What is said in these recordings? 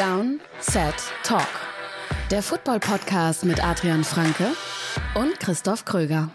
Down, Set, Talk. Der Football-Podcast mit Adrian Franke und Christoph Kröger.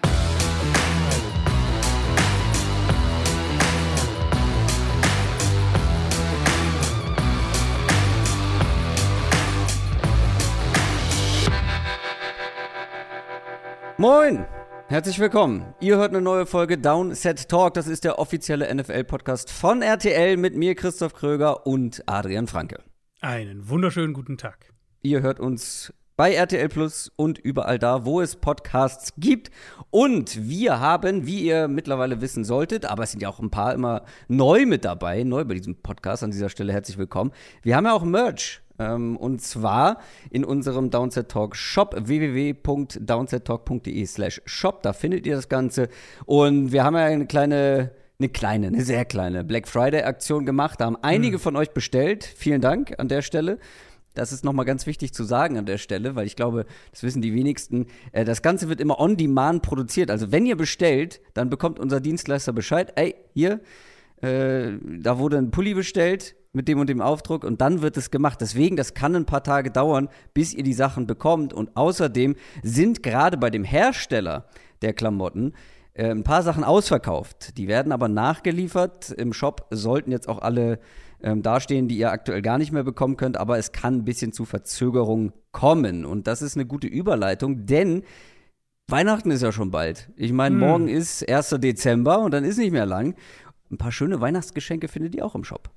Moin! Herzlich willkommen. Ihr hört eine neue Folge Down Set Talk. Das ist der offizielle NFL-Podcast von RTL mit mir, Christoph Kröger und Adrian Franke. Einen wunderschönen guten Tag. Ihr hört uns bei RTL Plus und überall da, wo es Podcasts gibt. Und wir haben, wie ihr mittlerweile wissen solltet, aber es sind ja auch ein paar immer neu mit dabei, neu bei diesem Podcast. An dieser Stelle herzlich willkommen. Wir haben ja auch Merch. Ähm, und zwar in unserem Downset Talk Shop www.downsettalk.de slash shop. Da findet ihr das Ganze. Und wir haben ja eine kleine eine kleine, eine sehr kleine Black Friday-Aktion gemacht. Da haben einige mhm. von euch bestellt. Vielen Dank an der Stelle. Das ist nochmal ganz wichtig zu sagen an der Stelle, weil ich glaube, das wissen die wenigsten. Äh, das Ganze wird immer on demand produziert. Also wenn ihr bestellt, dann bekommt unser Dienstleister Bescheid. Ey, hier, äh, da wurde ein Pulli bestellt mit dem und dem Aufdruck und dann wird es gemacht. Deswegen, das kann ein paar Tage dauern, bis ihr die Sachen bekommt. Und außerdem sind gerade bei dem Hersteller der Klamotten ein paar Sachen ausverkauft. Die werden aber nachgeliefert. Im Shop sollten jetzt auch alle ähm, dastehen, die ihr aktuell gar nicht mehr bekommen könnt, aber es kann ein bisschen zu Verzögerung kommen. Und das ist eine gute Überleitung, denn Weihnachten ist ja schon bald. Ich meine, hm. morgen ist 1. Dezember und dann ist nicht mehr lang. Ein paar schöne Weihnachtsgeschenke findet ihr auch im Shop.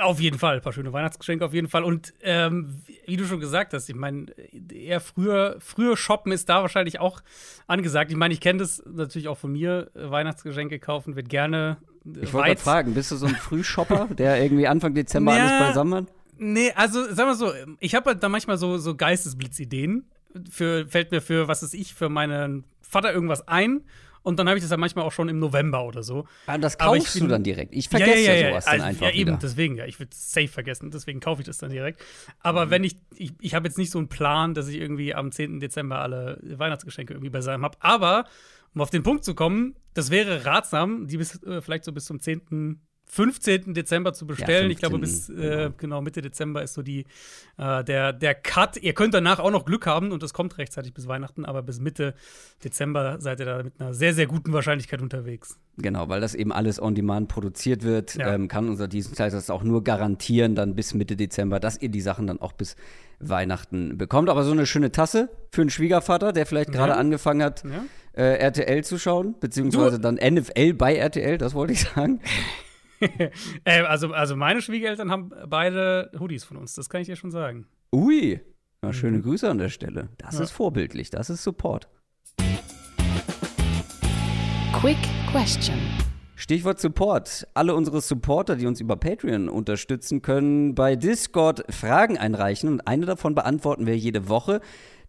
Auf jeden Fall, ein paar schöne Weihnachtsgeschenke auf jeden Fall. Und ähm, wie du schon gesagt hast, ich meine, eher früher, früher shoppen ist da wahrscheinlich auch angesagt. Ich meine, ich kenne das natürlich auch von mir. Weihnachtsgeschenke kaufen wird gerne. Äh, ich wollte fragen, bist du so ein Frühshopper, der irgendwie Anfang Dezember ja, alles beisammen hat? Nee, also sag mal so, ich habe halt da manchmal so, so Geistesblitzideen. Für, fällt mir für, was ist ich, für meinen Vater irgendwas ein. Und dann habe ich das ja manchmal auch schon im November oder so. Ah, das kaufst bin, du dann direkt. Ich vergesse ja, ja, ja, sowas also, dann einfach. Ja, eben, wieder. deswegen, ja. Ich würde es safe vergessen, deswegen kaufe ich das dann direkt. Aber mhm. wenn ich, ich, ich habe jetzt nicht so einen Plan, dass ich irgendwie am 10. Dezember alle Weihnachtsgeschenke irgendwie beisammen habe. Aber, um auf den Punkt zu kommen, das wäre ratsam, die bis, äh, vielleicht so bis zum 10. 15. Dezember zu bestellen. Ja, ich glaube, bis äh, genau. genau. Mitte Dezember ist so die, äh, der, der Cut. Ihr könnt danach auch noch Glück haben und es kommt rechtzeitig bis Weihnachten, aber bis Mitte Dezember seid ihr da mit einer sehr, sehr guten Wahrscheinlichkeit unterwegs. Genau, weil das eben alles on demand produziert wird, ja. ähm, kann unser Dienstleister das auch nur garantieren, dann bis Mitte Dezember, dass ihr die Sachen dann auch bis Weihnachten bekommt. Aber so eine schöne Tasse für einen Schwiegervater, der vielleicht gerade ja. angefangen hat, äh, RTL zu schauen, beziehungsweise du dann NFL bei RTL, das wollte ich sagen. äh, also, also meine Schwiegereltern haben beide Hoodies von uns, das kann ich dir schon sagen. Ui, na, schöne mhm. Grüße an der Stelle. Das ja. ist vorbildlich, das ist Support. Quick Question. Stichwort Support. Alle unsere Supporter, die uns über Patreon unterstützen, können bei Discord Fragen einreichen und eine davon beantworten wir jede Woche.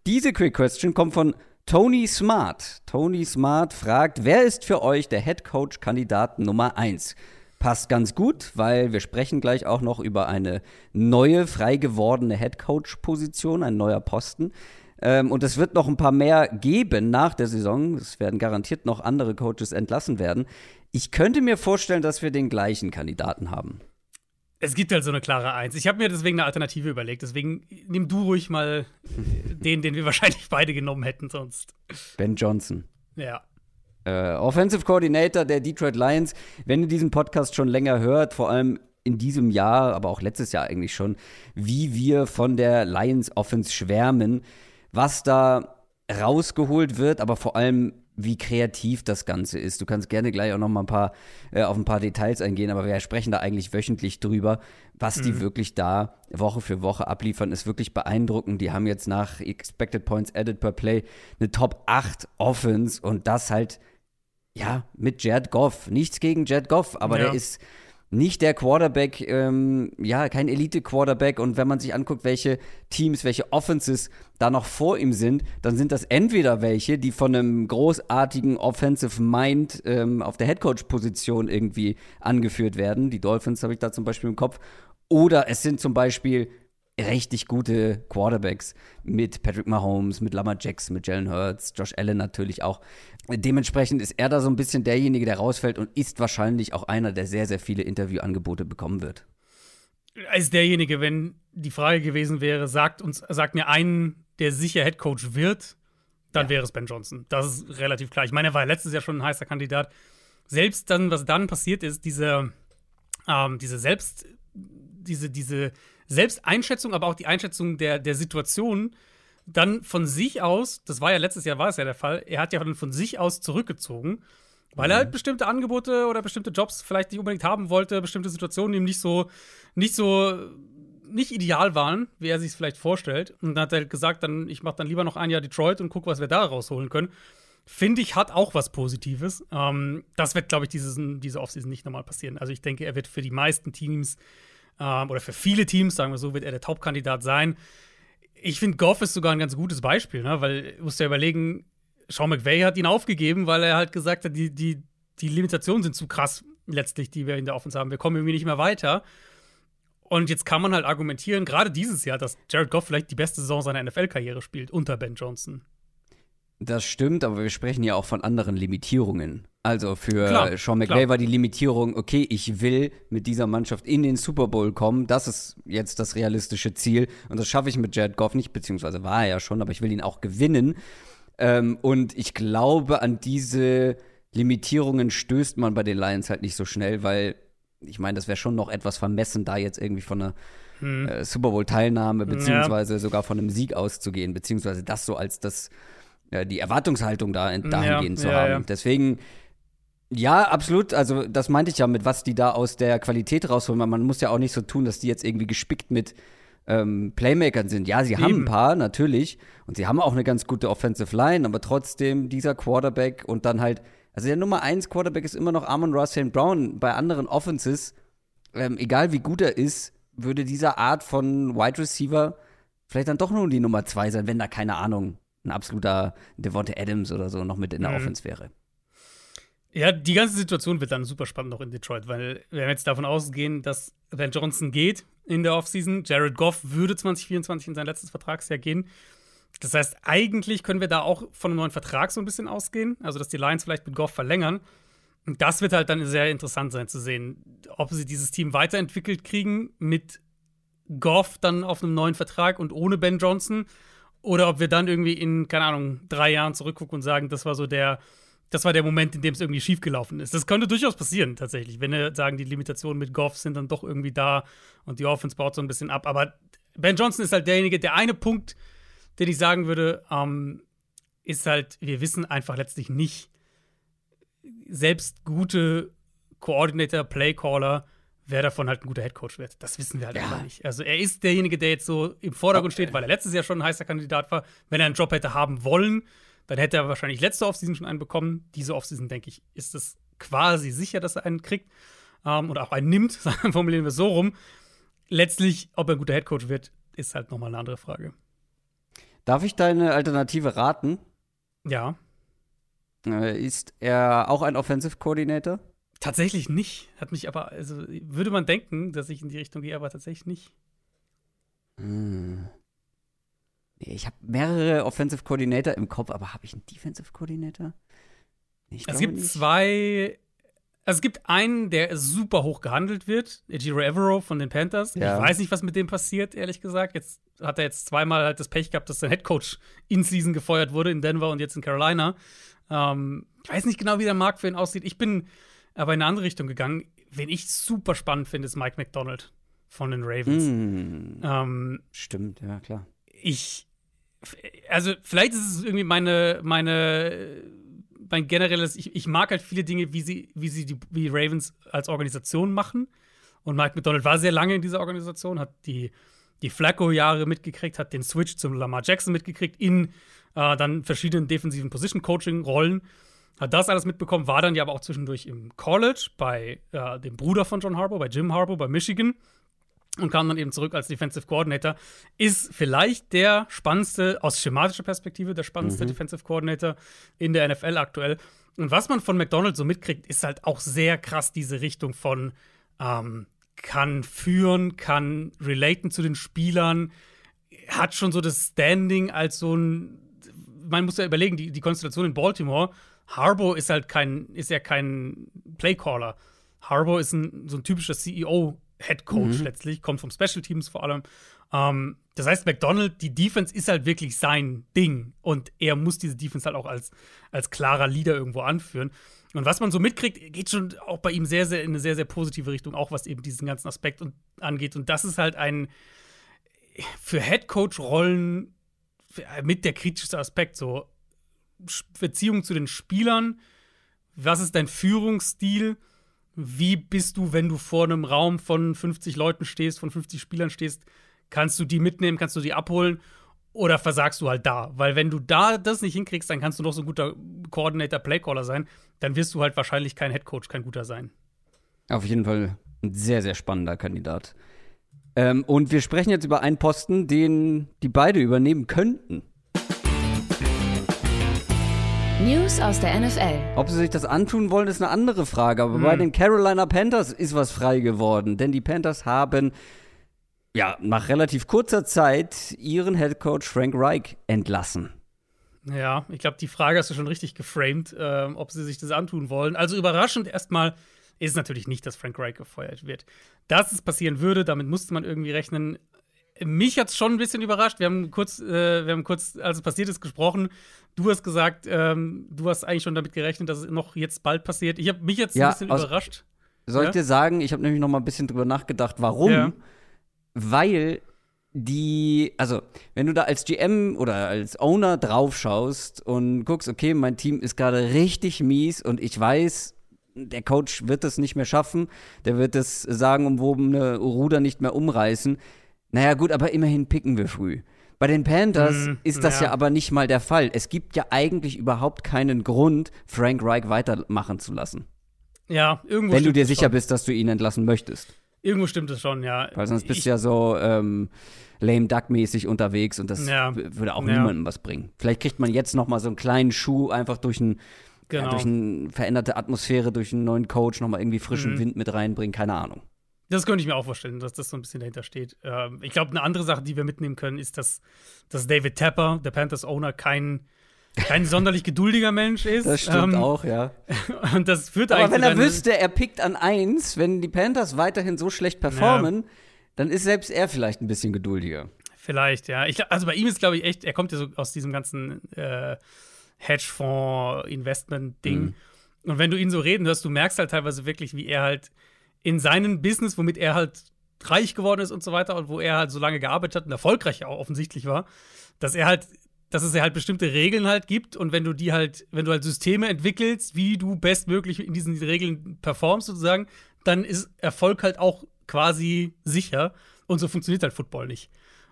Diese Quick Question kommt von Tony Smart. Tony Smart fragt, wer ist für euch der Head Coach Kandidat Nummer 1? Passt ganz gut, weil wir sprechen gleich auch noch über eine neue, frei gewordene Headcoach-Position, ein neuer Posten. Ähm, und es wird noch ein paar mehr geben nach der Saison. Es werden garantiert noch andere Coaches entlassen werden. Ich könnte mir vorstellen, dass wir den gleichen Kandidaten haben. Es gibt halt so eine klare Eins. Ich habe mir deswegen eine Alternative überlegt. Deswegen nimm du ruhig mal den, den wir wahrscheinlich beide genommen hätten sonst. Ben Johnson. Ja äh, Offensive Coordinator der Detroit Lions. Wenn ihr diesen Podcast schon länger hört, vor allem in diesem Jahr, aber auch letztes Jahr eigentlich schon, wie wir von der Lions Offense schwärmen, was da rausgeholt wird, aber vor allem wie kreativ das Ganze ist. Du kannst gerne gleich auch noch mal ein paar äh, auf ein paar Details eingehen, aber wir sprechen da eigentlich wöchentlich drüber, was mhm. die wirklich da Woche für Woche abliefern, ist wirklich beeindruckend. Die haben jetzt nach Expected Points Added per Play eine Top 8 Offense und das halt ja, mit Jared Goff. Nichts gegen Jared Goff, aber ja. der ist nicht der Quarterback, ähm, ja, kein Elite-Quarterback. Und wenn man sich anguckt, welche Teams, welche Offenses da noch vor ihm sind, dann sind das entweder welche, die von einem großartigen Offensive Mind ähm, auf der Headcoach-Position irgendwie angeführt werden. Die Dolphins habe ich da zum Beispiel im Kopf. Oder es sind zum Beispiel richtig gute Quarterbacks mit Patrick Mahomes, mit Lamar Jackson, mit Jalen Hurts, Josh Allen natürlich auch. Dementsprechend ist er da so ein bisschen derjenige, der rausfällt und ist wahrscheinlich auch einer, der sehr, sehr viele Interviewangebote bekommen wird. als derjenige, wenn die Frage gewesen wäre, sagt uns, sagt mir einen, der sicher Headcoach wird, dann ja. wäre es Ben Johnson. Das ist relativ klar. Ich meine, er war letztes Jahr schon ein heißer Kandidat. Selbst dann, was dann passiert ist, diese, ähm, diese Selbst, diese, diese Selbsteinschätzung, aber auch die Einschätzung der, der Situation, dann von sich aus, das war ja letztes Jahr war es ja der Fall, er hat ja dann von sich aus zurückgezogen, weil mhm. er halt bestimmte Angebote oder bestimmte Jobs vielleicht nicht unbedingt haben wollte, bestimmte Situationen ihm nicht so, nicht so, nicht ideal waren, wie er sich es vielleicht vorstellt. Und dann hat er gesagt, dann, ich mache dann lieber noch ein Jahr Detroit und gucke, was wir da rausholen können. Finde ich, hat auch was Positives. Ähm, das wird, glaube ich, dieses, diese Offseason nicht nochmal passieren. Also ich denke, er wird für die meisten Teams ähm, oder für viele Teams, sagen wir so, wird er der Top-Kandidat sein. Ich finde, Goff ist sogar ein ganz gutes Beispiel, ne? weil du musst ja überlegen, Sean McVay hat ihn aufgegeben, weil er halt gesagt hat, die, die, die Limitationen sind zu krass letztlich, die wir in der Offense haben. Wir kommen irgendwie nicht mehr weiter. Und jetzt kann man halt argumentieren, gerade dieses Jahr, dass Jared Goff vielleicht die beste Saison seiner NFL-Karriere spielt unter Ben Johnson. Das stimmt, aber wir sprechen ja auch von anderen Limitierungen. Also für klar, Sean McVay klar. war die Limitierung, okay, ich will mit dieser Mannschaft in den Super Bowl kommen. Das ist jetzt das realistische Ziel. Und das schaffe ich mit Jared Goff nicht, beziehungsweise war er ja schon, aber ich will ihn auch gewinnen. Ähm, und ich glaube, an diese Limitierungen stößt man bei den Lions halt nicht so schnell, weil ich meine, das wäre schon noch etwas vermessen, da jetzt irgendwie von einer hm. äh, Super Bowl-Teilnahme, beziehungsweise ja. sogar von einem Sieg auszugehen, beziehungsweise das so als das äh, die Erwartungshaltung da dahingehend ja, zu ja, haben. Ja. Deswegen, ja, absolut. Also, das meinte ich ja mit, was die da aus der Qualität rausholen. Man muss ja auch nicht so tun, dass die jetzt irgendwie gespickt mit ähm, Playmakern sind. Ja, sie Eben. haben ein paar, natürlich. Und sie haben auch eine ganz gute Offensive Line, aber trotzdem dieser Quarterback und dann halt, also der Nummer 1 Quarterback ist immer noch Amon Ross St. Brown. Bei anderen Offenses, ähm, egal wie gut er ist, würde dieser Art von Wide Receiver vielleicht dann doch nur die Nummer 2 sein, wenn da keine Ahnung ein absoluter Devonta Adams oder so noch mit in der mhm. Offense wäre. Ja, die ganze Situation wird dann super spannend noch in Detroit, weil wir jetzt davon ausgehen, dass Ben Johnson geht in der Offseason. Jared Goff würde 2024 in sein letztes Vertragsjahr gehen. Das heißt, eigentlich können wir da auch von einem neuen Vertrag so ein bisschen ausgehen, also dass die Lions vielleicht mit Goff verlängern. Und das wird halt dann sehr interessant sein zu sehen, ob sie dieses Team weiterentwickelt kriegen mit Goff dann auf einem neuen Vertrag und ohne Ben Johnson oder ob wir dann irgendwie in, keine Ahnung, drei Jahren zurückgucken und sagen, das war so der, das war der Moment, in dem es irgendwie schiefgelaufen ist. Das könnte durchaus passieren, tatsächlich. Wenn wir sagen, die Limitationen mit Goff sind dann doch irgendwie da und die Offense baut so ein bisschen ab. Aber Ben Johnson ist halt derjenige, der eine Punkt, den ich sagen würde, ähm, ist halt, wir wissen einfach letztlich nicht, selbst gute Coordinator, Playcaller, wer davon halt ein guter Headcoach wird. Das wissen wir halt ja. einfach nicht. Also er ist derjenige, der jetzt so im Vordergrund okay. steht, weil er letztes Jahr schon ein heißer Kandidat war. Wenn er einen Job hätte haben wollen, dann hätte er wahrscheinlich letzte Offseason schon einen bekommen. Diese Offseason, denke ich, ist es quasi sicher, dass er einen kriegt. Ähm, oder auch einen nimmt, formulieren wir es so rum. Letztlich, ob er ein guter Headcoach wird, ist halt nochmal eine andere Frage. Darf ich deine Alternative raten? Ja. Äh, ist er auch ein Offensive Coordinator? Tatsächlich nicht. Hat mich aber, also würde man denken, dass ich in die Richtung gehe, aber tatsächlich nicht. Hm. Ich habe mehrere Offensive Coordinator im Kopf, aber habe ich einen Defensive Coordinator? es gibt nicht. zwei. Also es gibt einen, der super hoch gehandelt wird, Ejiro Evero von den Panthers. Ja. Ich weiß nicht, was mit dem passiert, ehrlich gesagt. Jetzt hat er jetzt zweimal halt das Pech gehabt, dass sein Headcoach in Season gefeuert wurde in Denver und jetzt in Carolina. Ähm, ich weiß nicht genau, wie der Markt für ihn aussieht. Ich bin aber in eine andere Richtung gegangen. Wen ich super spannend finde, ist Mike McDonald von den Ravens. Mm, ähm, stimmt, ja, klar. Ich, also vielleicht ist es irgendwie meine, meine, mein generelles, ich, ich mag halt viele Dinge, wie sie, wie sie die wie Ravens als Organisation machen. Und Mike McDonald war sehr lange in dieser Organisation, hat die, die Flacco-Jahre mitgekriegt, hat den Switch zum Lamar Jackson mitgekriegt, in äh, dann verschiedenen defensiven Position-Coaching-Rollen hat das alles mitbekommen, war dann ja aber auch zwischendurch im College bei äh, dem Bruder von John Harbour, bei Jim Harbour, bei Michigan und kam dann eben zurück als Defensive Coordinator. Ist vielleicht der spannendste, aus schematischer Perspektive, der spannendste mhm. Defensive Coordinator in der NFL aktuell. Und was man von McDonald so mitkriegt, ist halt auch sehr krass diese Richtung von ähm, kann führen, kann relaten zu den Spielern, hat schon so das Standing als so ein man muss ja überlegen, die, die Konstellation in Baltimore Harbo ist halt kein, ist ja kein Playcaller. Harbo ist ein, so ein typischer CEO Head Coach mhm. letztlich, kommt vom Special Teams vor allem. Ähm, das heißt, McDonald, die Defense ist halt wirklich sein Ding und er muss diese Defense halt auch als, als klarer Leader irgendwo anführen. Und was man so mitkriegt, geht schon auch bei ihm sehr, sehr in eine sehr, sehr positive Richtung, auch was eben diesen ganzen Aspekt und, angeht. Und das ist halt ein für Head Coach Rollen mit der kritischste Aspekt so Beziehung zu den Spielern. Was ist dein Führungsstil? Wie bist du, wenn du vor einem Raum von 50 Leuten stehst, von 50 Spielern stehst? Kannst du die mitnehmen? Kannst du die abholen? Oder versagst du halt da? Weil wenn du da das nicht hinkriegst, dann kannst du noch so ein guter Coordinator, Playcaller sein. Dann wirst du halt wahrscheinlich kein Headcoach, kein guter sein. Auf jeden Fall ein sehr, sehr spannender Kandidat. Ähm, und wir sprechen jetzt über einen Posten, den die beide übernehmen könnten. News aus der NFL. Ob sie sich das antun wollen, ist eine andere Frage. Aber hm. bei den Carolina Panthers ist was frei geworden. Denn die Panthers haben ja, nach relativ kurzer Zeit ihren Headcoach Frank Reich entlassen. Ja, ich glaube, die Frage hast du schon richtig geframed, äh, ob sie sich das antun wollen. Also überraschend erstmal ist natürlich nicht, dass Frank Reich gefeuert wird. Dass es passieren würde, damit musste man irgendwie rechnen. Mich hat es schon ein bisschen überrascht. Wir haben kurz, äh, wir haben kurz, als es passiert ist, gesprochen. Du hast gesagt, ähm, du hast eigentlich schon damit gerechnet, dass es noch jetzt bald passiert. Ich habe mich jetzt ja, ein bisschen überrascht. Soll ich dir sagen, ich habe nämlich noch mal ein bisschen drüber nachgedacht, warum. Ja weil die, also wenn du da als GM oder als Owner draufschaust und guckst, okay, mein Team ist gerade richtig mies und ich weiß, der Coach wird es nicht mehr schaffen, der wird das sagenumwobene Ruder nicht mehr umreißen. Naja, gut, aber immerhin picken wir früh. Bei den Panthers mm, ist das ja. ja. aber nicht mal der Fall. Es gibt ja eigentlich überhaupt keinen Grund, Frank Reich weitermachen zu lassen. Ja, irgendwo. Wenn du dir sicher schon. bist, dass du ihn entlassen möchtest. Irgendwo stimmt es schon, ja. Weil sonst bist du ja so ähm, lame duck-mäßig unterwegs und das ja. würde auch ja. niemandem was bringen. Vielleicht kriegt man jetzt noch mal so einen kleinen Schuh einfach durch ein genau. durch eine veränderte Atmosphäre, durch einen neuen Coach noch mal irgendwie frischen mhm. Wind mit reinbringen, keine Ahnung. Das könnte ich mir auch vorstellen, dass das so ein bisschen dahinter steht. Ähm, ich glaube, eine andere Sache, die wir mitnehmen können, ist, dass, dass David Tapper, der Panthers Owner, kein kein sonderlich geduldiger Mensch ist. Das stimmt ähm, auch, ja. Und das führt Aber wenn er wüsste, er pickt an eins, wenn die Panthers weiterhin so schlecht performen, ja. dann ist selbst er vielleicht ein bisschen geduldiger. Vielleicht, ja. Ich, also bei ihm ist, glaube ich, echt, er kommt ja so aus diesem ganzen äh, Hedgefonds-Investment-Ding. Mhm. Und wenn du ihn so reden hörst, du merkst halt teilweise wirklich, wie er halt in seinem Business, womit er halt reich geworden ist und so weiter und wo er halt so lange gearbeitet hat und erfolgreich auch offensichtlich war, dass er halt dass es ja halt bestimmte Regeln halt gibt und wenn du die halt, wenn du halt Systeme entwickelst, wie du bestmöglich in diesen Regeln performst sozusagen, dann ist Erfolg halt auch quasi sicher und so funktioniert halt Football nicht.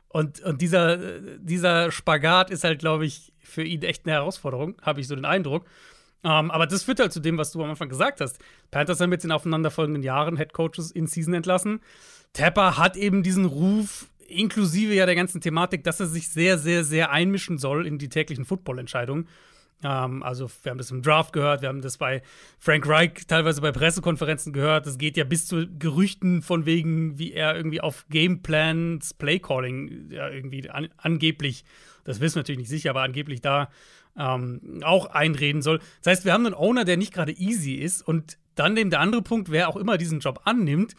Und, und dieser, dieser Spagat ist halt, glaube ich, für ihn echt eine Herausforderung, habe ich so den Eindruck. Um, ähm, aber das führt halt zu dem, was du am Anfang gesagt hast. Panthers haben jetzt in aufeinanderfolgenden Jahren Head Coaches in Season entlassen. Tapper hat eben diesen Ruf, inklusive ja der ganzen Thematik, dass er sich sehr, sehr, sehr einmischen soll in die täglichen Football-Entscheidungen. Ähm, also, wir haben das im Draft gehört, wir haben das bei Frank Reich teilweise bei Pressekonferenzen gehört. Das geht ja bis zu Gerüchten von wegen, wie er irgendwie auf Gameplans, Playcalling ja, irgendwie an, angeblich, das wissen wir natürlich nicht sicher, aber angeblich da ähm, auch einreden soll. Das heißt, wir haben einen Owner, der nicht gerade easy ist und dann eben der andere Punkt, wer auch immer diesen Job annimmt,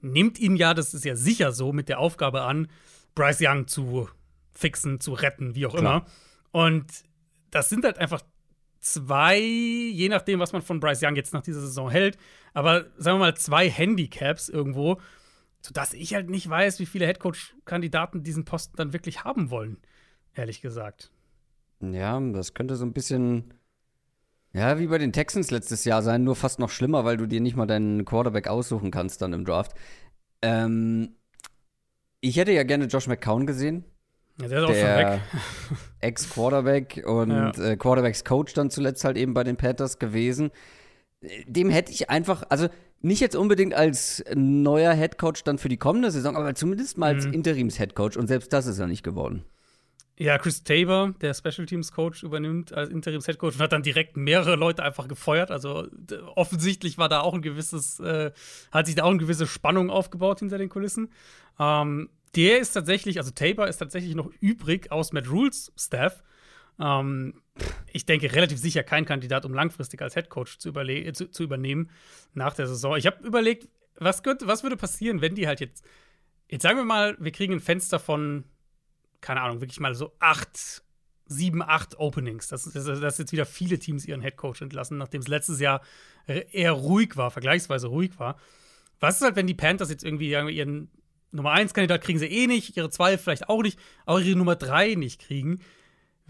nimmt ihn ja, das ist ja sicher so, mit der Aufgabe an, Bryce Young zu fixen, zu retten, wie auch Klar. immer. Und das sind halt einfach zwei, je nachdem, was man von Bryce Young jetzt nach dieser Saison hält, aber sagen wir mal zwei Handicaps irgendwo, sodass ich halt nicht weiß, wie viele Headcoach-Kandidaten diesen Posten dann wirklich haben wollen, ehrlich gesagt. Ja, das könnte so ein bisschen ja, wie bei den Texans letztes Jahr sein, nur fast noch schlimmer, weil du dir nicht mal deinen Quarterback aussuchen kannst dann im Draft. Ähm, ich hätte ja gerne Josh McCown gesehen. Ja, der ist auch schon weg. Ex-Quarterback und ja. äh, Quarterbacks-Coach dann zuletzt halt eben bei den Panthers gewesen. Dem hätte ich einfach, also nicht jetzt unbedingt als neuer Headcoach dann für die kommende Saison, aber zumindest mal als mhm. Interims-Headcoach und selbst das ist er nicht geworden. Ja, Chris Tabor, der Special Teams Coach, übernimmt als Interims Head Coach und hat dann direkt mehrere Leute einfach gefeuert. Also offensichtlich war da auch ein gewisses, äh, hat sich da auch eine gewisse Spannung aufgebaut hinter den Kulissen. Ähm, der ist tatsächlich, also Tabor ist tatsächlich noch übrig aus Matt Rules Staff. Ähm, ich denke, relativ sicher kein Kandidat, um langfristig als Head Coach zu, zu, zu übernehmen nach der Saison. Ich habe überlegt, was, könnte, was würde passieren, wenn die halt jetzt, jetzt sagen wir mal, wir kriegen ein Fenster von, keine Ahnung, wirklich mal so acht, sieben, acht Openings. Das, das, das jetzt wieder viele Teams ihren Headcoach entlassen, nachdem es letztes Jahr eher ruhig war, vergleichsweise ruhig war. Was ist halt, wenn die Panthers jetzt irgendwie ihren Nummer 1 Kandidat kriegen sie eh nicht, ihre 2 vielleicht auch nicht, auch ihre Nummer 3 nicht kriegen?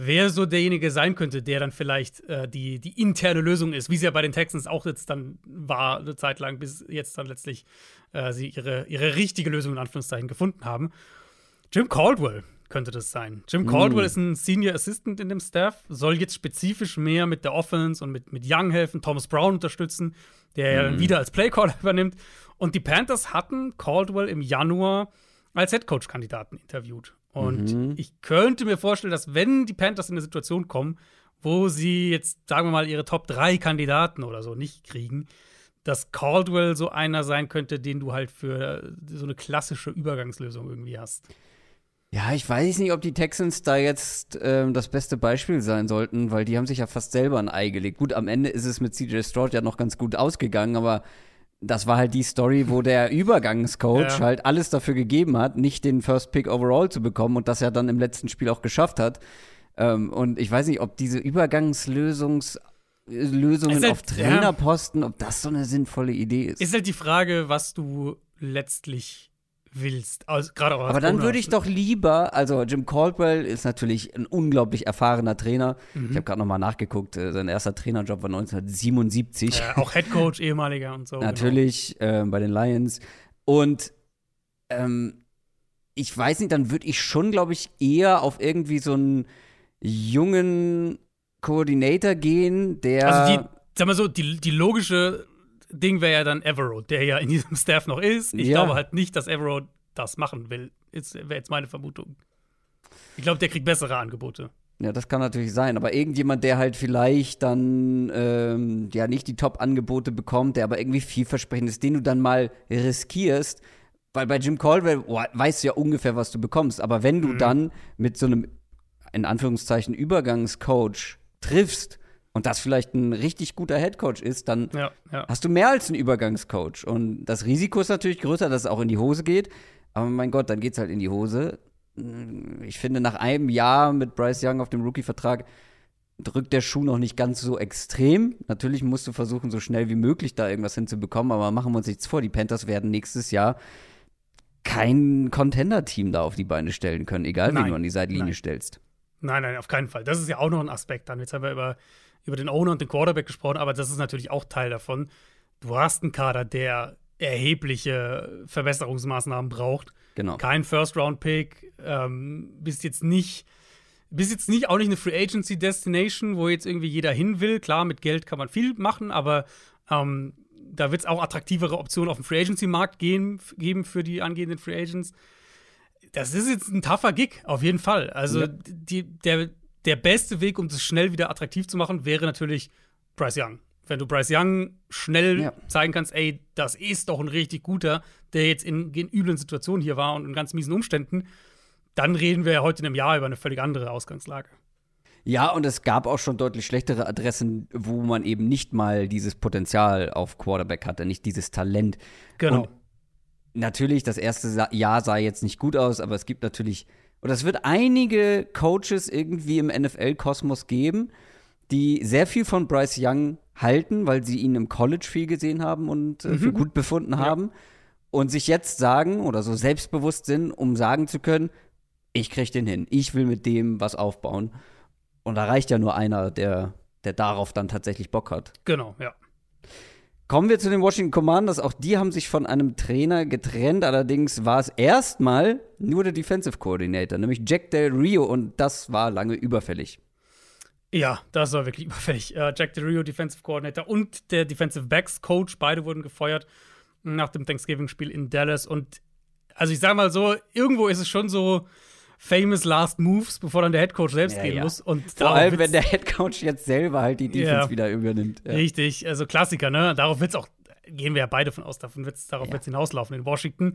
wer so derjenige sein könnte, der dann vielleicht äh, die, die interne Lösung ist, wie sie ja bei den Texans auch jetzt dann war, eine Zeit lang, bis jetzt dann letztlich äh, sie ihre, ihre richtige Lösung in Anführungszeichen gefunden haben. Jim Caldwell könnte das sein. Jim Caldwell mm. ist ein Senior Assistant in dem Staff, soll jetzt spezifisch mehr mit der Offense und mit, mit Young helfen, Thomas Brown unterstützen, der mm. wieder als Playcaller übernimmt. Und die Panthers hatten Caldwell im Januar als Headcoach-Kandidaten interviewt. Und mhm. ich könnte mir vorstellen, dass wenn die Panthers in eine Situation kommen, wo sie jetzt, sagen wir mal, ihre Top 3 Kandidaten oder so nicht kriegen, dass Caldwell so einer sein könnte, den du halt für so eine klassische Übergangslösung irgendwie hast. Ja, ich weiß nicht, ob die Texans da jetzt ähm, das beste Beispiel sein sollten, weil die haben sich ja fast selber ein Ei gelegt. Gut, am Ende ist es mit CJ Stroud ja noch ganz gut ausgegangen, aber das war halt die Story, wo der Übergangscoach ja. halt alles dafür gegeben hat, nicht den First Pick overall zu bekommen und das er dann im letzten Spiel auch geschafft hat. Ähm, und ich weiß nicht, ob diese Übergangslösungs Lösungen halt, auf Trainerposten, ja. ob das so eine sinnvolle Idee ist. Ist halt die Frage, was du letztlich willst. Also, gerade auch Aber dann würde ich doch lieber, also Jim Caldwell ist natürlich ein unglaublich erfahrener Trainer. Mhm. Ich habe gerade nochmal nachgeguckt, äh, sein erster Trainerjob war 1977. Ja, auch Headcoach, ehemaliger und so. Genau. Natürlich, genau. äh, bei den Lions. Und ähm, ich weiß nicht, dann würde ich schon, glaube ich, eher auf irgendwie so einen jungen Koordinator gehen, der. Also die, sag mal so, die, die logische Ding wäre ja dann Evero, der ja in diesem Staff noch ist. Ich ja. glaube halt nicht, dass Evero das machen will. Wäre jetzt meine Vermutung. Ich glaube, der kriegt bessere Angebote. Ja, das kann natürlich sein. Aber irgendjemand, der halt vielleicht dann ähm, ja nicht die Top-Angebote bekommt, der aber irgendwie vielversprechend ist, den du dann mal riskierst, weil bei Jim Caldwell oh, weißt du ja ungefähr, was du bekommst. Aber wenn du mhm. dann mit so einem, in Anführungszeichen, Übergangscoach triffst, und das vielleicht ein richtig guter Headcoach ist, dann ja, ja. hast du mehr als einen Übergangscoach. Und das Risiko ist natürlich größer, dass es auch in die Hose geht. Aber mein Gott, dann geht es halt in die Hose. Ich finde, nach einem Jahr mit Bryce Young auf dem Rookie-Vertrag drückt der Schuh noch nicht ganz so extrem. Natürlich musst du versuchen, so schnell wie möglich da irgendwas hinzubekommen, aber machen wir uns nichts vor. Die Panthers werden nächstes Jahr kein Contender-Team da auf die Beine stellen können, egal nein, wen du an die Seitlinie nein. stellst. Nein, nein, auf keinen Fall. Das ist ja auch noch ein Aspekt dann. Jetzt haben wir über über den Owner und den Quarterback gesprochen, aber das ist natürlich auch Teil davon. Du hast einen Kader, der erhebliche Verbesserungsmaßnahmen braucht. Genau. Kein First-Round-Pick, ähm, bist jetzt nicht, bist jetzt nicht auch nicht eine Free Agency Destination, wo jetzt irgendwie jeder hin will. Klar, mit Geld kann man viel machen, aber ähm, da wird es auch attraktivere Optionen auf dem Free Agency Markt geben, geben für die angehenden Free Agents. Das ist jetzt ein tougher Gig, auf jeden Fall. Also ja. die, der, der beste Weg, um das schnell wieder attraktiv zu machen, wäre natürlich Bryce Young. Wenn du Bryce Young schnell ja. zeigen kannst, ey, das ist doch ein richtig guter, der jetzt in, in üblen Situationen hier war und in ganz miesen Umständen, dann reden wir ja heute in einem Jahr über eine völlig andere Ausgangslage. Ja, und es gab auch schon deutlich schlechtere Adressen, wo man eben nicht mal dieses Potenzial auf Quarterback hatte, nicht dieses Talent. Genau. Und natürlich, das erste Jahr sah jetzt nicht gut aus, aber es gibt natürlich und es wird einige Coaches irgendwie im NFL-Kosmos geben, die sehr viel von Bryce Young halten, weil sie ihn im College viel gesehen haben und äh, für mhm. gut befunden haben. Ja. Und sich jetzt sagen oder so selbstbewusst sind, um sagen zu können, ich krieg den hin, ich will mit dem was aufbauen. Und da reicht ja nur einer, der, der darauf dann tatsächlich Bock hat. Genau, ja. Kommen wir zu den Washington Commanders. Auch die haben sich von einem Trainer getrennt. Allerdings war es erstmal nur der Defensive Coordinator, nämlich Jack Del Rio. Und das war lange überfällig. Ja, das war wirklich überfällig. Uh, Jack Del Rio, Defensive Coordinator und der Defensive Backs Coach, beide wurden gefeuert nach dem Thanksgiving-Spiel in Dallas. Und also ich sag mal so, irgendwo ist es schon so, famous Last Moves, bevor dann der Headcoach selbst ja, gehen ja. muss. Und Vor allem, wenn der Headcoach jetzt selber halt die Defense ja. wieder übernimmt. Richtig, also Klassiker, ne? Darauf wird es auch, gehen wir ja beide von aus, davon wird's, darauf wird es hinauslaufen in Washington.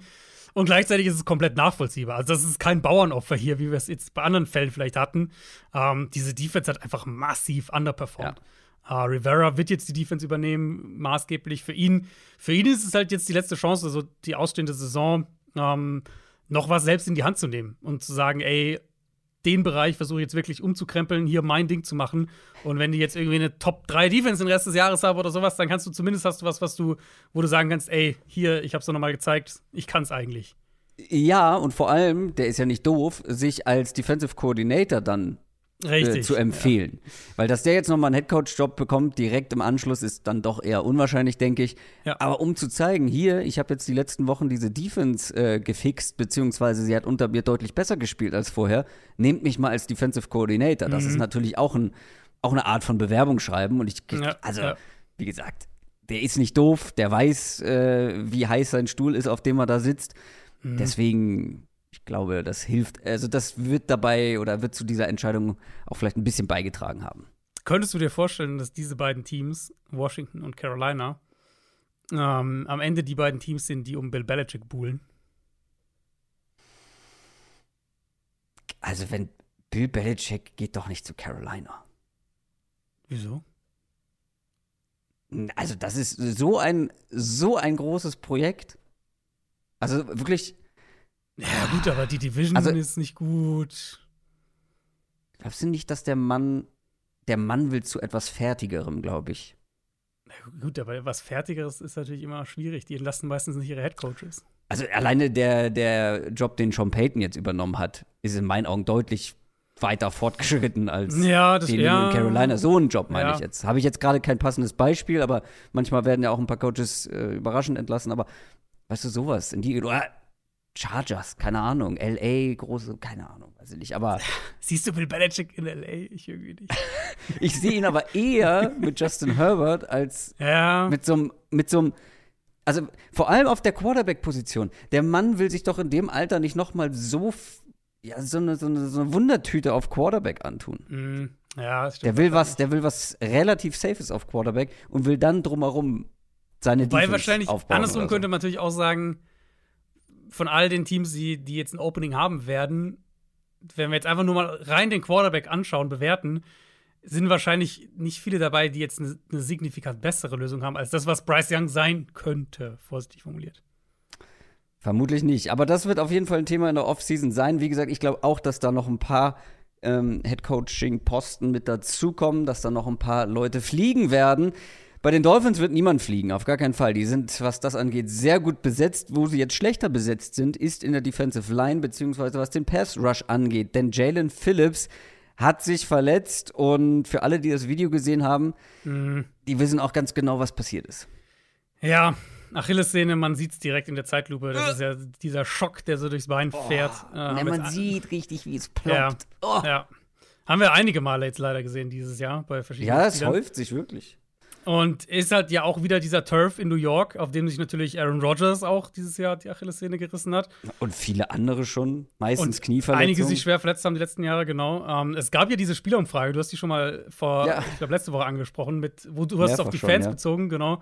Und gleichzeitig ist es komplett nachvollziehbar. Also, das ist kein Bauernopfer hier, wie wir es jetzt bei anderen Fällen vielleicht hatten. Ähm, diese Defense hat einfach massiv underperformed. Uh, Rivera wird jetzt die Defense übernehmen, maßgeblich für ihn. Für ihn ist es halt jetzt die letzte Chance, also die ausstehende Saison, ähm, noch was selbst in die Hand zu nehmen und zu sagen, ey, den Bereich versuche ich jetzt wirklich umzukrempeln, hier mein Ding zu machen. Und wenn die jetzt irgendwie eine Top 3 Defense den Rest des Jahres haben oder sowas, dann kannst du zumindest hast du was, was du, wo du sagen kannst, ey, hier, ich hab's doch nochmal gezeigt, ich kann's eigentlich. Ja, und vor allem, der ist ja nicht doof, sich als Defensive Coordinator dann äh, zu empfehlen. Ja. Weil dass der jetzt nochmal einen Headcoach-Job bekommt, direkt im Anschluss, ist dann doch eher unwahrscheinlich, denke ich. Ja. Aber um zu zeigen, hier, ich habe jetzt die letzten Wochen diese Defense äh, gefixt, beziehungsweise sie hat unter mir deutlich besser gespielt als vorher, nehmt mich mal als Defensive Coordinator. Das mhm. ist natürlich auch, ein, auch eine Art von Bewerbung schreiben. Und ich, ja. also, wie gesagt, der ist nicht doof, der weiß, äh, wie heiß sein Stuhl ist, auf dem er da sitzt. Mhm. Deswegen glaube, das hilft, also das wird dabei oder wird zu dieser Entscheidung auch vielleicht ein bisschen beigetragen haben. Könntest du dir vorstellen, dass diese beiden Teams, Washington und Carolina, ähm, am Ende die beiden Teams sind, die um Bill Belichick buhlen? Also, wenn Bill Belichick geht doch nicht zu Carolina. Wieso? Also, das ist so ein, so ein großes Projekt. Also wirklich, ja, gut, aber die Division also, ist nicht gut. Glaubst du nicht, dass der Mann, der Mann will zu etwas Fertigerem, glaube ich? Na gut, aber was Fertigeres ist natürlich immer schwierig. Die entlasten meistens nicht ihre Headcoaches. Also alleine der, der Job, den Sean Payton jetzt übernommen hat, ist in meinen Augen deutlich weiter fortgeschritten als ja, das, den ja. in Carolina. So einen Job meine ja. ich jetzt. Habe ich jetzt gerade kein passendes Beispiel, aber manchmal werden ja auch ein paar Coaches äh, überraschend entlassen. Aber weißt du, sowas in die. Chargers, keine Ahnung, LA, große, keine Ahnung, weiß ich nicht, aber. Siehst du Bill Belichick in LA? Ich irgendwie nicht. ich sehe ihn aber eher mit Justin Herbert als ja. mit so einem, mit so einem, also vor allem auf der Quarterback-Position. Der Mann will sich doch in dem Alter nicht nochmal so, ja, so eine, so eine, so eine Wundertüte auf Quarterback antun. Mm, ja, das stimmt. Der will was, der will was relativ Safes auf Quarterback und will dann drumherum seine Wobei Defense wahrscheinlich, andersrum so. könnte man natürlich auch sagen, von all den Teams, die, die jetzt ein Opening haben werden, wenn wir jetzt einfach nur mal rein den Quarterback anschauen, bewerten, sind wahrscheinlich nicht viele dabei, die jetzt eine, eine signifikant bessere Lösung haben, als das, was Bryce Young sein könnte, vorsichtig formuliert. Vermutlich nicht. Aber das wird auf jeden Fall ein Thema in der Offseason sein. Wie gesagt, ich glaube auch, dass da noch ein paar ähm, Headcoaching-Posten mit dazukommen, dass da noch ein paar Leute fliegen werden. Bei den Dolphins wird niemand fliegen, auf gar keinen Fall. Die sind, was das angeht, sehr gut besetzt. Wo sie jetzt schlechter besetzt sind, ist in der Defensive Line, beziehungsweise was den Pass Rush angeht. Denn Jalen Phillips hat sich verletzt und für alle, die das Video gesehen haben, mhm. die wissen auch ganz genau, was passiert ist. Ja, Achillessehne, man sieht es direkt in der Zeitlupe. Das ist ja dieser Schock, der so durchs Bein oh, fährt. Äh, man sieht richtig, wie es ploppt. Ja, oh. ja. Haben wir einige Male jetzt leider gesehen dieses Jahr bei verschiedenen Ja, es häuft sich wirklich. Und ist halt ja auch wieder dieser Turf in New York, auf dem sich natürlich Aaron Rodgers auch dieses Jahr die Achillessehne gerissen hat. Und viele andere schon, meistens Knieverletzungen. Einige sich schwer verletzt haben die letzten Jahre, genau. Ähm, es gab ja diese Spielerumfrage, du hast die schon mal vor, ja. ich glaube, letzte Woche angesprochen, mit, wo du hast es auf die Fans schon, ja. bezogen, genau.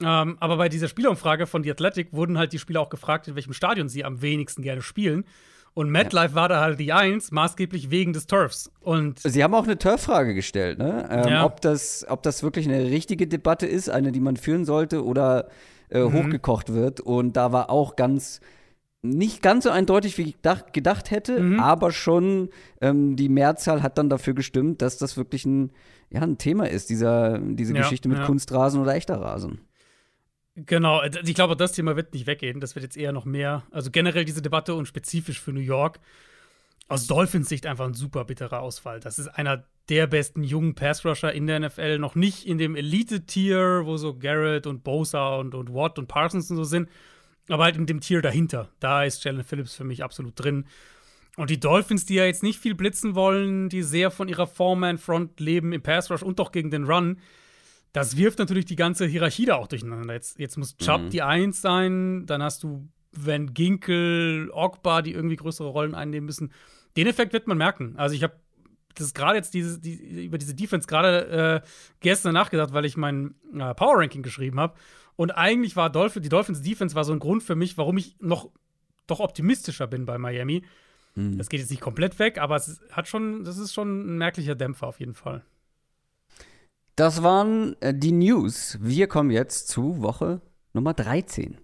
Ähm, aber bei dieser Spielerumfrage von The Athletic wurden halt die Spieler auch gefragt, in welchem Stadion sie am wenigsten gerne spielen. Und MetLife ja. war da halt die Eins, maßgeblich wegen des Turfs. Und Sie haben auch eine Turf-Frage gestellt, ne? Ähm, ja. ob, das, ob das wirklich eine richtige Debatte ist, eine, die man führen sollte oder äh, mhm. hochgekocht wird. Und da war auch ganz nicht ganz so eindeutig, wie ich gedacht, gedacht hätte, mhm. aber schon ähm, die Mehrzahl hat dann dafür gestimmt, dass das wirklich ein, ja, ein Thema ist, dieser, diese ja, Geschichte mit Kunstrasen oder echter Rasen. Genau, äh, ich glaube, das Thema wird nicht weggehen. Das wird jetzt eher noch mehr. Also generell diese Debatte und spezifisch für New York. Aus Dolphins Sicht einfach ein super bitterer Ausfall. Das ist einer der besten jungen Pass-Rusher in der NFL. Noch nicht in dem Elite-Tier, wo so Garrett und Bosa und, und Watt und Parsons und so sind. Aber halt in dem Tier dahinter. Da ist Jalen Phillips für mich absolut drin. Und die Dolphins, die ja jetzt nicht viel blitzen wollen, die sehr von ihrer Four-Man-Front leben im Pass-Rush und doch gegen den Run, das wirft natürlich die ganze Hierarchie da auch durcheinander. Jetzt, jetzt muss Chubb mhm. die Eins sein, dann hast du Van Ginkel, Ogba, die irgendwie größere Rollen einnehmen müssen. Den Effekt wird man merken. Also ich habe das gerade jetzt diese, die, über diese Defense gerade äh, gestern nachgedacht, weil ich mein äh, Power Ranking geschrieben habe. Und eigentlich war Dolphin, die Dolphins Defense war so ein Grund für mich, warum ich noch doch optimistischer bin bei Miami. Mhm. Das geht jetzt nicht komplett weg, aber es hat schon, das ist schon ein merklicher Dämpfer auf jeden Fall Das waren äh, die News. Wir kommen jetzt zu Woche Nummer 13.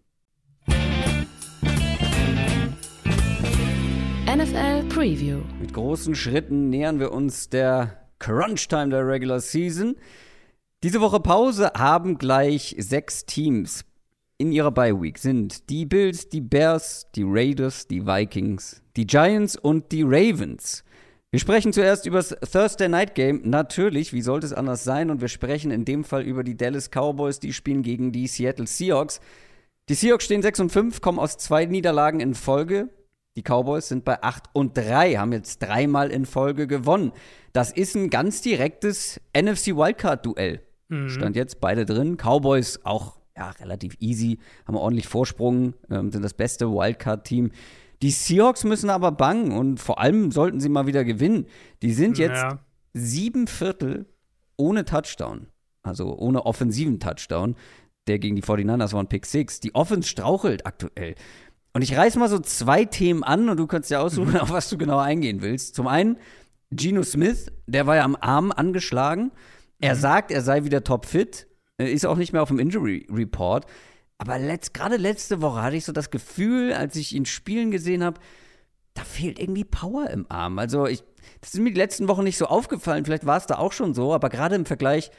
NFL Preview. Mit großen Schritten nähern wir uns der Crunch Time der Regular Season. Diese Woche Pause haben gleich sechs Teams in ihrer Bye Week sind die Bills, die Bears, die Raiders, die Vikings, die Giants und die Ravens. Wir sprechen zuerst über das Thursday Night Game. Natürlich, wie sollte es anders sein? Und wir sprechen in dem Fall über die Dallas Cowboys, die spielen gegen die Seattle Seahawks. Die Seahawks stehen 6 und 5, kommen aus zwei Niederlagen in Folge. Die Cowboys sind bei 8 und 3, haben jetzt dreimal in Folge gewonnen. Das ist ein ganz direktes NFC Wildcard-Duell. Mhm. Stand jetzt beide drin. Cowboys auch ja, relativ easy, haben ordentlich Vorsprung, ähm, sind das beste Wildcard-Team. Die Seahawks müssen aber bangen und vor allem sollten sie mal wieder gewinnen. Die sind jetzt ja. sieben Viertel ohne Touchdown, also ohne offensiven Touchdown. Der gegen die 49ers war ein Pick 6. Die Offense strauchelt aktuell. Und ich reiß mal so zwei Themen an und du kannst ja aussuchen, mhm. auf was du genau eingehen willst. Zum einen, Geno Smith, der war ja am Arm angeschlagen. Er mhm. sagt, er sei wieder topfit. Ist auch nicht mehr auf dem Injury Report. Aber letzt, gerade letzte Woche hatte ich so das Gefühl, als ich ihn spielen gesehen habe, da fehlt irgendwie Power im Arm. Also ich, das ist mir die letzten Wochen nicht so aufgefallen. Vielleicht war es da auch schon so, aber gerade im Vergleich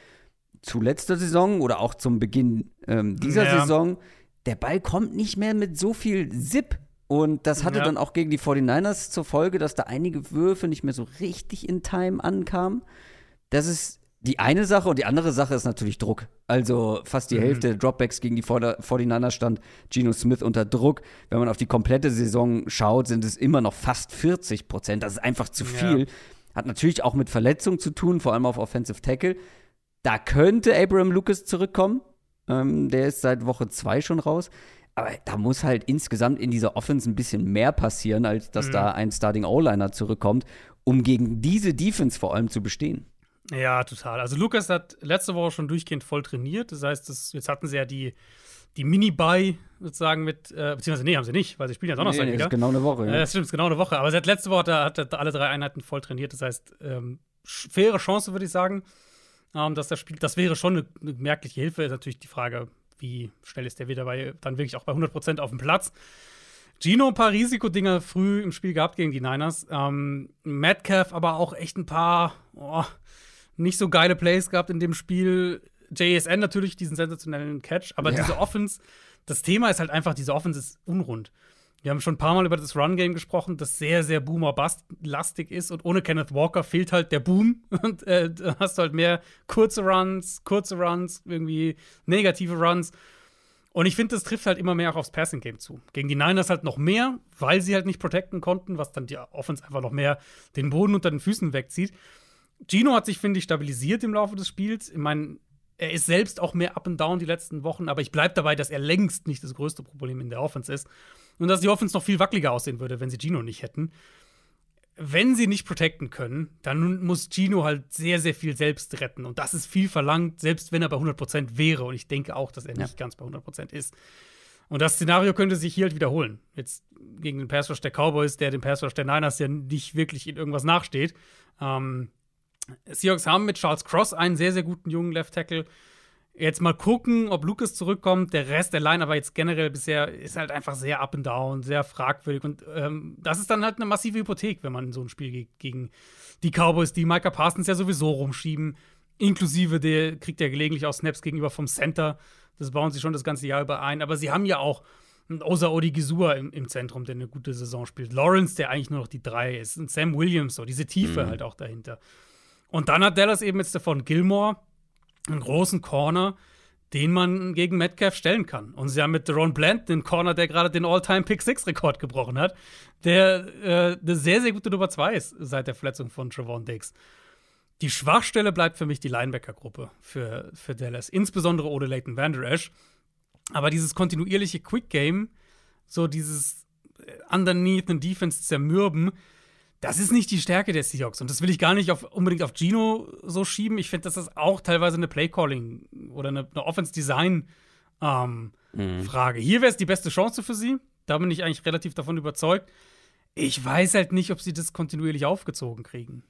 zu letzter Saison oder auch zum Beginn ähm, dieser ja. Saison, der Ball kommt nicht mehr mit so viel Zip. Und das hatte ja. dann auch gegen die 49ers zur Folge, dass da einige Würfe nicht mehr so richtig in Time ankamen. Das ist die eine Sache und die andere Sache ist natürlich Druck. Also fast die mhm. Hälfte der Dropbacks gegen die 49ers stand Geno Smith unter Druck. Wenn man auf die komplette Saison schaut, sind es immer noch fast 40 Prozent. Das ist einfach zu viel. Ja. Hat natürlich auch mit Verletzungen zu tun, vor allem auf Offensive Tackle. Da könnte Abraham Lucas zurückkommen. Ähm, der ist seit Woche zwei schon raus. Aber da muss halt insgesamt in dieser Offense ein bisschen mehr passieren, als dass mhm. da ein Starting O-Liner zurückkommt, um gegen diese Defense vor allem zu bestehen. Ja, total. Also Lukas hat letzte Woche schon durchgehend voll trainiert. Das heißt, das, jetzt hatten sie ja die, die Mini-Buy sozusagen mit, äh, beziehungsweise nee, haben sie nicht, weil sie spielen ja Donnerstag nee, wieder. Das ist genau eine Woche. Ja. Äh, das stimmt, ist genau eine Woche. Aber seit letzte Woche hat er, hat er alle drei Einheiten voll trainiert. Das heißt, ähm, faire Chance, würde ich sagen, ähm, dass das Spiel, das wäre schon eine, eine, merkliche Hilfe. Ist natürlich die Frage, wie schnell ist der wieder bei, dann wirklich auch bei 100% auf dem Platz. Gino ein paar Risikodinger früh im Spiel gehabt gegen die Niners. Ähm, Metcalf aber auch echt ein paar, oh, nicht so geile Plays gehabt in dem Spiel. JSN natürlich diesen sensationellen Catch, aber ja. diese Offense, das Thema ist halt einfach, diese Offense ist unrund. Wir haben schon ein paar Mal über das Run-Game gesprochen, das sehr, sehr Boomer-Bust-lastig ist und ohne Kenneth Walker fehlt halt der Boom und äh, da hast du halt mehr kurze Runs, kurze Runs, irgendwie negative Runs. Und ich finde, das trifft halt immer mehr auch aufs Passing-Game zu. Gegen die Niners halt noch mehr, weil sie halt nicht protecten konnten, was dann die Offense einfach noch mehr den Boden unter den Füßen wegzieht. Gino hat sich, finde ich, stabilisiert im Laufe des Spiels. Ich meine, er ist selbst auch mehr up and down die letzten Wochen, aber ich bleibe dabei, dass er längst nicht das größte Problem in der Offense ist. Und dass die Offense noch viel wackeliger aussehen würde, wenn sie Gino nicht hätten. Wenn sie nicht protecten können, dann muss Gino halt sehr, sehr viel selbst retten. Und das ist viel verlangt, selbst wenn er bei 100% wäre. Und ich denke auch, dass er nicht ganz bei 100% ist. Und das Szenario könnte sich hier halt wiederholen. Jetzt gegen den Pass der Cowboys, der dem Pass der Niners ja nicht wirklich in irgendwas nachsteht. Ähm, Seahawks haben mit Charles Cross einen sehr, sehr guten jungen Left Tackle. Jetzt mal gucken, ob Lucas zurückkommt. Der Rest der Line aber jetzt generell bisher ist halt einfach sehr up and down, sehr fragwürdig. Und ähm, das ist dann halt eine massive Hypothek, wenn man so ein Spiel ge gegen die Cowboys, die Micah Parsons ja sowieso rumschieben. Inklusive der kriegt ja gelegentlich auch Snaps gegenüber vom Center. Das bauen sie schon das ganze Jahr über ein. Aber sie haben ja auch einen Osa Odigizua im, im Zentrum, der eine gute Saison spielt. Lawrence, der eigentlich nur noch die drei ist. Und Sam Williams, so diese Tiefe mhm. halt auch dahinter. Und dann hat Dallas eben jetzt davon Gilmore, einen großen Corner, den man gegen Metcalf stellen kann. Und sie haben mit Deron Bland den Corner, der gerade den All-Time-Pick-6-Rekord gebrochen hat, der äh, eine sehr, sehr gute Nummer 2 ist seit der Verletzung von Trevon Diggs. Die Schwachstelle bleibt für mich die Linebacker-Gruppe für, für Dallas, insbesondere ohne Leighton Vander Esch. Aber dieses kontinuierliche Quick-Game, so dieses äh, underneath and Defense zermürben, das ist nicht die Stärke der Seahawks. Und das will ich gar nicht auf, unbedingt auf Gino so schieben. Ich finde, das ist auch teilweise eine Play-Calling oder eine, eine Offense-Design-Frage. Ähm, mhm. Hier wäre es die beste Chance für sie. Da bin ich eigentlich relativ davon überzeugt. Ich weiß halt nicht, ob sie das kontinuierlich aufgezogen kriegen.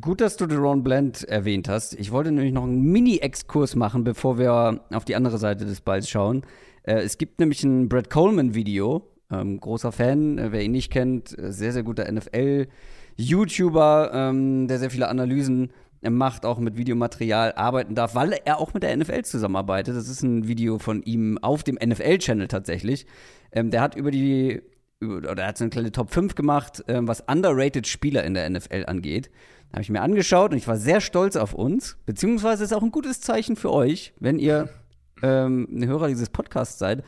Gut, dass du Deron Blend erwähnt hast. Ich wollte nämlich noch einen Mini-Exkurs machen, bevor wir auf die andere Seite des Balls schauen. Äh, es gibt nämlich ein Brad Coleman-Video. Ähm, großer Fan, äh, wer ihn nicht kennt, äh, sehr, sehr guter NFL-YouTuber, ähm, der sehr viele Analysen macht, auch mit Videomaterial arbeiten darf, weil er auch mit der NFL zusammenarbeitet. Das ist ein Video von ihm auf dem NFL-Channel tatsächlich. Ähm, der hat über die, oder er hat so eine kleine Top 5 gemacht, ähm, was underrated Spieler in der NFL angeht. Habe ich mir angeschaut und ich war sehr stolz auf uns. Beziehungsweise ist auch ein gutes Zeichen für euch, wenn ihr ähm, Hörer dieses Podcasts seid, äh,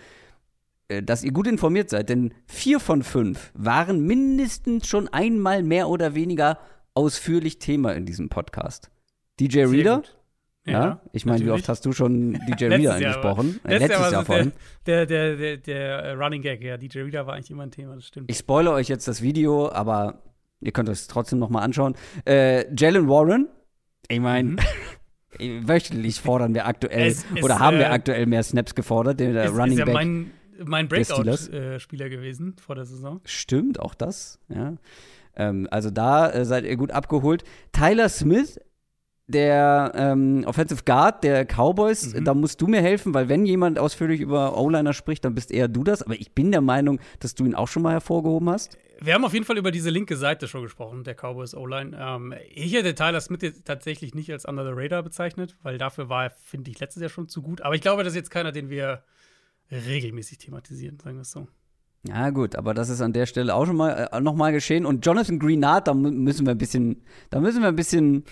dass ihr gut informiert seid. Denn vier von fünf waren mindestens schon einmal mehr oder weniger ausführlich Thema in diesem Podcast. DJ Reader. Ja, ja, ich meine, wie oft hast du schon DJ Reader angesprochen? Jahr, äh, letztes, Jahr, vor allem. Der, der, der, der, Running Gag, ja, DJ Reader war eigentlich immer ein Thema, das stimmt. Ich spoilere euch jetzt das Video, aber Ihr könnt es trotzdem noch mal anschauen. Äh, Jalen Warren, ich meine, mhm. wöchentlich fordern wir aktuell es, es, oder haben äh, wir aktuell mehr Snaps gefordert, der Running ist ja Back. Mein, mein Breakout-Spieler gewesen vor der Saison. Stimmt, auch das, ja. Ähm, also da äh, seid ihr gut abgeholt. Tyler Smith, der ähm, Offensive Guard der Cowboys, mhm. da musst du mir helfen, weil wenn jemand ausführlich über O-Liner spricht, dann bist eher du das. Aber ich bin der Meinung, dass du ihn auch schon mal hervorgehoben hast. Wir haben auf jeden Fall über diese linke Seite schon gesprochen, der Cowboys O-Line. Ähm, ich hätte Tyler Smith jetzt tatsächlich nicht als Under the Radar bezeichnet, weil dafür war er, finde ich, letztes Jahr schon zu gut. Aber ich glaube, das ist jetzt keiner, den wir regelmäßig thematisieren, sagen wir es so. Ja, gut, aber das ist an der Stelle auch schon mal äh, noch mal geschehen. Und Jonathan Greenard, da müssen wir ein bisschen, da müssen wir ein bisschen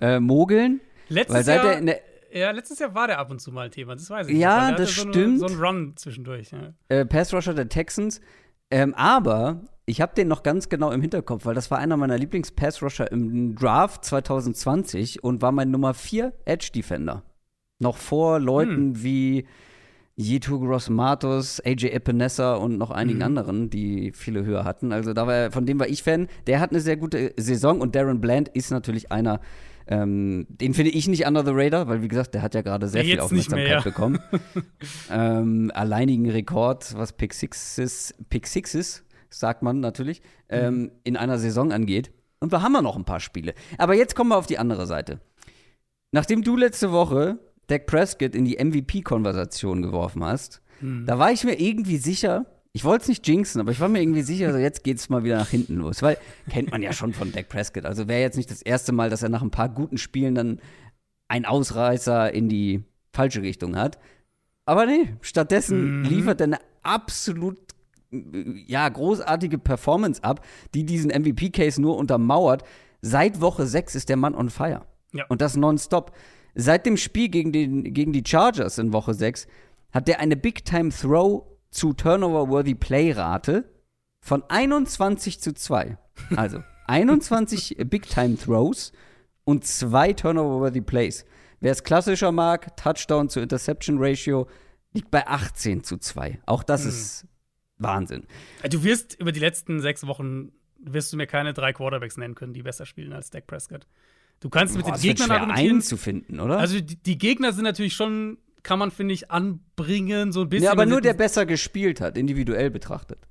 äh, mogeln. Letztes Jahr, ja, letztes Jahr war der ab und zu mal ein Thema, das weiß ich. Ja, das so stimmt. Eine, so ein Run zwischendurch. Ja. Äh, Pass Rusher der Texans. Ähm, aber ich habe den noch ganz genau im Hinterkopf, weil das war einer meiner Lieblings-Pass-Rusher im Draft 2020 und war mein Nummer 4 Edge-Defender. Noch vor Leuten hm. wie Yetu Gross Matos, AJ Epinesa und noch einigen mhm. anderen, die viele höher hatten. Also da war, von dem war ich Fan. Der hat eine sehr gute Saison und Darren Bland ist natürlich einer, ähm, den finde ich nicht under the radar, weil wie gesagt, der hat ja gerade sehr Jetzt viel Aufmerksamkeit mehr, ja. bekommen. ähm, alleinigen Rekord, was Pick Sixes, Pick Sixes, sagt man natürlich, ähm, mhm. in einer Saison angeht. Und wir haben ja noch ein paar Spiele. Aber jetzt kommen wir auf die andere Seite. Nachdem du letzte Woche Dak Prescott in die MVP-Konversation geworfen hast, mhm. da war ich mir irgendwie sicher, ich wollte es nicht jinxen, aber ich war mir irgendwie sicher, also jetzt geht es mal wieder nach hinten los. Weil kennt man ja schon von Dak Prescott. Also wäre jetzt nicht das erste Mal, dass er nach ein paar guten Spielen dann einen Ausreißer in die falsche Richtung hat. Aber nee, stattdessen mhm. liefert er eine absolut ja, großartige Performance ab, die diesen MVP-Case nur untermauert. Seit Woche 6 ist der Mann on fire. Ja. Und das nonstop. Seit dem Spiel gegen, den, gegen die Chargers in Woche 6 hat der eine Big-Time-Throw zu Turnover-Worthy Play-Rate von 21 zu 2. Also 21 Big-Time-Throws und zwei Turnover-Worthy Plays. Wer es klassischer mag, Touchdown zu Interception-Ratio liegt bei 18 zu 2. Auch das hm. ist Wahnsinn. Du wirst über die letzten sechs Wochen wirst du mir keine drei Quarterbacks nennen können, die besser spielen als Dak Prescott. Du kannst Boah, mit den Gegnern argumentieren. zu finden, oder? Also die, die Gegner sind natürlich schon kann man, finde ich, anbringen, so ein bisschen. Ja, aber nur der besser gespielt hat, individuell betrachtet.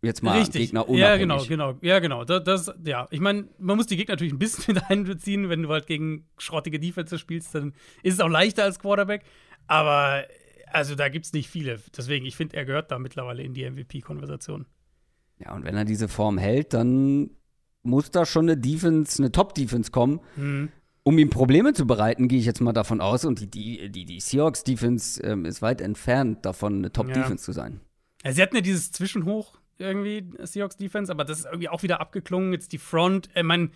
Jetzt mal Richtig. Gegner unabhängig. Ja, genau, genau. Ja, genau. Das, das, ja, ich meine, man muss die Gegner natürlich ein bisschen mit einbeziehen. Wenn du halt gegen schrottige Defense spielst, dann ist es auch leichter als Quarterback. Aber also da gibt es nicht viele. Deswegen, ich finde, er gehört da mittlerweile in die MVP-Konversation. Ja, und wenn er diese Form hält, dann muss da schon eine Defense, eine Top-Defense kommen. Mhm um ihm Probleme zu bereiten, gehe ich jetzt mal davon aus. Und die, die, die, die Seahawks-Defense ähm, ist weit entfernt davon, eine Top-Defense ja. zu sein. Ja, sie hatten ja dieses Zwischenhoch irgendwie, Seahawks-Defense, aber das ist irgendwie auch wieder abgeklungen. Jetzt die Front. Ich meine,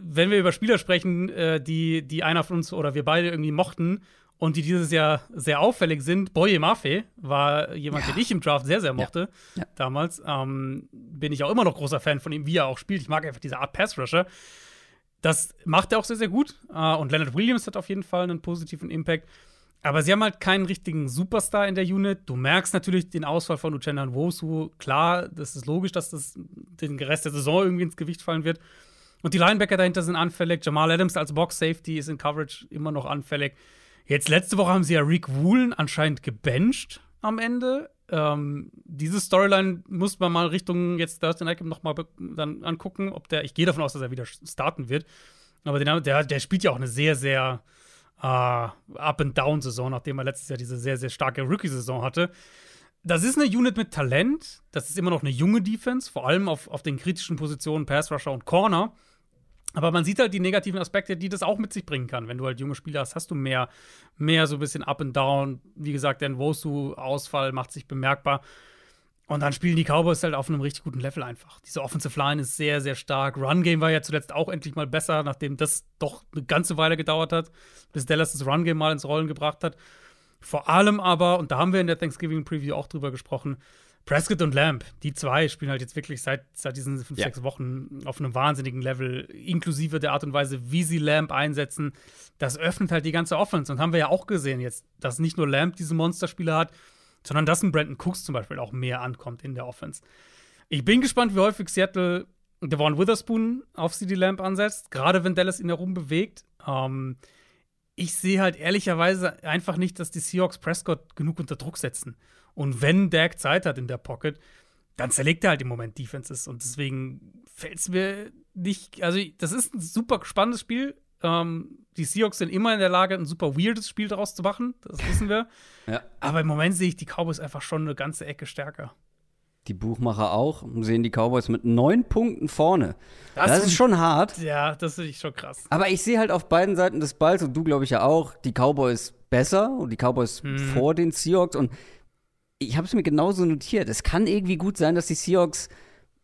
wenn wir über Spieler sprechen, äh, die, die einer von uns oder wir beide irgendwie mochten und die dieses Jahr sehr auffällig sind, Boye Mafe war jemand, ja. den ich im Draft sehr, sehr mochte ja. damals. Ähm, bin ich auch immer noch großer Fan von ihm, wie er auch spielt. Ich mag einfach diese Art Pass-Rusher. Das macht er auch sehr, sehr gut. Uh, und Leonard Williams hat auf jeden Fall einen positiven Impact. Aber sie haben halt keinen richtigen Superstar in der Unit. Du merkst natürlich den Ausfall von Uchenna Wosu. Klar, das ist logisch, dass das den Rest der Saison irgendwie ins Gewicht fallen wird. Und die Linebacker dahinter sind anfällig. Jamal Adams als Box-Safety ist in Coverage immer noch anfällig. Jetzt letzte Woche haben sie ja Rick Woolen anscheinend gebencht. am Ende. Ähm, diese Storyline muss man mal Richtung jetzt Thursday Night noch mal dann angucken, ob der, ich gehe davon aus, dass er wieder starten wird. Aber den, der, der spielt ja auch eine sehr, sehr äh, Up-and-Down-Saison, nachdem er letztes Jahr diese sehr, sehr starke Rookie-Saison hatte. Das ist eine Unit mit Talent. Das ist immer noch eine junge Defense, vor allem auf, auf den kritischen Positionen Pass Rusher und Corner. Aber man sieht halt die negativen Aspekte, die das auch mit sich bringen kann. Wenn du halt junge Spieler hast, hast du mehr, mehr so ein bisschen Up and Down. Wie gesagt, der Wosu-Ausfall macht sich bemerkbar. Und dann spielen die Cowboys halt auf einem richtig guten Level einfach. Diese Offensive Line ist sehr, sehr stark. Run-Game war ja zuletzt auch endlich mal besser, nachdem das doch eine ganze Weile gedauert hat, bis Dallas das Run-Game mal ins Rollen gebracht hat. Vor allem aber, und da haben wir in der Thanksgiving Preview auch drüber gesprochen, Prescott und Lamb, die zwei spielen halt jetzt wirklich seit, seit diesen fünf, ja. sechs Wochen auf einem wahnsinnigen Level, inklusive der Art und Weise, wie sie Lamb einsetzen. Das öffnet halt die ganze Offense. Und haben wir ja auch gesehen jetzt, dass nicht nur Lamb diese Monsterspiele hat, sondern dass ein Brandon Cooks zum Beispiel auch mehr ankommt in der Offense. Ich bin gespannt, wie häufig Seattle Devon Witherspoon auf CD Lamb ansetzt, gerade wenn Dallas ihn herum bewegt. Ähm, ich sehe halt ehrlicherweise einfach nicht, dass die Seahawks Prescott genug unter Druck setzen. Und wenn Dak Zeit hat in der Pocket, dann zerlegt er halt im Moment Defenses. Und deswegen fällt es mir nicht. Also, das ist ein super spannendes Spiel. Ähm, die Seahawks sind immer in der Lage, ein super weirdes Spiel daraus zu machen. Das wissen wir. ja. Aber im Moment sehe ich die Cowboys einfach schon eine ganze Ecke stärker. Die Buchmacher auch sehen die Cowboys mit neun Punkten vorne. Das, das ist schon hart. Ja, das finde ich schon krass. Aber ich sehe halt auf beiden Seiten des Balls, und du glaube ich ja auch, die Cowboys besser und die Cowboys hm. vor den Seahawks. Und ich habe es mir genauso notiert. Es kann irgendwie gut sein, dass die Seahawks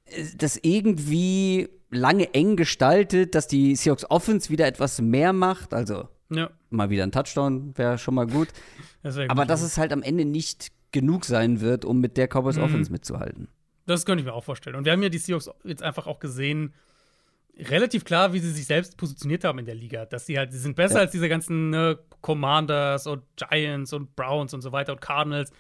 äh, das irgendwie lange eng gestaltet, dass die Seahawks Offense wieder etwas mehr macht. Also ja. mal wieder ein Touchdown wäre schon mal gut. Das Aber gut, dass es halt am Ende nicht genug sein wird, um mit der Cowboys mhm. Offense mitzuhalten. Das könnte ich mir auch vorstellen. Und wir haben ja die Seahawks jetzt einfach auch gesehen, relativ klar, wie sie sich selbst positioniert haben in der Liga. Dass sie halt, sie sind besser ja. als diese ganzen ne, Commanders und Giants und Browns und so weiter und Cardinals.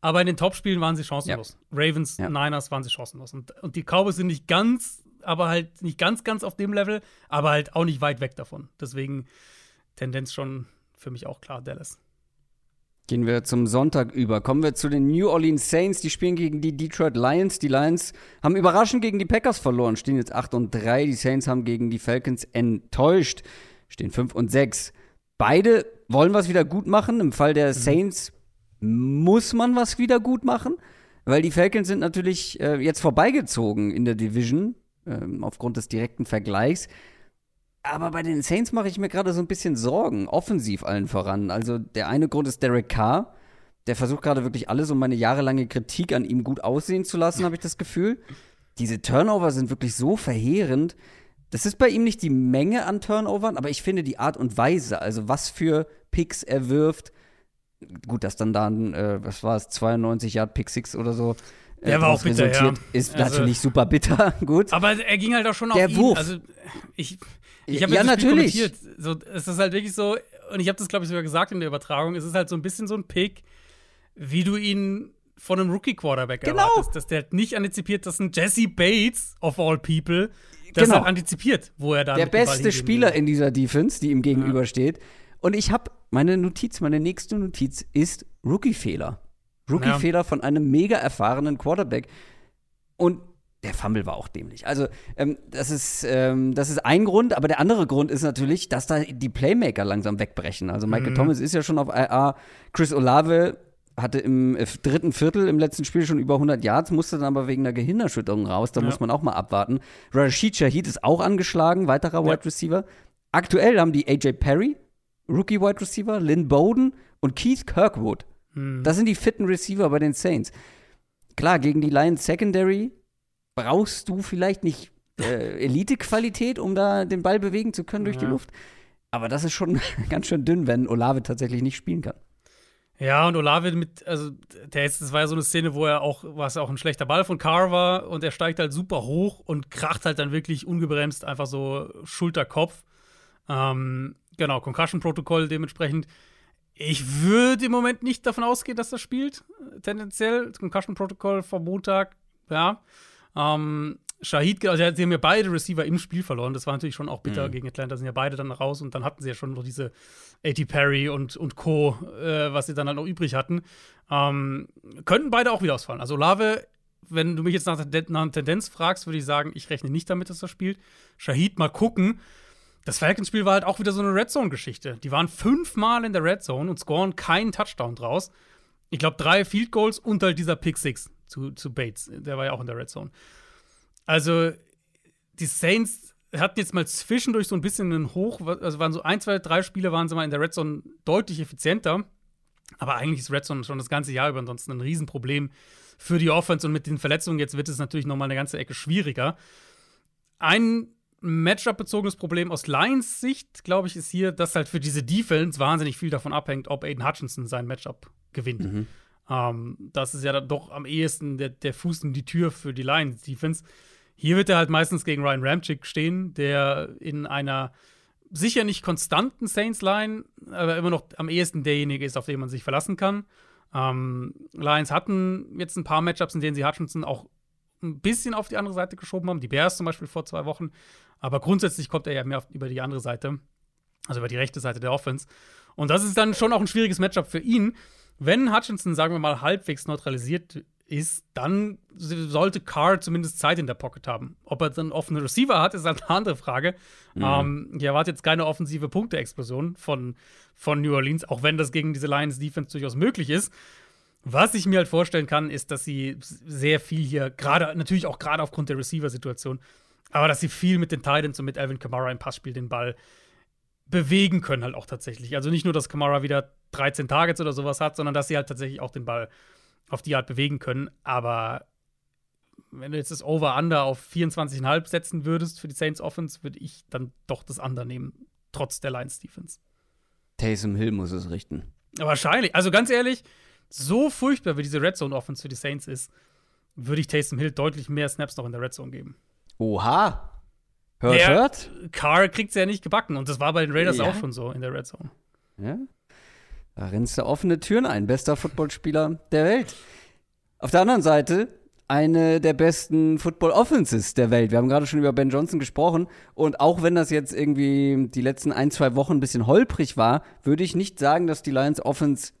Aber in den Topspielen waren sie chancenlos. Ja. Ravens, ja. Niners waren sie chancenlos. Und, und die Cowboys sind nicht ganz, aber halt nicht ganz, ganz auf dem Level, aber halt auch nicht weit weg davon. Deswegen Tendenz schon für mich auch klar, Dallas. Gehen wir zum Sonntag über. Kommen wir zu den New Orleans Saints. Die spielen gegen die Detroit Lions. Die Lions haben überraschend gegen die Packers verloren, stehen jetzt 8 und 3. Die Saints haben gegen die Falcons enttäuscht, stehen 5 und 6. Beide wollen was wieder gut machen. Im Fall der mhm. Saints muss man was wieder gut machen, weil die Falcons sind natürlich äh, jetzt vorbeigezogen in der Division äh, aufgrund des direkten Vergleichs. Aber bei den Saints mache ich mir gerade so ein bisschen Sorgen, offensiv allen voran. Also der eine Grund ist Derek Carr. Der versucht gerade wirklich alles, um meine jahrelange Kritik an ihm gut aussehen zu lassen, habe ich das Gefühl. Diese Turnover sind wirklich so verheerend. Das ist bei ihm nicht die Menge an Turnovern, aber ich finde die Art und Weise, also was für Picks er wirft, gut, dass dann da ein, äh, was war es, 92 Yard Pick Six oder so. Äh, der war auch bitter, ja. Ist also, natürlich super bitter, gut. Aber er ging halt auch schon der auf Wurf. ihn. Also ich, ich habe ja, natürlich. So, es ist halt wirklich so, und ich habe das, glaube ich, sogar gesagt in der Übertragung, es ist halt so ein bisschen so ein Pick, wie du ihn von einem Rookie-Quarterback genau. erwartest. Dass der halt nicht antizipiert, dass ein Jesse Bates, of all people, das genau. halt antizipiert, wo er dann. Der beste Spieler will. in dieser Defense, die ihm gegenübersteht. Ja. Und ich habe meine Notiz, meine nächste Notiz ist Rookie-Fehler. Rookie-Fehler ja. von einem mega erfahrenen Quarterback. Und der Fumble war auch dämlich. Also, ähm, das, ist, ähm, das ist ein Grund, aber der andere Grund ist natürlich, dass da die Playmaker langsam wegbrechen. Also, Michael mhm. Thomas ist ja schon auf IA. Chris Olave hatte im äh, dritten Viertel im letzten Spiel schon über 100 Yards, musste dann aber wegen einer Gehirnerschütterung raus. Da ja. muss man auch mal abwarten. Rashid Shahid ist auch angeschlagen, weiterer ja. Wide Receiver. Aktuell haben die AJ Perry, Rookie Wide Receiver, Lynn Bowden und Keith Kirkwood. Hm. Das sind die fitten Receiver bei den Saints. Klar, gegen die Lions Secondary brauchst du vielleicht nicht äh, Elite-Qualität, um da den Ball bewegen zu können durch ja. die Luft. Aber das ist schon ganz schön dünn, wenn Olave tatsächlich nicht spielen kann. Ja, und Olave mit, also der ist, das war ja so eine Szene, wo er auch, was auch ein schlechter Ball von Carr war und er steigt halt super hoch und kracht halt dann wirklich ungebremst einfach so Schulterkopf. Ähm, Genau, Concussion-Protokoll dementsprechend. Ich würde im Moment nicht davon ausgehen, dass er spielt. Tendenziell Concussion-Protokoll vom Montag, ja. Ähm, Shahid, also sie haben ja beide Receiver im Spiel verloren. Das war natürlich schon auch bitter Mhm. gegen Atlanta. Sind ja beide dann raus und dann hatten sie ja schon noch diese A.T. Perry und, und Co., äh, was sie dann halt noch übrig hatten. Ähm, könnten beide auch wieder ausfallen. Also Olave, wenn du mich jetzt nach, der- nach einer Tendenz fragst, würde ich sagen, ich rechne nicht damit, dass er spielt. Shahid mal gucken. Das Falcons-Spiel war halt auch wieder so eine Red Zone-Geschichte. Die waren fünfmal in der Red Zone und scoren keinen Touchdown draus. Ich glaube, drei Field Goals und halt dieser Pick Six zu, zu Bates. Der war ja auch in der Red Zone. Also, die Saints hatten jetzt mal zwischendurch so ein bisschen einen Hoch, also waren so ein, zwei, drei Spiele waren sie mal in der Red Zone deutlich effizienter. Aber eigentlich ist Red Zone schon das ganze Jahr über ansonsten ein Riesenproblem für die Offense und mit den Verletzungen jetzt wird es natürlich noch mal eine ganze Ecke schwieriger. Ein Matchup-bezogenes Problem aus Lions Sicht, glaube ich, ist hier, dass halt für diese Defense wahnsinnig viel davon abhängt, ob Aiden Hutchinson sein Matchup gewinnt. Ähm, das ist ja dann doch am ehesten der, der Fuß in die Tür für die Lions Defense. Hier wird er halt meistens gegen Ryan Ramchick stehen, der in einer sicher nicht konstanten Saints-Line, aber immer noch am ehesten derjenige ist, auf den man sich verlassen kann. Ähm, Lions hatten jetzt ein paar Matchups, in denen sie Hutchinson auch ein bisschen auf die andere Seite geschoben haben. Die Bears zum Beispiel vor zwei Wochen. Aber grundsätzlich kommt er ja mehr über die andere Seite, also über die rechte Seite der Offense. Und das ist dann schon auch ein schwieriges Matchup für ihn. Wenn Hutchinson, sagen wir mal, halbwegs neutralisiert ist, dann sollte Carr zumindest Zeit in der Pocket haben. Ob er dann offene Receiver hat, ist halt eine andere Frage. Ähm, ich erwarte jetzt keine offensive Punkte-Explosion von, von New Orleans, auch wenn das gegen diese Lions-Defense durchaus möglich ist. Was ich mir halt vorstellen kann, ist, dass sie sehr viel hier, gerade, natürlich auch gerade aufgrund der Receiver-Situation, aber dass sie viel mit den Titans und mit Alvin Kamara im Passspiel den Ball bewegen können, halt auch tatsächlich. Also nicht nur, dass Kamara wieder 13 Targets oder sowas hat, sondern dass sie halt tatsächlich auch den Ball auf die Art bewegen können. Aber wenn du jetzt das Over-Under auf 24,5 setzen würdest für die Saints Offense, würde ich dann doch das Under nehmen, trotz der Lions Defense. Taysom Hill muss es richten. Wahrscheinlich. Also ganz ehrlich, so furchtbar wie diese Red Zone Offense für die Saints ist, würde ich Taysom Hill deutlich mehr Snaps noch in der Red Zone geben. Oha. Hört, Der- hört. Carr kriegt es ja nicht gebacken und das war bei den Raiders Ja. auch schon so in der Red Zone. Ja? Da rennst du offene Türen ein. Bester Footballspieler der Welt. Auf der anderen Seite eine der besten Football-Offenses der Welt. Wir haben gerade schon über Ben Johnson gesprochen. Und auch wenn das jetzt irgendwie die letzten ein, zwei Wochen ein bisschen holprig war, würde ich nicht sagen, dass die Lions Offense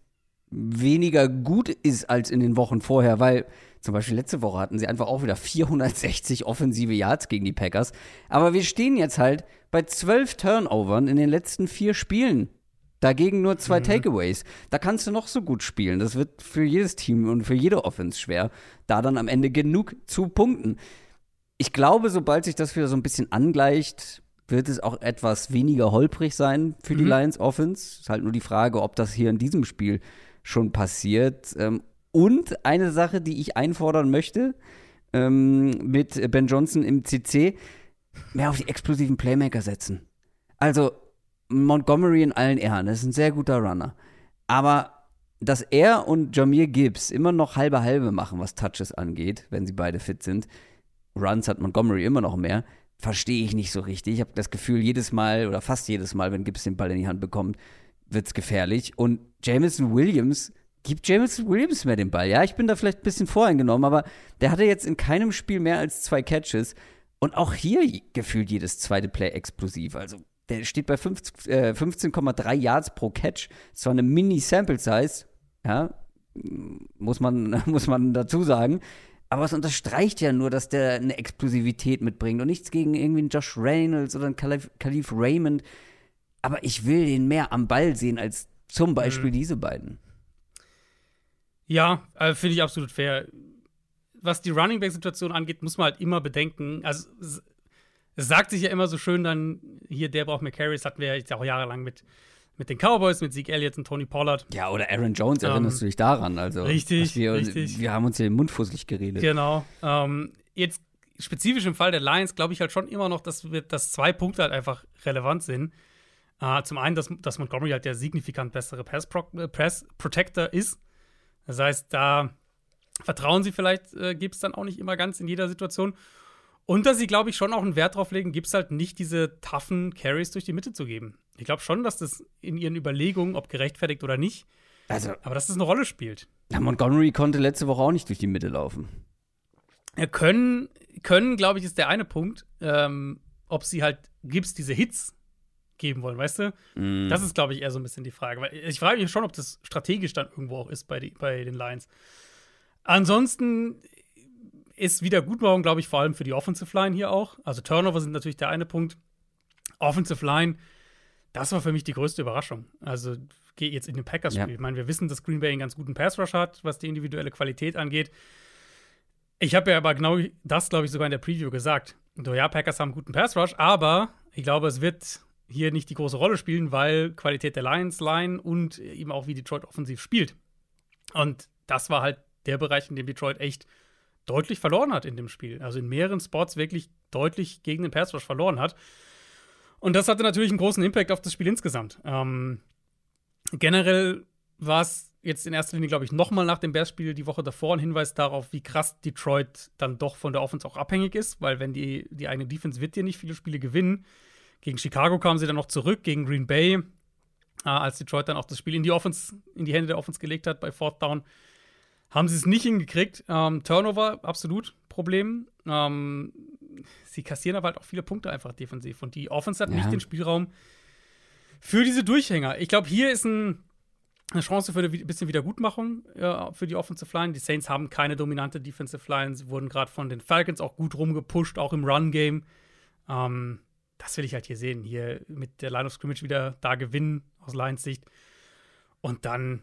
weniger gut ist als in den Wochen vorher, weil zum Beispiel letzte Woche hatten sie einfach auch wieder 460 offensive Yards gegen die Packers. Aber wir stehen jetzt halt bei 12 Turnovern in den letzten vier Spielen. Dagegen nur zwei Takeaways. Da kannst du noch so gut spielen. Das wird für jedes Team und für jede Offense schwer, da dann am Ende genug zu punkten. Ich glaube, sobald sich das wieder so ein bisschen angleicht, wird es auch etwas weniger holprig sein für die Mhm. Lions Offense. Ist halt nur die Frage, ob das hier in diesem Spiel schon passiert. Ähm, Und eine Sache, die ich einfordern möchte, ähm, mit Ben Johnson im CC, mehr auf die explosiven Playmaker setzen. Also Montgomery in allen Ehren, das ist ein sehr guter Runner. Aber dass er und Jamir Gibbs immer noch halbe halbe machen, was Touches angeht, wenn sie beide fit sind, Runs hat Montgomery immer noch mehr, verstehe ich nicht so richtig. Ich habe das Gefühl, jedes Mal oder fast jedes Mal, wenn Gibbs den Ball in die Hand bekommt, wird es gefährlich. Und Jameson Williams gibt Jameson Williams mehr den Ball. Ja, ich bin da vielleicht ein bisschen voreingenommen, aber der hatte jetzt in keinem Spiel mehr als zwei Catches. Und auch hier gefühlt jedes zweite Play explosiv. Also der steht bei 15 äh, 15,3 Yards pro Catch. Zwar eine Mini-Sample-Size, ja, muss man, muss man dazu sagen. Aber es unterstreicht ja nur, dass der eine Explosivität mitbringt und nichts gegen irgendwie einen Josh Reynolds oder einen Khalif, Khalif Raymond. Aber ich will den mehr am Ball sehen als zum Beispiel diese beiden. Ja, äh, finde ich absolut fair. Was die Running Back-Situation angeht, muss man halt immer bedenken. Also, es, sagt sich ja immer so schön dann, hier, der braucht mehr Carries, hatten wir ja auch jahrelang mit, mit den Cowboys, mit Zeke Elliott und Tony Pollard. Ja, oder Aaron Jones, erinnerst du dich daran? Also, Ähm, richtig, wir, richtig. Wir haben uns hier den Mund fusselig geredet. Genau. Ähm, jetzt spezifisch im Fall der Lions glaube ich halt schon immer noch, dass, wir, dass zwei Punkte halt einfach relevant sind. Äh, zum einen, dass, dass Montgomery halt der signifikant bessere Pass, -Pro äh, Pass Protector ist. Das heißt, da vertrauen sie vielleicht, äh, gibt es dann auch nicht immer ganz in jeder Situation. Und dass sie, glaube ich, schon auch einen Wert drauf legen, gibt es halt nicht diese toughen Carries durch die Mitte zu geben. Ich glaube schon, dass das in ihren Überlegungen, ob gerechtfertigt oder nicht, Also, aber dass das eine Rolle spielt. ja, Montgomery konnte letzte Woche auch nicht durch die Mitte laufen. Er können, können, glaube ich, ist der eine Punkt, ähm, ob sie halt Gibbs diese Hits geben wollen, weißt du? Mm. Das ist, glaube ich, eher so ein bisschen die Frage. Weil ich frage mich schon, ob das strategisch dann irgendwo auch ist bei, die, bei den Lions. Ansonsten ist Wiedergutmachung, glaube ich, vor allem für die Offensive Line hier auch. Also Turnover sind natürlich der eine Punkt. Offensive Line, das war für mich die größte Überraschung. Also gehe jetzt in den Packers-Spiel. Ja. Ich meine, wir wissen, dass Green Bay einen ganz guten Pass-Rush hat, was die individuelle Qualität angeht. Ich habe ja aber genau das, glaube ich, sogar in der Preview gesagt. So, ja, Packers haben einen guten Pass-Rush, aber ich glaube, es wird hier nicht die große Rolle spielen, weil Qualität der Lions, Line und eben auch wie Detroit offensiv spielt. Und das war halt der Bereich, in dem Detroit echt deutlich verloren hat in dem Spiel. Also in mehreren Spots wirklich deutlich gegen den Pass Rush verloren hat. Und das hatte natürlich einen großen Impact auf das Spiel insgesamt. Ähm, generell war es jetzt in erster Linie, glaube ich, nochmal nach dem Bears-Spiel die Woche davor ein Hinweis darauf, wie krass Detroit dann doch von der Offense auch abhängig ist, weil wenn die, die eigene Defense wird dir nicht viele Spiele gewinnen. Gegen Chicago kamen sie dann noch zurück, gegen Green Bay, äh, als Detroit dann auch das Spiel in die Offense, in die Hände der Offense gelegt hat bei Fourth Down. Haben sie es nicht hingekriegt. Ähm, Turnover, absolut Problem. Ähm, sie kassieren aber halt auch viele Punkte einfach defensiv. Und die Offense hat ja. nicht den Spielraum für diese Durchhänger. Ich glaube, hier ist ein, eine Chance für ein bisschen Wiedergutmachung äh, für die Offensive Line. Die Saints haben keine dominante Defensive Line. Sie wurden gerade von den Falcons auch gut rumgepusht, auch im Run-Game. Ähm, das will ich halt hier sehen. Hier mit der Line of Scrimmage wieder da gewinnen aus Lions Sicht. Und dann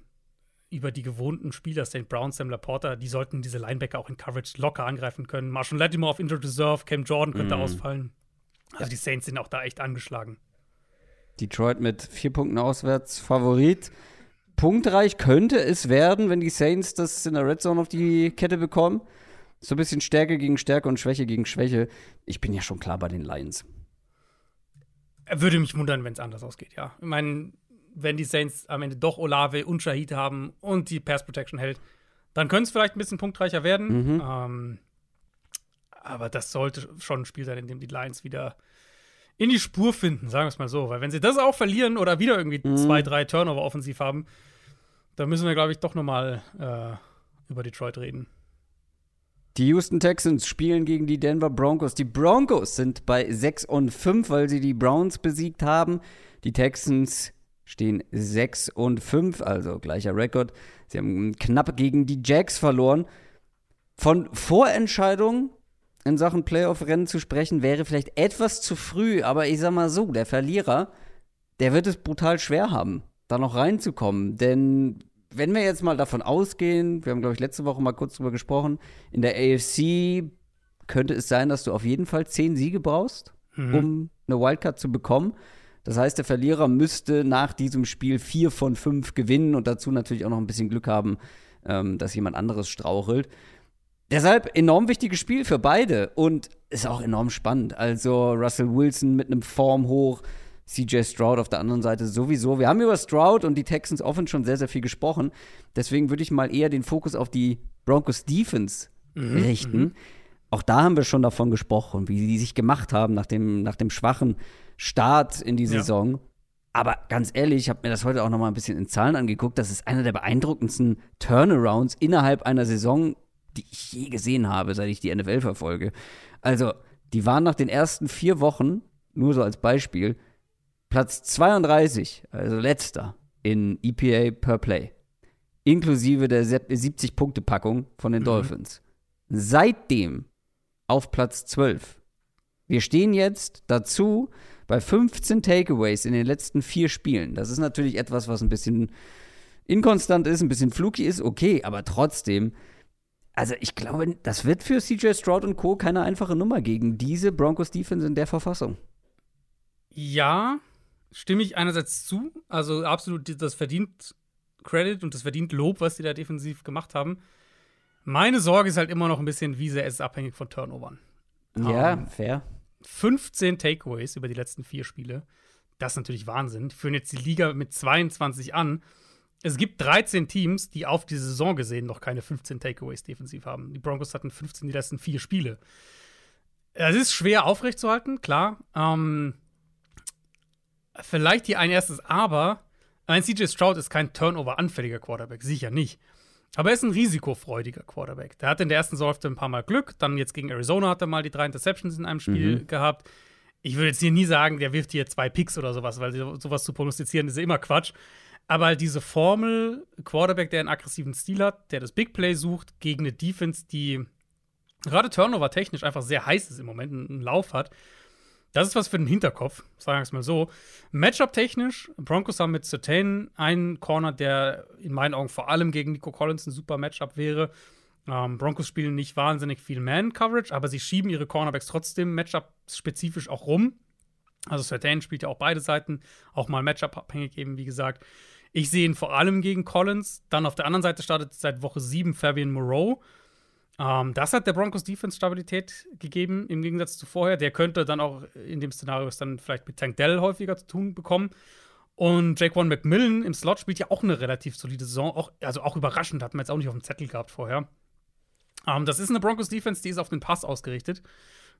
über die gewohnten Spieler, St. Brown, Sam Laporta, die sollten diese Linebacker auch in Coverage locker angreifen können. Marshall Lattimore auf Injured Reserve, Cam Jordan könnte mm. ausfallen. Also die Saints sind auch da echt angeschlagen. Detroit mit vier Punkten auswärts Favorit. Punktreich könnte es werden, wenn die Saints das in der Red Zone auf die Kette bekommen. So ein bisschen Stärke gegen Stärke und Schwäche gegen Schwäche. Ich bin ja schon klar bei den Lions. Würde mich wundern, wenn es anders ausgeht, ja. Ich meine, wenn die Saints am Ende doch Olave und Shahid haben und die Pass Protection hält, dann könnte es vielleicht ein bisschen punktreicher werden. Mhm. Ähm, aber das sollte schon ein Spiel sein, in dem die Lions wieder in die Spur finden, sagen wir es mal so. Weil wenn sie das auch verlieren oder wieder irgendwie mhm. zwei, drei Turnover offensiv haben, dann müssen wir, glaube ich, doch noch mal äh, über Detroit reden. Die Houston Texans spielen gegen die Denver Broncos. Die Broncos sind bei 6 und 5, weil sie die Browns besiegt haben. Die Texans stehen 6 und 5, also gleicher Rekord. Sie haben knapp gegen die Jacks verloren. Von Vorentscheidungen in Sachen Playoff-Rennen zu sprechen, wäre vielleicht etwas zu früh, aber ich sag mal so, der Verlierer, der wird es brutal schwer haben, da noch reinzukommen. Denn wenn wir jetzt mal davon ausgehen, wir haben, glaube ich, letzte Woche mal kurz drüber gesprochen, in der AFC könnte es sein, dass du auf jeden Fall zehn Siege brauchst, mhm. um eine Wildcard zu bekommen. Das heißt, der Verlierer müsste nach diesem Spiel vier von fünf gewinnen und dazu natürlich auch noch ein bisschen Glück haben, ähm, dass jemand anderes strauchelt. Deshalb enorm wichtiges Spiel für beide und ist auch enorm spannend. Also Russell Wilson mit einem Form hoch, CJ Stroud auf der anderen Seite sowieso. Wir haben über Stroud und die Texans offen schon sehr, sehr viel gesprochen. Deswegen würde ich mal eher den Fokus auf die Broncos Defense mhm, richten. Mhm. Auch da haben wir schon davon gesprochen, wie sie sich gemacht haben nach dem, nach dem schwachen Start in die Saison. Ja. Aber ganz ehrlich, ich habe mir das heute auch noch mal ein bisschen in Zahlen angeguckt. Das ist einer der beeindruckendsten Turnarounds innerhalb einer Saison, die ich je gesehen habe, seit ich die NFL verfolge. Also, die waren nach den ersten vier Wochen, nur so als Beispiel, Platz 32, also letzter in EPA per Play. Inklusive der 70-Punkte-Packung von den mhm. Dolphins. Seitdem auf Platz 12. Wir stehen jetzt dazu bei 15 Takeaways in den letzten vier Spielen. Das ist natürlich etwas, was ein bisschen inkonstant ist, ein bisschen fluky ist, okay, aber trotzdem. Also ich glaube, das wird für CJ Stroud und Co. keine einfache Nummer gegen diese Broncos Defense in der Verfassung. Ja, stimme ich einerseits zu. Also absolut, das verdient Credit und das verdient Lob, was sie da defensiv gemacht haben. Meine Sorge ist halt immer noch ein bisschen, wie sehr ist es abhängig von Turnovern. Ja, um, ähm, fair. 15 Takeaways über die letzten vier Spiele. Das ist natürlich Wahnsinn. Führen jetzt die Liga mit 22 an. Es gibt 13 Teams, die auf die Saison gesehen noch keine 15 Takeaways defensiv haben. Die Broncos hatten 15 die letzten vier Spiele. Es ist schwer aufrechtzuerhalten, klar. Ähm, vielleicht hier ein erstes Aber. Ein CJ Stroud ist kein Turnover-anfälliger Quarterback, sicher nicht. Aber er ist ein risikofreudiger Quarterback. Der hatte in der ersten Saison ein paar Mal Glück. Dann jetzt gegen Arizona hat er mal die drei Interceptions in einem Spiel mhm. gehabt. Ich würde jetzt hier nie sagen, der wirft hier zwei Picks oder sowas, weil sowas zu prognostizieren ist immer Quatsch. Aber halt diese Formel, Quarterback, der einen aggressiven Stil hat, der das Big Play sucht, gegen eine Defense, die gerade Turnover-technisch einfach sehr heiß ist im Moment, einen Lauf hat. Das ist was für den Hinterkopf, sagen wir es mal so. Matchup-technisch, Broncos haben mit Certain einen Corner, der in meinen Augen vor allem gegen Nico Collins ein super Matchup wäre. Ähm, Broncos spielen nicht wahnsinnig viel Man-Coverage, aber sie schieben ihre Cornerbacks trotzdem Matchup-spezifisch auch rum. Also Certain spielt ja auch beide Seiten, auch mal Matchup-abhängig eben, wie gesagt. Ich sehe ihn vor allem gegen Collins. Dann auf der anderen Seite startet seit Woche 7 Fabian Moreau. Ähm, das hat der Broncos Defense Stabilität gegeben, im Gegensatz zu vorher. Der könnte dann auch in dem Szenario es dann vielleicht mit Tank Dell häufiger zu tun bekommen. Und Jaquan McMillan im Slot spielt ja auch eine relativ solide Saison. Auch, also auch überraschend, hat man jetzt auch nicht auf dem Zettel gehabt vorher. Ähm, das ist eine Broncos Defense, die ist auf den Pass ausgerichtet.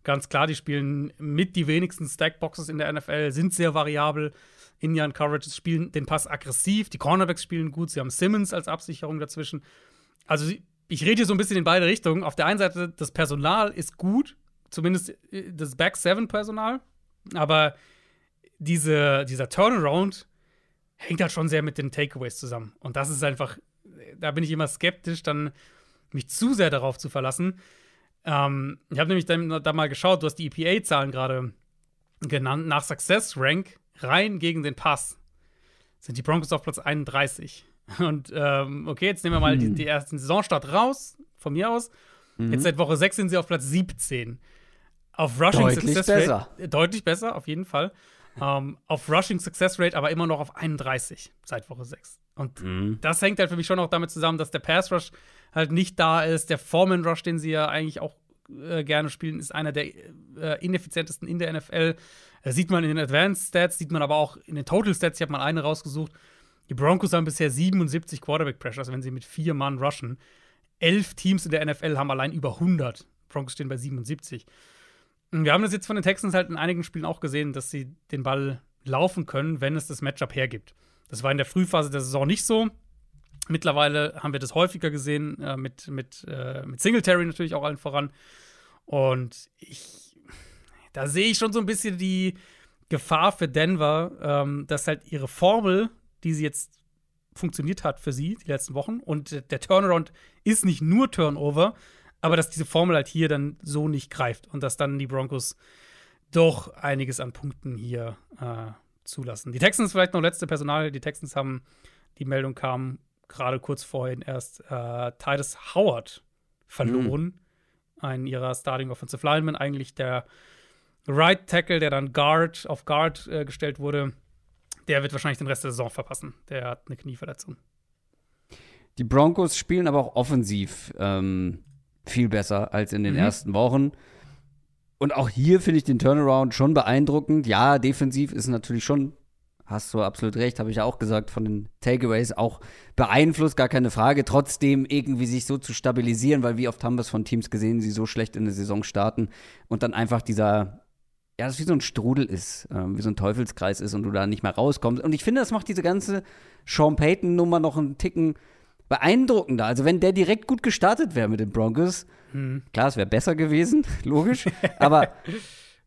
Ganz klar, die spielen mit die wenigsten Stackboxes in der NFL, sind sehr variabel. Indian Coverage spielen den Pass aggressiv, die Cornerbacks spielen gut, sie haben Simmons als Absicherung dazwischen. Also ich rede hier so ein bisschen in beide Richtungen. Auf der einen Seite, das Personal ist gut, zumindest äh, das Back Seven Personal, aber diese, dieser Turnaround hängt halt schon sehr mit den Takeaways zusammen. Und das ist einfach, da bin ich immer skeptisch, dann mich zu sehr darauf zu verlassen. Ähm, ich habe nämlich da mal geschaut, du hast die EPA-Zahlen gerade genannt. Nach Success Rank rein gegen den Pass sind die Broncos auf Platz 31. Und ähm, okay, jetzt nehmen wir mal hm. die, die ersten Saisonstart raus, von mir aus. Mhm. Jetzt seit Woche 6 sind sie auf Platz 17. Auf Rushing deutlich Success besser. Rate. Deutlich besser, auf jeden Fall. ähm, auf Rushing Success Rate aber immer noch auf 31 seit Woche 6. Und mhm. das hängt halt für mich schon auch damit zusammen, dass der Pass Rush halt nicht da ist. Der Foreman Rush, den sie ja eigentlich auch äh, gerne spielen, ist einer der äh, ineffizientesten in der NFL. Das sieht man in den Advanced Stats, sieht man aber auch in den Total Stats. Ich habe mal eine rausgesucht. Die Broncos haben bisher 77 Quarterback Pressures, wenn sie mit vier Mann rushen. Elf Teams in der NFL haben allein über 100. Broncos stehen bei 77. Und wir haben das jetzt von den Texans halt in einigen Spielen auch gesehen, dass sie den Ball laufen können, wenn es das Matchup hergibt. Das war in der Frühphase der Saison nicht so. Mittlerweile haben wir das häufiger gesehen, äh, mit, mit, äh, mit Singletary natürlich auch allen voran. Und ich, da sehe ich schon so ein bisschen die Gefahr für Denver, ähm, dass halt ihre Formel, die sie jetzt funktioniert hat für sie die letzten Wochen, und der Turnaround ist nicht nur Turnover, aber dass diese Formel halt hier dann so nicht greift und dass dann die Broncos doch einiges an Punkten hier äh, zulassen. Die Texans vielleicht noch letzte Personal. Die Texans haben, die Meldung kam gerade kurz vorhin erst, äh, Titus Howard verloren. Mhm. Einen ihrer Starting Offensive Linemen, eigentlich der Right Tackle, der dann Guard auf Guard äh, gestellt wurde. Der wird wahrscheinlich den Rest der Saison verpassen. Der hat eine Knieverletzung. Die Broncos spielen aber auch offensiv ähm, viel besser als in den mhm. ersten Wochen. Und auch hier finde ich den Turnaround schon beeindruckend. Ja, defensiv ist natürlich schon, hast du absolut recht, habe ich ja auch gesagt, von den Takeaways auch beeinflusst, gar keine Frage. Trotzdem irgendwie sich so zu stabilisieren, weil wie oft haben wir es von Teams gesehen, die so schlecht in der Saison starten und dann einfach dieser, ja, das wie so ein Strudel ist, äh, wie so ein Teufelskreis ist und du da nicht mehr rauskommst. Und ich finde, das macht diese ganze Sean Payton-Nummer noch einen Ticken beeindruckender. Also wenn der direkt gut gestartet wäre mit den Broncos, hm. klar, es wäre besser gewesen, logisch. aber,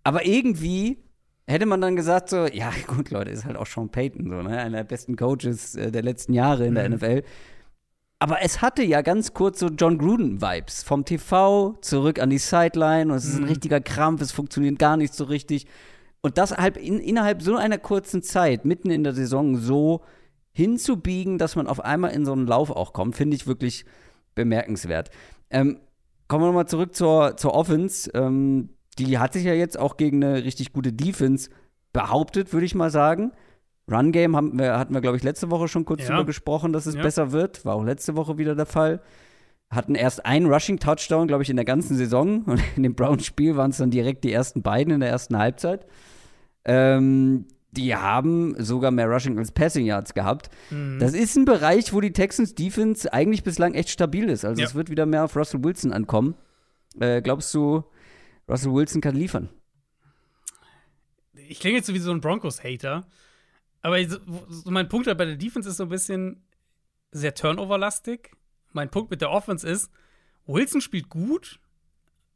aber irgendwie hätte man dann gesagt so, ja gut, Leute, ist halt auch Sean Payton so, ne? einer der besten Coaches äh, der letzten Jahre in der mhm. NFL. Aber es hatte ja ganz kurz so John Gruden-Vibes. Vom TV zurück an die Sideline und es ist ein mhm. richtiger Krampf, es funktioniert gar nicht so richtig. Und das halt in, innerhalb so einer kurzen Zeit, mitten in der Saison, so hinzubiegen, dass man auf einmal in so einen Lauf auch kommt, finde ich wirklich bemerkenswert. Ähm, kommen wir nochmal zurück zur, zur Offense. Ähm, die hat sich ja jetzt auch gegen eine richtig gute Defense behauptet, würde ich mal sagen. Run Game haben wir, hatten wir, glaube ich, letzte Woche schon kurz ja. drüber gesprochen, dass es ja. besser wird. War auch letzte Woche wieder der Fall. Hatten erst einen Rushing-Touchdown, glaube ich, in der ganzen Saison. Und in dem Browns-Spiel waren es dann direkt die ersten beiden in der ersten Halbzeit. Ähm, die haben sogar mehr Rushing als Passing Yards gehabt. Mhm. Das ist ein Bereich, wo die Texans Defense eigentlich bislang echt stabil ist. Also ja. es wird wieder mehr auf Russell Wilson ankommen. Äh, glaubst du, Russell Wilson kann liefern? Ich klinge jetzt so wie so ein Broncos-Hater. Aber so, mein Punkt halt bei der Defense ist so ein bisschen sehr turnover-lastig. mein Punkt mit der Offense ist, Wilson spielt gut,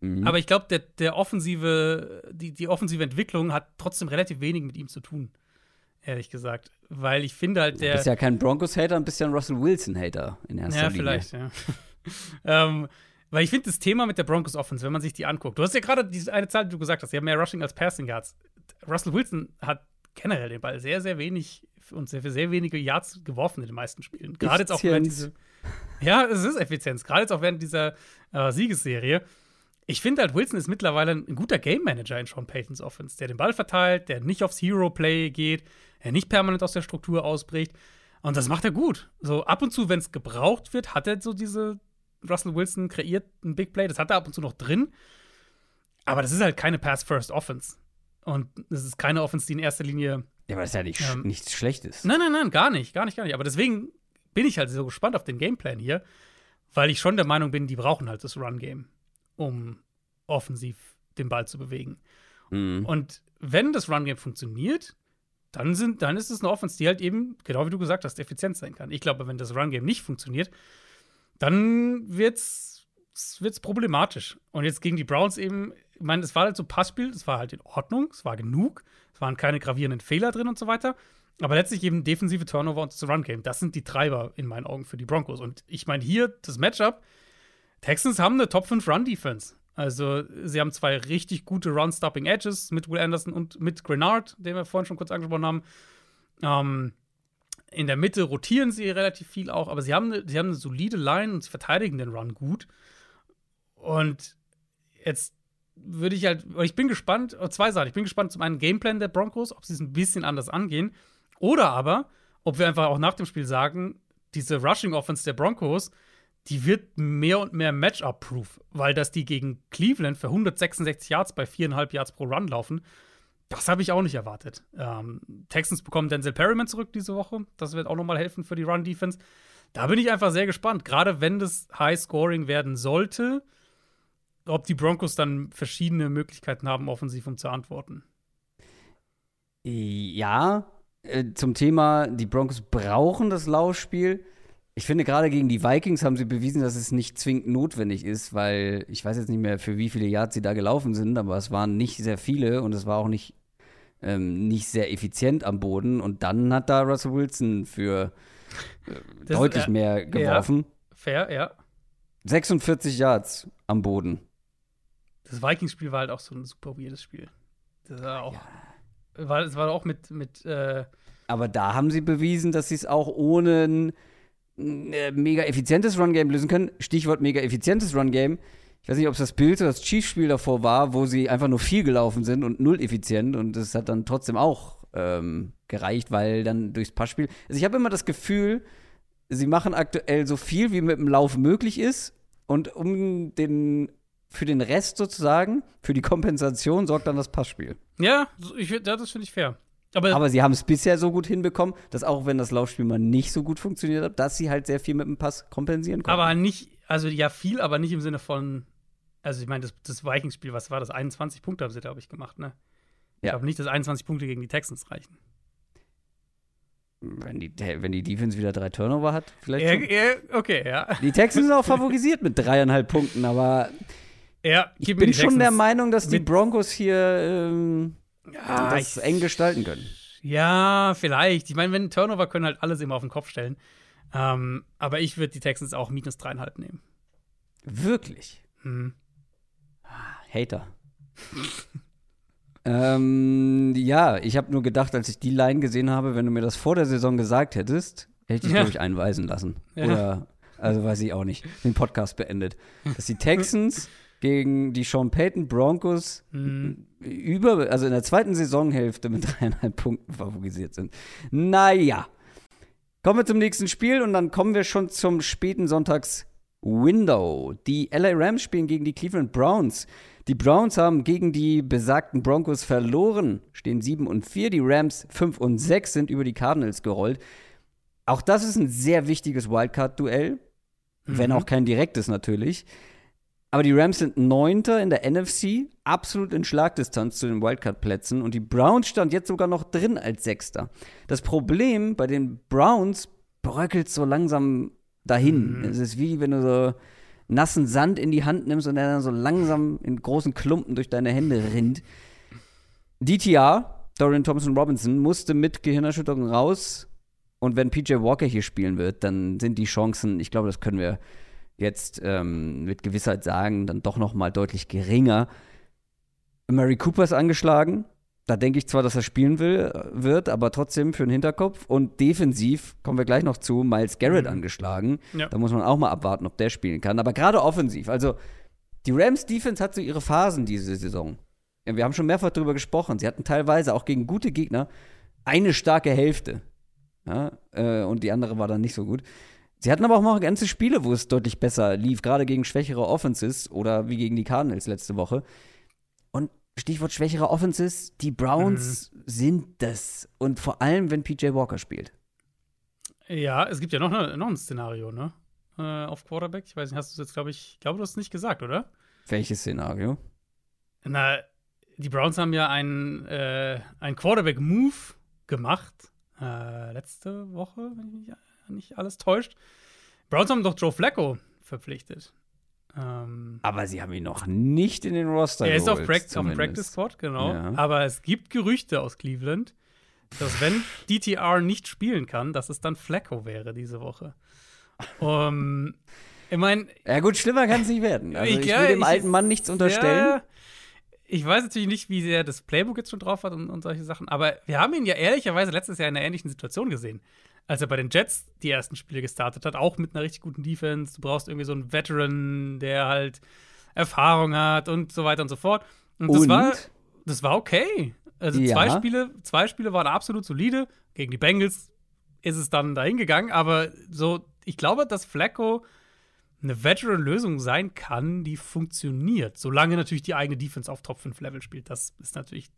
Mhm. aber ich glaube, der, der offensive, die, die offensive Entwicklung hat trotzdem relativ wenig mit ihm zu tun. Ehrlich gesagt. Weil ich finde halt, Du der. bist ja kein Broncos-Hater, ein bisschen Russell Wilson-Hater in erster Ja, Linie. vielleicht, ja. ähm, weil ich finde das Thema mit der Broncos Offense, wenn man sich die anguckt, du hast ja gerade diese eine Zahl, die du gesagt hast, sie haben mehr Rushing als Passing Yards. Russell Wilson hat generell den Ball sehr, sehr wenig und sehr, sehr wenige Yards geworfen in den meisten Spielen. Gerade jetzt auch während diese. Ja, es ist Effizienz. Gerade jetzt auch während dieser äh, Siegesserie. Ich finde halt, Wilson ist mittlerweile ein guter Game Manager in Sean Paytons Offense, der den Ball verteilt, der nicht aufs Hero-Play geht, der nicht permanent aus der Struktur ausbricht. Und das macht er gut. So ab und zu, wenn es gebraucht wird, hat er so diese Russell Wilson kreiert ein Big Play. Das hat er ab und zu noch drin. Aber das ist halt keine Pass-First-Offense. Und es ist keine Offense, die in erster Linie Ja, aber das ist ja nicht, Ähm, nichts Schlechtes. Nein, nein, nein, gar nicht, gar nicht, gar nicht. Aber deswegen bin ich halt so gespannt auf den Gameplan hier, weil ich schon der Meinung bin, die brauchen halt das Run-Game, um offensiv den Ball zu bewegen. Mhm. Und wenn das Run-Game funktioniert, dann, sind, dann ist es eine Offense, die halt eben, genau wie du gesagt hast, effizient sein kann. Ich glaube, wenn das Run-Game nicht funktioniert, dann wird's, wird's problematisch. Und jetzt gegen die Browns eben, ich meine, es war halt so Passspiel, es war halt in Ordnung, es war genug, es waren keine gravierenden Fehler drin und so weiter. Aber letztlich eben defensive Turnover und das Run-Game, das sind die Treiber in meinen Augen für die Broncos. Und ich meine, hier das Matchup, Texans haben eine Top 5 Run-Defense. Also, sie haben zwei richtig gute Run-Stopping Edges mit Will Anderson und mit Grenard, den wir vorhin schon kurz angesprochen haben. Ähm, in der Mitte rotieren sie relativ viel auch, aber sie haben sie haben eine solide Line und sie verteidigen den Run gut. Und jetzt würde ich halt, ich bin gespannt, äh, zwei Sachen. Ich bin gespannt zum einen Gameplan der Broncos, ob sie es ein bisschen anders angehen. Oder aber, ob wir einfach auch nach dem Spiel sagen, diese Rushing Offense der Broncos, die wird mehr und mehr Matchup-proof, weil dass die gegen Cleveland für 166 Yards bei 4,5 Yards pro Run laufen, das habe ich auch nicht erwartet. Ähm, Texans bekommen Denzel Perryman zurück diese Woche. Das wird auch noch mal helfen für die Run-Defense. Da bin ich einfach sehr gespannt. Gerade wenn das High-Scoring werden sollte, ob die Broncos dann verschiedene Möglichkeiten haben, offensiv um zu antworten. Ja, äh, zum Thema, die Broncos brauchen das Laufspiel. Ich finde, gerade gegen die Vikings haben sie bewiesen, dass es nicht zwingend notwendig ist, weil ich weiß jetzt nicht mehr, für wie viele Yards sie da gelaufen sind, aber es waren nicht sehr viele und es war auch nicht, ähm, nicht sehr effizient am Boden. Und dann hat da Russell Wilson für äh, Das- deutlich äh, mehr geworfen. Fair, ja. 46 Yards am Boden. Das Vikings-Spiel war halt auch so ein super weirdes Spiel. Das war auch. War, das war auch mit, mit äh, Aber da haben sie bewiesen, dass sie es auch ohne ein äh, mega effizientes Run-Game lösen können. Stichwort mega effizientes Run-Game. Ich weiß nicht, ob es das Bild oder das Chiefs-Spiel davor war, wo sie einfach nur viel gelaufen sind und null effizient und das hat dann trotzdem auch ähm, gereicht, weil dann durchs Passspiel. Also ich habe immer das Gefühl, sie machen aktuell so viel, wie mit dem Lauf möglich ist und um den für den Rest sozusagen, für die Kompensation sorgt dann das Passspiel. ja, ich, das finde ich fair. Aber, Aber sie haben es bisher so gut hinbekommen, dass auch wenn das Laufspiel mal nicht so gut funktioniert hat, dass sie halt sehr viel mit dem Pass kompensieren konnten. aber nicht, also ja, viel, aber nicht im Sinne von, also ich meine, das, das Vikings-Spiel, was war das? 21 Punkte haben sie, glaube ich, gemacht, ne? Ich Ja. glaube nicht, dass 21 Punkte gegen die Texans reichen. wenn, die, wenn die Defense wieder drei Turnover hat, vielleicht. Ja, ja, okay, ja. Die Texans sind auch favorisiert mit dreieinhalb Punkten, aber Ja, ich bin schon der Texans. Meinung, dass die Broncos hier ähm, Ja, das ich- eng gestalten können. Ja, vielleicht. Ich meine, wenn Turnover können halt alles immer auf den Kopf stellen. Ähm, aber ich würde die Texans auch minus dreieinhalb nehmen. Wirklich. Hm. Hater. ähm, ja, ich habe nur gedacht, als ich die Line gesehen habe, wenn du mir das vor der Saison gesagt hättest, hätte ich Ja. glaube ich einweisen lassen. Ja. Oder, also weiß ich auch nicht, den Podcast beendet. Dass die Texans gegen die Sean Payton Broncos Hm. über, also in der zweiten Saisonhälfte mit dreieinhalb Punkten favorisiert sind. Naja. Kommen wir zum nächsten Spiel und dann kommen wir schon zum späten Sonntags-Window. Die LA Rams spielen gegen die Cleveland Browns. Die Browns haben gegen die besagten Broncos verloren, stehen 7 und 4. Die Rams 5 und 6 sind über die Cardinals gerollt. Auch das ist ein sehr wichtiges Wildcard-Duell, wenn Mhm. auch kein direktes natürlich. Aber die Rams sind Neunter in der NFC, absolut in Schlagdistanz zu den Wildcard-Plätzen. Und die Browns stand jetzt sogar noch drin als Sechster. Das Problem bei den Browns bröckelt so langsam dahin. Mhm. Es ist wie wenn du so nassen Sand in die Hand nimmst und der dann so langsam in großen Klumpen durch deine Hände rinnt. DTR, Dorian Thompson Robinson, musste mit Gehirnerschütterung raus. Und wenn PJ Walker hier spielen wird, dann sind die Chancen, ich glaube, das können wir jetzt ähm, mit Gewissheit sagen, dann doch noch mal deutlich geringer. Murray Cooper ist angeschlagen. Da denke ich zwar, dass er spielen will, wird, aber trotzdem für den Hinterkopf. Und defensiv kommen wir gleich noch zu, Miles Garrett mhm. angeschlagen. Ja. Da muss man auch mal abwarten, ob der spielen kann. Aber gerade offensiv, also die Rams Defense hat so ihre Phasen diese Saison. Wir haben schon mehrfach darüber gesprochen. Sie hatten teilweise auch gegen gute Gegner eine starke Hälfte. Ja, äh, und die andere war dann nicht so gut. Sie hatten aber auch noch ganze Spiele, wo es deutlich besser lief, gerade gegen schwächere Offenses oder wie gegen die Cardinals letzte Woche. Und Stichwort schwächere Offenses, die Browns mhm. sind das. Und vor allem, wenn PJ Walker spielt. Ja, es gibt ja noch, ne, noch ein Szenario, ne? Äh, auf Quarterback. Ich weiß nicht, hast du es jetzt, glaube ich, glaube, du hast es nicht gesagt, oder? Welches Szenario? Na, die Browns haben ja einen, äh, einen Quarterback-Move gemacht. Äh, letzte Woche, wenn mich nicht alles täuscht. Browns haben doch Joe Flacco verpflichtet. Ähm, aber sie haben ihn noch nicht in den Roster Er ist auf, auf dem Practice Squad, genau. Ja. Aber es gibt Gerüchte aus Cleveland, dass wenn DTR nicht spielen kann, dass es dann Flacco wäre diese Woche. Um, ich meine. Ja, gut, schlimmer kann es nicht werden. Also, ich, ich will dem ich, alten Mann nichts unterstellen. Ja, ich weiß natürlich nicht, wie sehr das Playbook jetzt schon drauf hat und, und solche Sachen, aber wir haben ihn ja ehrlicherweise letztes Jahr in einer ähnlichen Situation gesehen als er bei den Jets die ersten Spiele gestartet hat, auch mit einer richtig guten Defense. Du brauchst irgendwie so einen Veteran, der halt Erfahrung hat und so weiter und so fort. Und das, und? War, das war okay. Also ja. zwei Spiele, zwei Spiele waren absolut solide. Gegen die Bengals ist es dann dahin gegangen, aber so, ich glaube, dass Flacco eine Veteran-Lösung sein kann, die funktioniert. Solange natürlich die eigene Defense auf Top 5 Level spielt. Das ist natürlich,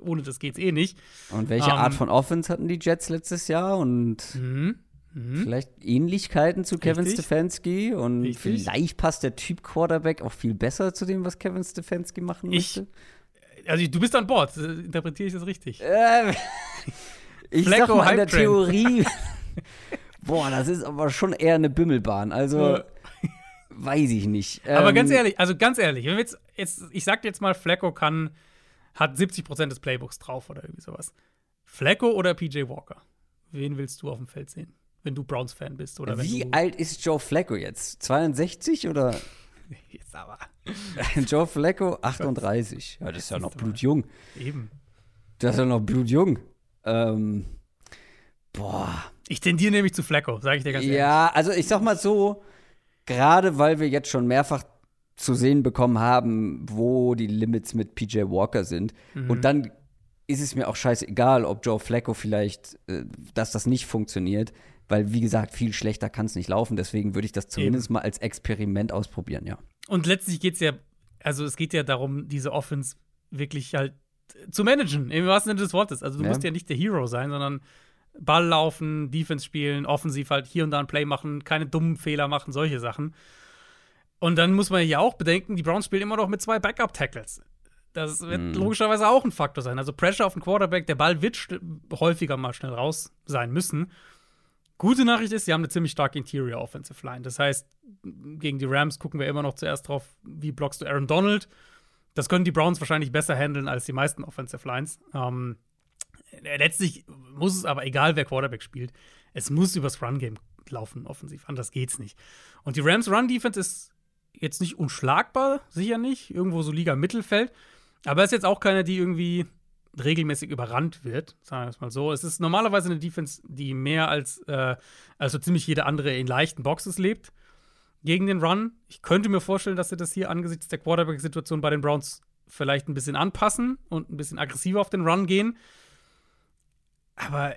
ohne das geht's eh nicht. Und welche um, Art ähm, von Offense hatten die Jets letztes Jahr? Und mh, mh. vielleicht Ähnlichkeiten zu Kevin Richtig. Stefanski? Und Richtig. vielleicht passt der Typ Quarterback auch viel besser zu dem, was Kevin Stefanski machen möchte? also du bist an Bord, interpretiere ich das richtig? Äh, ich Flecko sag mal in der Theorie. Boah, das ist aber schon eher eine Bimmelbahn. Also. Ja weiß ich nicht. Aber ähm, ganz ehrlich, also ganz ehrlich, wenn wir jetzt, jetzt, ich sag jetzt mal, Flacco kann, hat 70% des Playbooks drauf oder irgendwie sowas. Flacco oder PJ Walker? Wen willst du auf dem Feld sehen? Wenn du Browns-Fan bist oder Wie alt ist Joe Flacco jetzt? 62 oder? Jetzt aber. Joe Flacco 38. Ja, das ist ja noch blutjung. Eben. Das ist ja noch blutjung. Ähm, boah. Ich tendiere nämlich zu Flacco, sage ich dir ganz ehrlich. Ja, also ich sag mal so, gerade weil wir jetzt schon mehrfach zu sehen bekommen haben, wo die Limits mit PJ Walker sind. Mhm. Und dann ist es mir auch scheißegal, ob Joe Flacco vielleicht, äh, dass das nicht funktioniert, weil wie gesagt, viel schlechter kann es nicht laufen. Deswegen würde ich das zumindest Eben. mal als Experiment ausprobieren, ja. Und letztlich geht es ja, also es geht ja darum, diese Offense wirklich halt zu managen, im wahrsten Sinne des Wortes. Also du ja. musst ja nicht der Hero sein, sondern Ball laufen, Defense spielen, offensiv halt hier und da ein Play machen, keine dummen Fehler machen, solche Sachen. Und dann muss man ja auch bedenken, die Browns spielen immer noch mit zwei Backup-Tackles. Das wird mm. logischerweise auch ein Faktor sein. Also Pressure auf den Quarterback, der Ball wird häufiger mal schnell raus sein müssen. Gute Nachricht ist, sie haben eine ziemlich starke Interior Offensive Line. Das heißt, gegen die Rams gucken wir immer noch zuerst drauf, wie blockst du Aaron Donald. Das können die Browns wahrscheinlich besser handeln als die meisten Offensive Lines. Ähm, äh, letztlich muss es aber, egal wer Quarterback spielt, es muss übers Run-Game laufen, offensiv. Anders geht's nicht. Und die Rams Run-Defense ist jetzt nicht unschlagbar, sicher nicht. Irgendwo so Liga Mittelfeld. Aber es ist jetzt auch keine, die irgendwie regelmäßig überrannt wird, sagen wir es mal so. Es ist normalerweise eine Defense, die mehr als, äh, als so ziemlich jede andere in leichten Boxes lebt gegen den Run. Ich könnte mir vorstellen, dass sie das hier angesichts der Quarterback-Situation bei den Browns vielleicht ein bisschen anpassen und ein bisschen aggressiver auf den Run gehen. Aber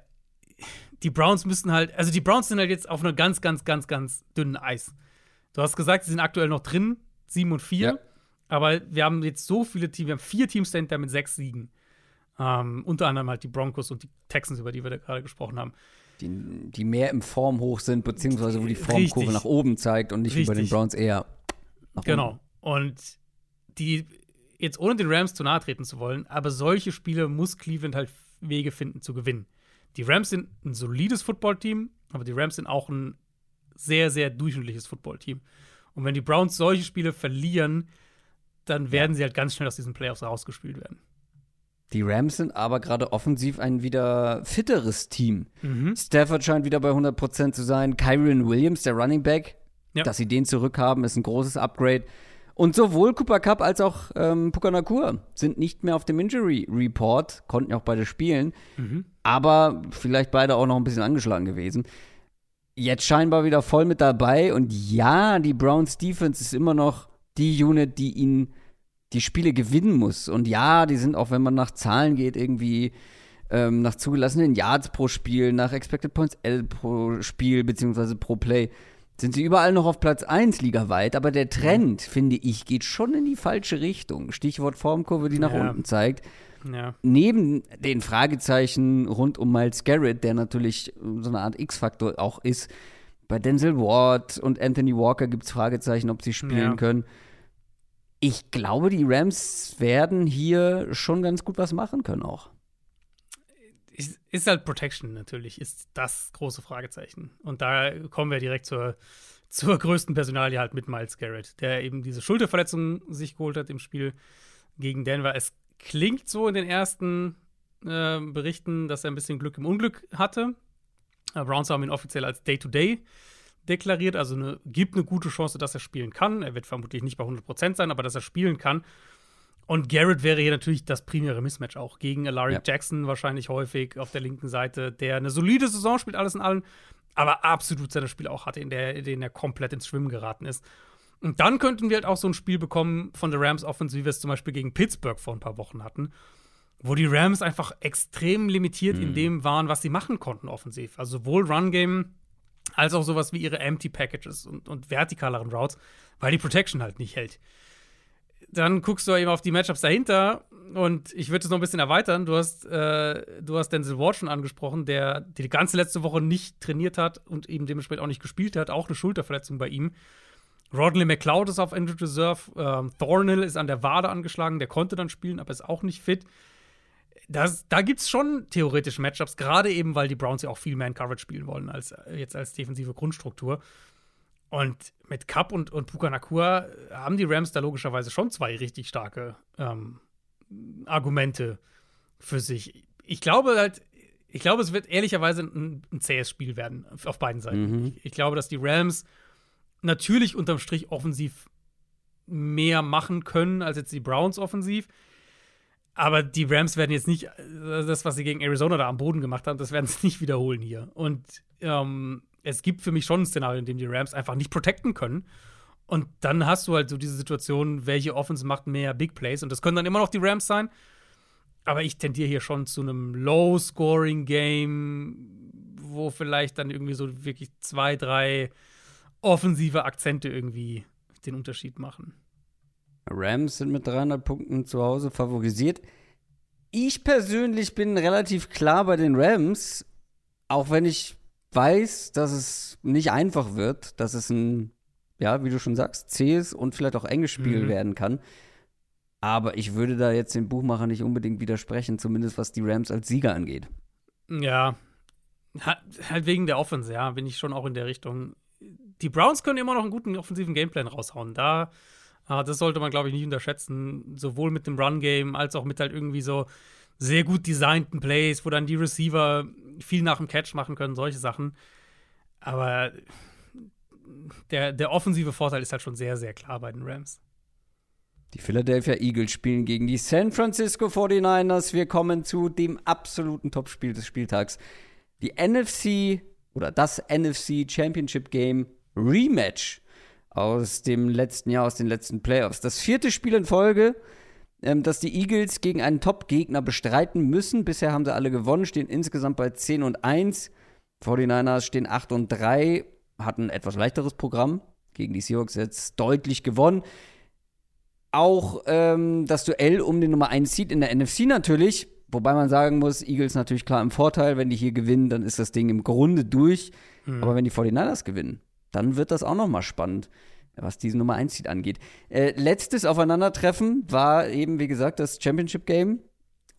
die Browns müssen halt, also die Browns sind halt jetzt auf einer ganz, ganz, ganz, ganz dünnen Eis. Du hast gesagt, sie sind aktuell noch drin, 7 und 4. Ja. Aber wir haben jetzt so viele Teams, wir haben vier Teams dahinter mit sechs Siegen. Ähm, unter anderem halt die Broncos und die Texans, über die wir da gerade gesprochen haben. Die, die mehr im Formhoch sind, beziehungsweise wo die Formkurve Richtig. nach oben zeigt und nicht Richtig. wie bei den Browns eher nach genau. Genau. Und die, jetzt ohne den Rams zu nahe treten zu wollen, aber solche Spiele muss Cleveland halt Wege finden zu gewinnen. Die Rams sind ein solides Footballteam, aber die Rams sind auch ein sehr, sehr durchschnittliches Footballteam. Und wenn die Browns solche Spiele verlieren, dann werden sie halt ganz schnell aus diesen Playoffs rausgespielt werden. Die Rams sind aber gerade offensiv ein wieder fitteres Team. Mhm. Stafford scheint wieder bei 100% zu sein. Kyron Williams, der Running Back, ja. dass sie den zurückhaben, ist ein großes Upgrade. Und sowohl Cooper Cup als auch ähm, Puka sind nicht mehr auf dem Injury Report, konnten ja auch beide spielen, mhm. aber vielleicht beide auch noch ein bisschen angeschlagen gewesen. Jetzt scheinbar wieder voll mit dabei und ja, die Browns Defense ist immer noch die Unit, die ihnen die Spiele gewinnen muss. Und ja, die sind auch, wenn man nach Zahlen geht, irgendwie ähm, nach zugelassenen Yards pro Spiel, nach Expected Points L pro Spiel, beziehungsweise pro Play, sind sie überall noch auf Platz 1 ligaweit. Aber der Trend, mhm. finde ich, geht schon in die falsche Richtung. Stichwort Formkurve, die nach ja. unten zeigt. Ja. Neben den Fragezeichen rund um Miles Garrett, der natürlich so eine Art X-Faktor auch ist, bei Denzel Ward und Anthony Walker gibt es Fragezeichen, ob sie spielen ja. können ich glaube, die Rams werden hier schon ganz gut was machen können auch. Ist halt Protection natürlich, ist das große Fragezeichen. Und da kommen wir direkt zur, zur größten Personalie halt mit Miles Garrett, der eben diese Schulterverletzung sich geholt hat im Spiel gegen Denver. Es klingt so in den ersten äh, Berichten, dass er ein bisschen Glück im Unglück hatte. Browns haben ihn offiziell als Day-to-Day -Day deklariert, also eine, gibt eine gute Chance, dass er spielen kann. Er wird vermutlich nicht bei 100% sein, aber dass er spielen kann. Und Garrett wäre hier natürlich das primäre Mismatch auch gegen Larry ja. Jackson wahrscheinlich häufig auf der linken Seite, der eine solide Saison spielt, alles in allem, aber absolut seine Spiele auch hatte, in der, in denen er komplett ins Schwimmen geraten ist. Und dann könnten wir halt auch so ein Spiel bekommen von der Rams Offense, wie wir es zum Beispiel gegen Pittsburgh vor ein paar Wochen hatten, wo die Rams einfach extrem limitiert mhm. in dem waren, was sie machen konnten offensiv. Also sowohl Run Game als auch sowas wie ihre Empty Packages und, und vertikaleren Routes, weil die Protection halt nicht hält. Dann guckst du eben auf die Matchups dahinter und ich würde es noch ein bisschen erweitern. Du hast, äh, du hast Denzel Ward schon angesprochen, der die ganze letzte Woche nicht trainiert hat und eben dementsprechend auch nicht gespielt hat. Auch eine Schulterverletzung bei ihm. Rodley McLeod ist auf Injured Reserve. Ähm, Thornhill ist an der Wade angeschlagen. Der konnte dann spielen, aber ist auch nicht fit das, da gibt es schon theoretische Matchups, gerade eben, weil die Browns ja auch viel Man-Coverage spielen wollen, als jetzt als defensive Grundstruktur. Und mit Cup und, und Puka Nakua haben die Rams da logischerweise schon zwei richtig starke ähm, Argumente für sich. Ich glaube halt, ich glaube, es wird ehrlicherweise ein, ein zähes Spiel werden auf beiden Seiten. Mhm. Ich, ich, glaube, dass die Rams natürlich unterm Strich offensiv mehr machen können als jetzt die Browns offensiv. Aber die Rams werden jetzt nicht äh, das, was sie gegen Arizona da am Boden gemacht haben, das werden sie nicht wiederholen hier. Und ähm, es gibt für mich schon ein Szenario, in dem die Rams einfach nicht protecten können. Und dann hast du halt so diese Situation, welche Offense macht mehr Big Plays. Und das können dann immer noch die Rams sein. Aber ich tendiere hier schon zu einem Low-Scoring-Game, wo vielleicht dann irgendwie so wirklich zwei, drei offensive Akzente irgendwie den Unterschied machen. Rams sind mit 300 Punkten zu Hause favorisiert. Ich persönlich bin relativ klar bei den Rams, auch wenn ich weiß, dass es nicht einfach wird, dass es ein, ja, wie du schon sagst, zähes und vielleicht auch enges Spiel mhm. werden kann. Aber ich würde da jetzt dem Buchmacher nicht unbedingt widersprechen, zumindest was die Rams als Sieger angeht. Ja, halt wegen der Offense, ja, bin ich schon auch in der Richtung. Die Browns können immer noch einen guten offensiven Gameplan raushauen. Da Ah, das sollte man, glaube ich, nicht unterschätzen. Sowohl mit dem Run-Game als auch mit halt irgendwie so sehr gut designten Plays, wo dann die Receiver viel nach dem Catch machen können, solche Sachen. Aber der, der offensive Vorteil ist halt schon sehr, sehr klar bei den Rams. Die Philadelphia Eagles spielen gegen die San Francisco 49ers. Wir kommen zu dem absoluten Topspiel des Spieltags. Die NFC oder das NFC Championship Game Rematch aus dem letzten Jahr, aus den letzten Playoffs. Das vierte Spiel in Folge, ähm, dass die Eagles gegen einen Top-Gegner bestreiten müssen. Bisher haben sie alle gewonnen, stehen insgesamt bei 10 und 1. 49ers stehen 8 und 3, hatten ein etwas leichteres Programm. Gegen die Seahawks jetzt deutlich gewonnen. Auch ähm, das Duell um den Nummer 1 Seed in der NFC natürlich. Wobei man sagen muss, Eagles natürlich klar im Vorteil. Wenn die hier gewinnen, dann ist das Ding im Grunde durch. Mhm. Aber wenn die 49ers gewinnen, dann wird das auch noch mal spannend, was diese Nummer 1 Seed angeht. Äh, letztes Aufeinandertreffen war eben, wie gesagt, das Championship Game.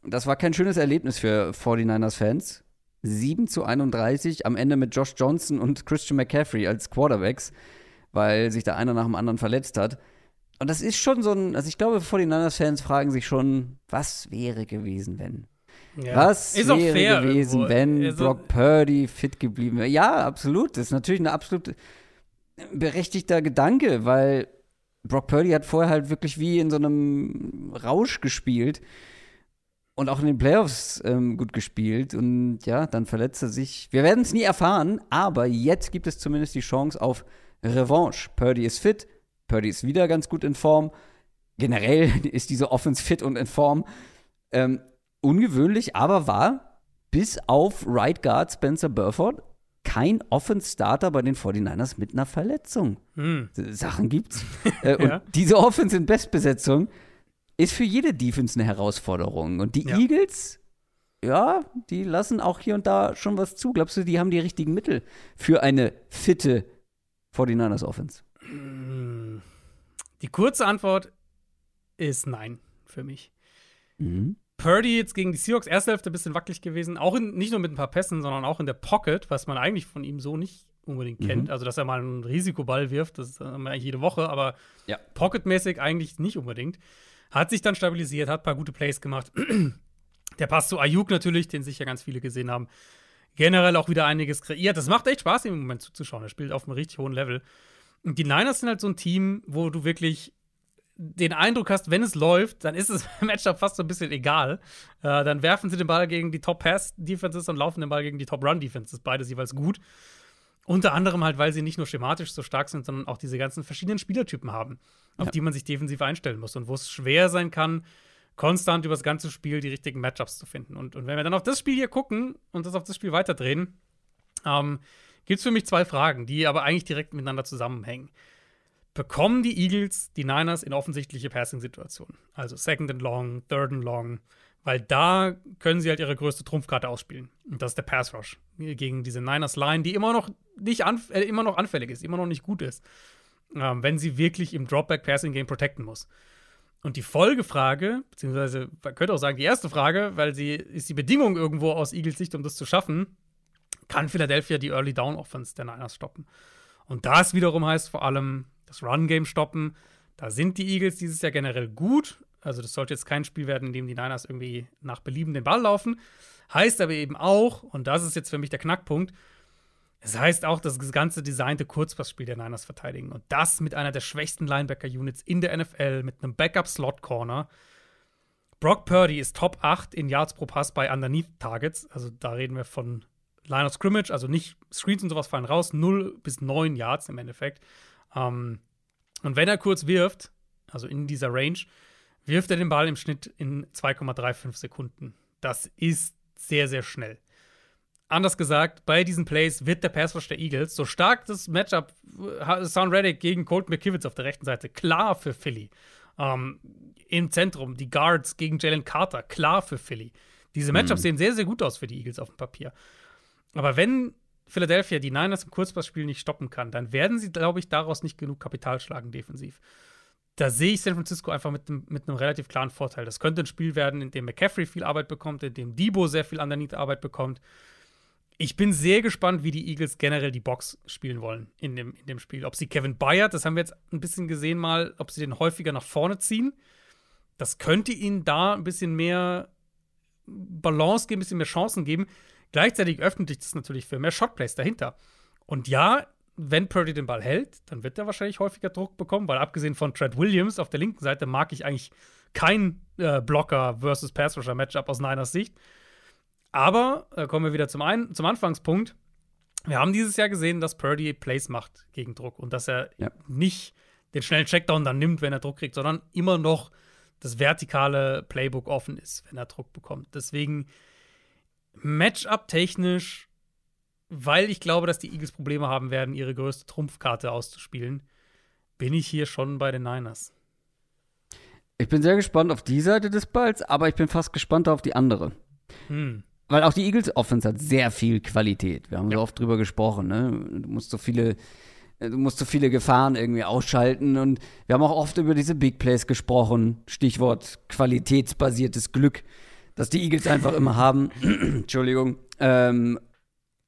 Das war kein schönes Erlebnis für 49ers-Fans. 7 zu 31, am Ende mit Josh Johnson und Christian McCaffrey als Quarterbacks, weil sich da einer nach dem anderen verletzt hat. Und das ist schon so ein, also ich glaube, 49ers-Fans fragen sich schon, was wäre gewesen, wenn? Ja. Was ist wäre gewesen, irgendwo. wenn also, Brock Purdy fit geblieben wäre? Ja, absolut. Das ist natürlich ein absolut berechtigter Gedanke, weil Brock Purdy hat vorher halt wirklich wie in so einem Rausch gespielt und auch in den Playoffs ähm, gut gespielt. Und ja, dann verletzt er sich. Wir werden es nie erfahren, aber jetzt gibt es zumindest die Chance auf Revanche. Purdy ist fit, Purdy ist wieder ganz gut in Form. Generell ist diese Offense fit und in Form. Ähm, ungewöhnlich, aber war bis auf Right Guard Spencer Burford kein Offense-Starter bei den 49ers mit einer Verletzung. Hm. Sachen gibt's. äh, und ja. diese Offense in Bestbesetzung ist für jede Defense eine Herausforderung. Und die ja. Eagles, ja, die lassen auch hier und da schon was zu. Glaubst du, die haben die richtigen Mittel für eine fitte 49ers Offense? Die kurze Antwort ist nein für mich. Mhm. Purdy jetzt gegen die Seahawks, erste Hälfte ein bisschen wackelig gewesen. Auch in, nicht nur mit ein paar Pässen, sondern auch in der Pocket, was man eigentlich von ihm so nicht unbedingt mhm. kennt. Also, dass er mal einen Risikoball wirft, das haben wir eigentlich jede Woche, aber ja. Pocket-mäßig eigentlich nicht unbedingt. Hat sich dann stabilisiert, hat ein paar gute Plays gemacht. der Pass zu Ayuk natürlich, den sicher ganz viele gesehen haben. Generell auch wieder einiges kreiert. Das macht echt Spaß, im Moment zuzuschauen. Er spielt auf einem richtig hohen Level. Und die Niners sind halt so ein Team, wo du wirklich den Eindruck hast, wenn es läuft, dann ist es im Matchup fast so ein bisschen egal. Äh, dann werfen sie den Ball gegen die Top-Pass-Defenses und laufen den Ball gegen die Top-Run-Defenses. Beides jeweils gut. Unter anderem halt, weil sie nicht nur schematisch so stark sind, sondern auch diese ganzen verschiedenen Spielertypen haben, auf ja. die man sich defensiv einstellen muss und wo es schwer sein kann, konstant über das ganze Spiel die richtigen Matchups zu finden. Und, und wenn wir dann auf das Spiel hier gucken und das auf das Spiel weiterdrehen, ähm, gibt es für mich zwei Fragen, die aber eigentlich direkt miteinander zusammenhängen bekommen die Eagles die Niners in offensichtliche Passing-Situationen. Also Second and Long, Third and Long, weil da können sie halt ihre größte Trumpfkarte ausspielen. Und das ist der Pass Rush gegen diese Niners Line, die immer noch nicht äh, immer noch anfällig ist, immer noch nicht gut ist, ähm, wenn sie wirklich im Dropback Passing Game protecten muss. Und die Folgefrage, beziehungsweise man könnte auch sagen die erste Frage, weil sie ist die Bedingung irgendwo aus Eagles Sicht, um das zu schaffen, kann Philadelphia die Early Down Offense der Niners stoppen? Und das wiederum heißt vor allem das Run-Game stoppen. Da sind die Eagles dieses Jahr generell gut. Also, das sollte jetzt kein Spiel werden, in dem die Niners irgendwie nach Belieben den Ball laufen. Heißt aber eben auch, und das ist jetzt für mich der Knackpunkt, es heißt auch, dass das ganze designte Kurzpassspiel der Niners verteidigen. Und das mit einer der schwächsten Linebacker-Units in der NFL, mit einem Backup-Slot-Corner. Brock Purdy ist Top 8 in Yards pro Pass bei Underneath Targets. Also da reden wir von Line of Scrimmage, also nicht Screens und sowas fallen raus, 0 bis 9 Yards im Endeffekt. Ähm, und wenn er kurz wirft, also in dieser Range, wirft er den Ball im Schnitt in 2,35 Sekunden. Das ist sehr, sehr schnell. Anders gesagt, bei diesen Plays wird der Pass Rush der Eagles, so stark das Matchup äh, Sound Reddick gegen Colt McKivitz auf der rechten Seite, klar für Philly. Ähm, Im Zentrum, die Guards gegen Jalen Carter, klar für Philly. Diese Matchups mhm. sehen sehr, sehr gut aus für die Eagles auf dem Papier. Aber wenn Philadelphia die Niners im Kurzpassspiel nicht stoppen kann, dann werden sie, glaube ich, daraus nicht genug Kapital schlagen defensiv. Da sehe ich San Francisco einfach mit, mit einem relativ klaren Vorteil. Das könnte ein Spiel werden, in dem McCaffrey viel Arbeit bekommt, in dem Debo sehr viel underneath Arbeit bekommt. Ich bin sehr gespannt, wie die Eagles generell die Box spielen wollen in dem, in dem Spiel. Ob sie Kevin Bayard, das haben wir jetzt ein bisschen gesehen mal, ob sie den häufiger nach vorne ziehen. Das könnte ihnen da ein bisschen mehr Balance geben, ein bisschen mehr Chancen geben. Gleichzeitig öffnet sich das natürlich für mehr Shotplays dahinter. Und ja, wenn Purdy den Ball hält, dann wird er wahrscheinlich häufiger Druck bekommen, weil abgesehen von Trent Williams auf der linken Seite mag ich eigentlich kein äh, Blocker versus Pass Rusher Matchup aus Niners Sicht. Aber äh, kommen wir wieder zum, ein zum Anfangspunkt. Wir haben dieses Jahr gesehen, dass Purdy Plays macht gegen Druck und dass er ja. nicht den schnellen Checkdown dann nimmt, wenn er Druck kriegt, sondern immer noch das vertikale Playbook offen ist, wenn er Druck bekommt. Deswegen Matchup-technisch, weil ich glaube, dass die Eagles Probleme haben werden, ihre größte Trumpfkarte auszuspielen, bin ich hier schon bei den Niners. Ich bin sehr gespannt auf die Seite des Balls, aber ich bin fast gespannt auf die andere. Hm. Weil auch die Eagles Offense hat sehr viel Qualität. Wir haben ja. so oft drüber gesprochen, ne? Du musst so viele du musst so viele Gefahren irgendwie ausschalten und wir haben auch oft über diese Big Plays gesprochen. Stichwort qualitätsbasiertes Glück dass die Eagles einfach immer haben. Entschuldigung. ähm,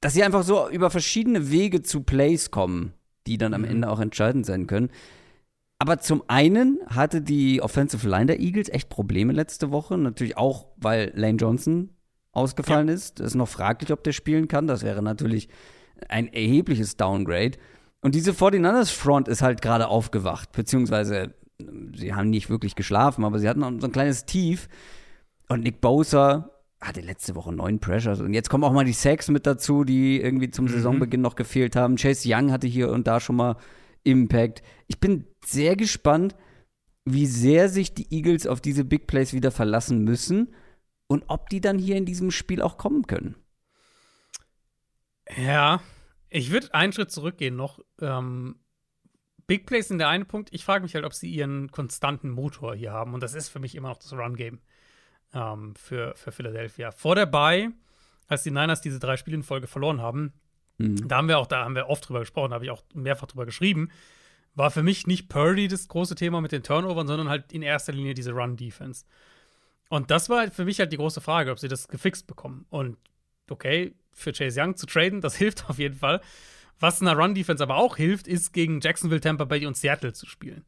dass sie einfach so über verschiedene Wege zu Plays kommen, die dann am Mhm. Ende auch entscheidend sein können. Aber zum einen hatte die Offensive Line der Eagles echt Probleme letzte Woche. Natürlich auch, weil Lane Johnson ausgefallen ist. Es ist noch fraglich, ob der spielen kann. Das wäre natürlich ein erhebliches Downgrade. Und diese 49ers Front ist halt gerade aufgewacht, beziehungsweise äh, sie haben nicht wirklich geschlafen, aber sie hatten so ein kleines Tief. Und Nick Bosa hatte letzte Woche neun Pressures. Und jetzt kommen auch mal die Sacks mit dazu, die irgendwie zum Saisonbeginn noch gefehlt haben. Chase Young hatte hier und da schon mal Impact. Ich bin sehr gespannt, wie sehr sich die Eagles auf diese Big Plays wieder verlassen müssen und ob die dann hier in diesem Spiel auch kommen können. Ja, ich würde einen Schritt zurückgehen noch. Ähm, Big Plays sind der eine Punkt. Ich frage mich halt, ob sie ihren konstanten Motor hier haben. Und das ist für mich immer noch das Run-Game ähm, für, für Philadelphia. Vor der Bye, als die Niners diese drei Spiele in Folge verloren haben, Mhm. da haben wir auch, da haben wir oft drüber gesprochen, da habe ich auch mehrfach drüber geschrieben, war für mich nicht Purdy das große Thema mit den Turnovern, sondern halt in erster Linie diese Run-Defense. Und das war halt für mich halt die große Frage, ob sie das gefixt bekommen. Und okay, für Chase Young zu traden, das hilft auf jeden Fall. Was einer Run-Defense aber auch hilft, ist gegen Jacksonville, Tampa Bay und Seattle zu spielen.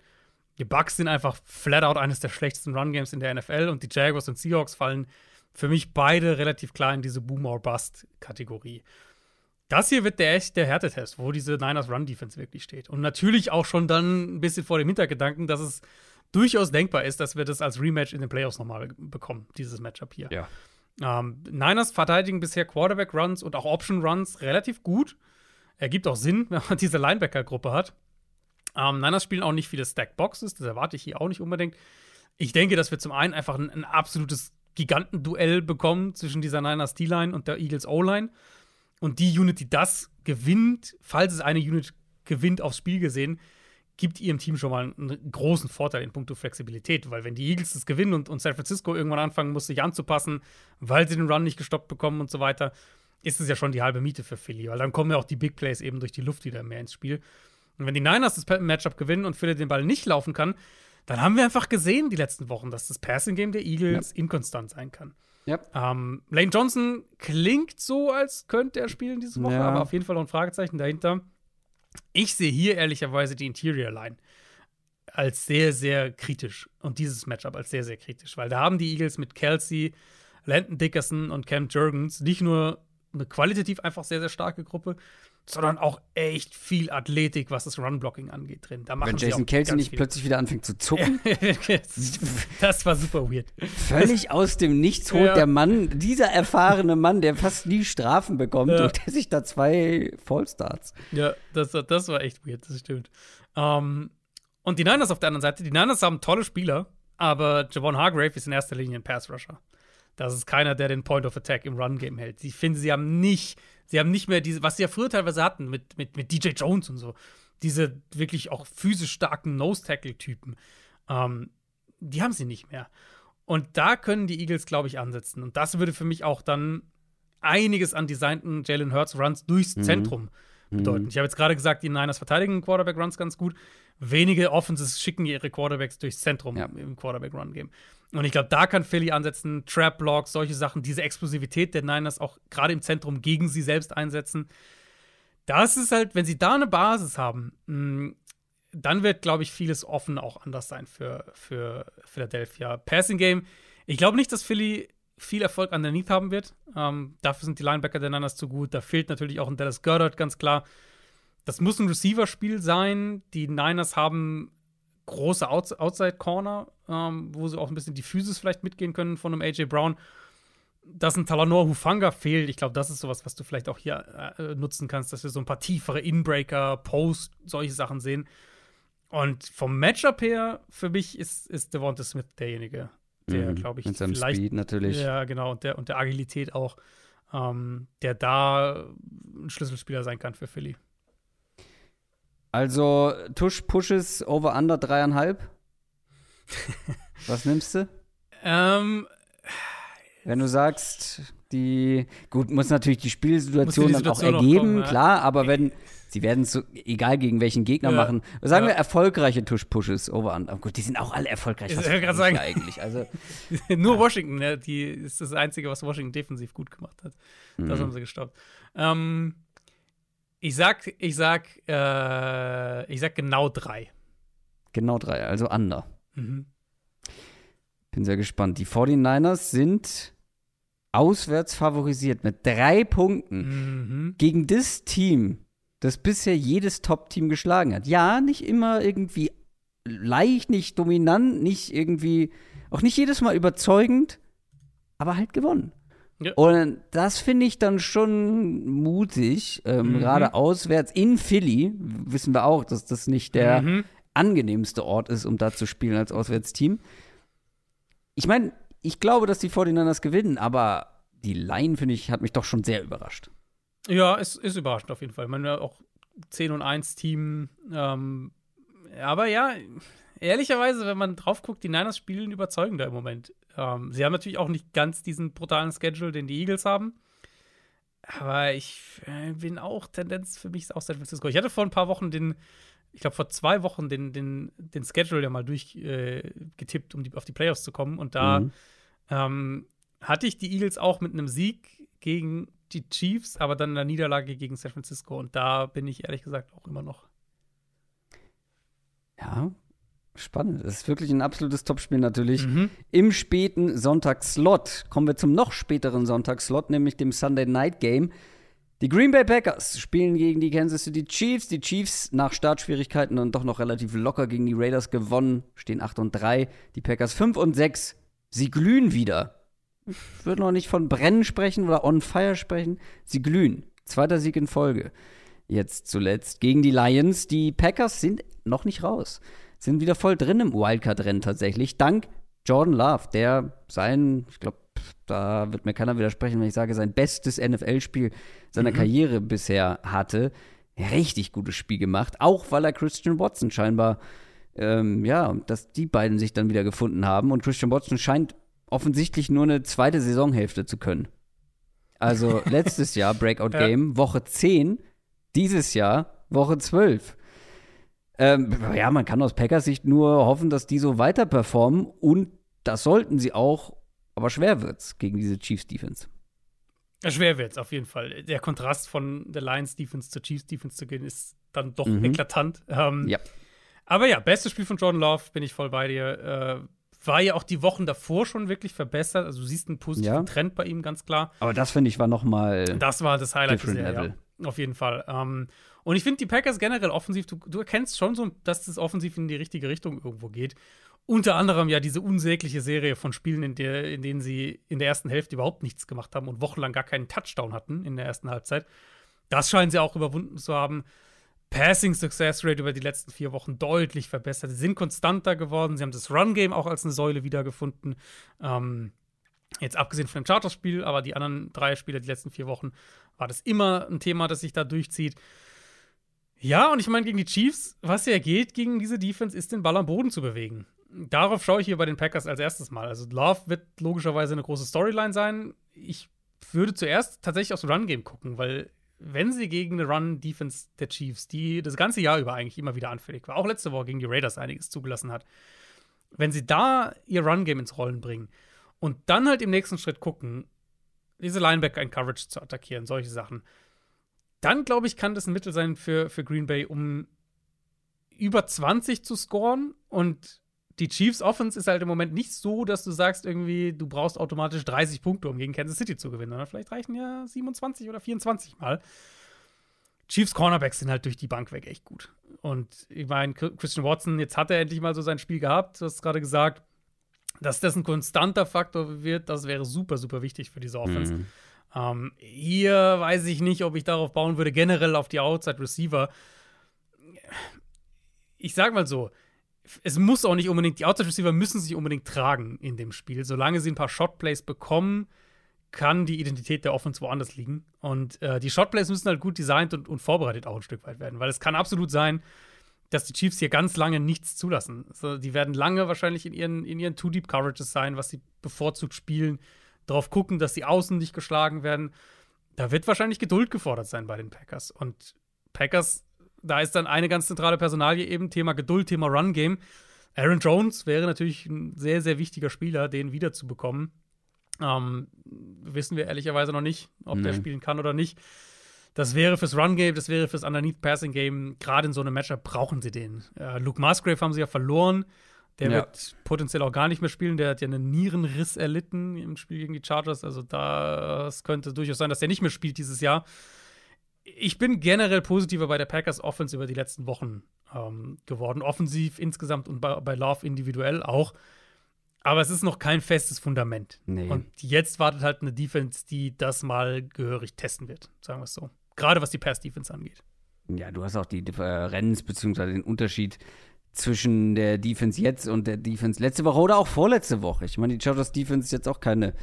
Die Bucks sind einfach flat out eines der schlechtesten Run-Games in der NFL und die Jaguars und Seahawks fallen für mich beide relativ klar in diese Boom-or-Bust-Kategorie. Das hier wird der echt der Härtetest, wo diese Niners Run Defense wirklich steht. Und natürlich auch schon dann ein bisschen vor dem Hintergedanken, dass es durchaus denkbar ist, dass wir das als Rematch in den Playoffs nochmal bekommen, dieses Matchup hier. Ja. Ähm, Niners verteidigen bisher Quarterback Runs und auch Option Runs relativ gut. Ergibt auch Sinn, wenn man diese Linebacker-Gruppe hat. Ähm, Niners spielen auch nicht viele Stack Boxes, das erwarte ich hier auch nicht unbedingt. Ich denke, dass wir zum einen einfach ein, ein absolutes Gigantenduell bekommen zwischen dieser Niners D-Line und der Eagles O-Line. Und die Unit, die das gewinnt, falls es eine Unit gewinnt, aufs Spiel gesehen, gibt ihrem Team schon mal einen großen Vorteil in puncto Flexibilität, weil wenn die Eagles das gewinnen und, und San Francisco irgendwann anfangen muss, sich anzupassen, weil sie den Run nicht gestoppt bekommen und so weiter, ist es ja schon die halbe Miete für Philly, weil dann kommen ja auch die Big Plays eben durch die Luft wieder mehr ins Spiel. Und wenn die Niners das Matchup gewinnen und Philly den Ball nicht laufen kann, dann haben wir einfach gesehen die letzten Wochen, dass das Passing Game der Eagles inkonstant sein kann. Ja. Ähm, Lane Johnson klingt so, als könnte er spielen diese Woche, Ja. aber auf jeden Fall noch ein Fragezeichen dahinter. Ich sehe hier ehrlicherweise die Interior Line als sehr, sehr kritisch und dieses Matchup als sehr, sehr kritisch, weil da haben die Eagles mit Kelsey, Landon Dickerson und Cam Jurgens nicht nur eine qualitativ einfach sehr, sehr starke Gruppe, sondern auch echt viel Athletik, was das Run-Blocking angeht, drin. Da machen Wenn Jason Kelsey nicht viel. plötzlich wieder anfängt zu zucken, das war super weird. völlig aus dem Nichts holt Ja. der Mann, dieser erfahrene Mann, der fast nie Strafen bekommt, Ja. holt er sich da zwei Fallstarts. Ja, das, das war echt weird, das stimmt. Ähm, und die Niners auf der anderen Seite, die Niners haben tolle Spieler, aber Javon Hargrave ist in erster Linie ein Pass-Rusher. Das ist keiner, der den Point of Attack im Run-Game hält. Ich finde, sie haben nicht, sie haben nicht mehr diese, was sie ja früher teilweise hatten mit, mit, mit DJ Jones und so, diese wirklich auch physisch starken Nose-Tackle-Typen. Ähm, die haben sie nicht mehr. Und da können die Eagles, glaube ich, ansetzen. Und das würde für mich auch dann einiges an designten Jalen Hurts Runs durchs Zentrum bedeuten. Ich habe jetzt gerade gesagt, die Niners verteidigen Quarterback Runs ganz gut. Wenige Offenses schicken ihre Quarterbacks durchs Zentrum Ja. im Quarterback Run Game. Und ich glaube, da kann Philly ansetzen, Trap Blocks, solche Sachen, diese Explosivität der Niners auch gerade im Zentrum gegen sie selbst einsetzen. Das ist halt, wenn sie da eine Basis haben, mh, dann wird, glaube ich, vieles offen auch anders sein für, für Philadelphia. Passing Game, ich glaube nicht, dass Philly viel Erfolg underneath haben wird. Ähm, dafür sind die Linebacker der Niners zu gut. Da fehlt natürlich auch ein Dallas Goddard, ganz klar. Das muss ein Receiver-Spiel sein. Die Niners haben große Outs Outside-Corner, ähm, wo sie auch ein bisschen die Physis vielleicht mitgehen können von einem A.J. Brown. Dass ein Talanor Hufanga fehlt, ich glaube, das ist sowas, was du vielleicht auch hier äh, nutzen kannst, dass wir so ein paar tiefere Inbreaker, Post, solche Sachen sehen. Und vom Matchup her, für mich ist, ist Devonta Smith derjenige, der, Mhm. glaube ich, Mit seinem vielleicht Speed natürlich. ja, genau, und der, und der Agilität auch, ähm, der da ein Schlüsselspieler sein kann für Philly. Also Tush Pushes over under dreieinhalb. Was nimmst du? Ähm, Wenn du sagst, Die, gut, muss natürlich die Spielsituation die dann Situation auch ergeben, kommen, ja. klar, aber wenn, sie werden es so, egal gegen welchen Gegner Ja. machen, sagen Ja. wir erfolgreiche Tush-Pushes, over and, gut, die sind auch alle erfolgreich, Ich was ich sagen. eigentlich, also, Nur Washington, ne? die ist das Einzige, was Washington defensiv gut gemacht hat. Das Mhm. haben sie gestoppt. Ähm, ich sag, ich sag, äh, ich sag genau drei. genau drei, also under. Mhm. Bin sehr gespannt. Die 49ers sind auswärts favorisiert mit drei Punkten. Mhm. gegen das Team, das bisher jedes Top-Team geschlagen hat. Ja, nicht immer irgendwie leicht, nicht dominant, nicht irgendwie, auch nicht jedes Mal überzeugend, aber halt gewonnen. Ja. Und das finde ich dann schon mutig, ähm, Mhm. gerade auswärts in Philly, wissen wir auch, dass das nicht der Mhm. angenehmste Ort ist, um da zu spielen als Auswärtsteam. Ich meine, ich glaube, dass die 49ers gewinnen, aber die Line, finde ich, hat mich doch schon sehr überrascht. Ja, es ist überraschend auf jeden Fall. Ich meine, auch 10 und 1 Team. Ähm, aber ja, ehrlicherweise, wenn man drauf guckt, die Niners spielen überzeugender im Moment. Ähm, sie haben natürlich auch nicht ganz diesen brutalen Schedule, den die Eagles haben. Aber ich äh, bin auch Tendenz für mich ist auch San Francisco. Ich hatte vor ein paar Wochen den, ich glaube vor zwei Wochen den, den, den Schedule ja mal durchgetippt, äh, getippt, um die, auf die Playoffs zu kommen. Und da Mhm. ähm, hatte ich die Eagles auch mit einem Sieg gegen die Chiefs, aber dann einer Niederlage gegen San Francisco. Und da bin ich ehrlich gesagt auch immer noch. Ja, spannend. Das ist wirklich ein absolutes Topspiel natürlich. Mhm. Im späten Sonntagsslot kommen wir zum noch späteren Sonntagsslot, nämlich dem Sunday Night Game. Die Green Bay Packers spielen gegen die Kansas City Chiefs. Die Chiefs nach Startschwierigkeiten dann doch noch relativ locker gegen die Raiders gewonnen, stehen 8 und 3. Die Packers 5 und 6. Sie glühen wieder. Ich würde noch nicht von Brennen sprechen oder on fire sprechen. Sie glühen. Zweiter Sieg in Folge. Jetzt zuletzt gegen die Lions. Die Packers sind noch nicht raus. Sind wieder voll drin im Wildcard-Rennen tatsächlich. Dank Jordan Love, der sein, ich glaube, da wird mir keiner widersprechen, wenn ich sage, sein bestes NFL-Spiel seiner Karriere bisher hatte. Richtig gutes Spiel gemacht. Auch weil er Christian Watson scheinbar, ähm, ja, dass die beiden sich dann wieder gefunden haben. Und Christian Watson scheint offensichtlich nur eine zweite Saisonhälfte zu können. Also letztes Jahr Breakout Ja. Game, Woche 10, dieses Jahr Woche 12. Ähm, ja, man kann aus Packers Sicht nur hoffen, dass die so weiter performen und das sollten sie auch, aber schwer wird's gegen diese Chiefs Defense. Schwer wird's auf jeden Fall. Der Kontrast von der Lions Defense zur Chiefs Defense zu gehen, ist dann doch Mhm. eklatant. Ähm, Ja. Aber ja, bestes Spiel von Jordan Love, bin ich voll bei dir. Äh, war ja auch die Wochen davor schon wirklich verbessert. Also du siehst einen positiven Ja. Trend bei ihm, ganz klar. Aber das finde ich war noch mal Das war das Highlight Different bisher, level. ja. Auf jeden Fall. Ähm, und ich finde die Packers generell offensiv, du, du erkennst schon so, dass das offensiv in die richtige Richtung irgendwo geht. Unter anderem ja diese unsägliche Serie von Spielen, in, der, in denen sie in der ersten Hälfte überhaupt nichts gemacht haben und wochenlang gar keinen Touchdown hatten in der ersten Halbzeit. Das scheinen sie auch überwunden zu haben. Passing Success Rate über die letzten vier Wochen deutlich verbessert. Sie sind konstanter geworden. Sie haben das Run Game auch als eine Säule wiedergefunden. Ähm, Jetzt abgesehen von dem Charterspiel, aber die anderen drei Spiele, die letzten vier Wochen, war das immer ein Thema, das sich da durchzieht. Ja, und ich meine, gegen die Chiefs, was ja geht gegen diese Defense, ist den Ball am Boden zu bewegen. Darauf schaue ich hier bei den Packers als erstes mal. Also Love wird logischerweise eine große Storyline sein. Ich würde zuerst tatsächlich aufs Run-Game gucken, weil wenn sie gegen eine Run-Defense der Chiefs, die das ganze Jahr über eigentlich immer wieder anfällig war, auch letzte Woche gegen die Raiders einiges zugelassen hat, wenn sie da ihr Run-Game ins Rollen bringen und dann halt im nächsten Schritt gucken, diese Linebacker in Coverage zu attackieren, solche Sachen, dann glaube ich, kann das ein Mittel sein für, für Green Bay, um über 20 zu scoren. Und die Chiefs Offense ist halt im Moment nicht so, dass du sagst, irgendwie, du brauchst automatisch 30 Punkte, um gegen Kansas City zu gewinnen, sondern vielleicht reichen ja 27 oder 24 mal. Chiefs Cornerbacks sind halt durch die Bank weg echt gut. Und ich meine, Christian Watson, jetzt hat er endlich mal so sein Spiel gehabt, du hast gerade gesagt, dass das ein konstanter Faktor wird, das wäre super, super wichtig für diese Offense. Mhm. Ähm, hier weiß ich nicht, ob ich darauf bauen würde, generell auf die Outside Receiver. Ich sag mal so, es muss auch nicht unbedingt, die Outside Receiver müssen sich unbedingt tragen in dem Spiel. Solange sie ein paar Shotplays bekommen, kann die Identität der Offense woanders liegen. Und äh, die Shotplays müssen halt gut designt und, und vorbereitet auch ein Stück weit werden, weil es kann absolut sein, dass die Chiefs hier ganz lange nichts zulassen. Also, die werden lange wahrscheinlich in ihren, in ihren Too-Deep-Coverages sein, was sie bevorzugt spielen. darauf gucken, dass die Außen nicht geschlagen werden. Da wird wahrscheinlich Geduld gefordert sein bei den Packers. Und Packers, da ist dann eine ganz zentrale Personalie eben Thema Geduld, Thema Run Game. Aaron Jones wäre natürlich ein sehr, sehr wichtiger Spieler, den wiederzubekommen. Ähm, wissen wir ehrlicherweise noch nicht, ob nee. der spielen kann oder nicht. Das wäre fürs Run-Game, das wäre fürs Underneath-Passing-Game. Gerade in so einem Matchup brauchen sie den. Äh, Luke Musgrave haben sie ja verloren. Der ja. wird potenziell auch gar nicht mehr spielen. Der hat ja einen Nierenriss erlitten im Spiel gegen die Chargers. Also das könnte durchaus sein, dass der nicht mehr spielt dieses Jahr. Ich bin generell positiver bei der Packers Offense über die letzten Wochen ähm, geworden. Offensiv insgesamt und bei, bei Love individuell auch. Aber es ist noch kein festes Fundament. Nee. Und jetzt wartet halt eine Defense, die das mal gehörig testen wird, sagen wir es so. Gerade was die Pass-Defense angeht. Ja, du hast auch die Differenz beziehungsweise den Unterschied zwischen der Defense jetzt und der Defense letzte Woche oder auch vorletzte Woche. Ich meine, die Chargers Defense ist jetzt auch keine,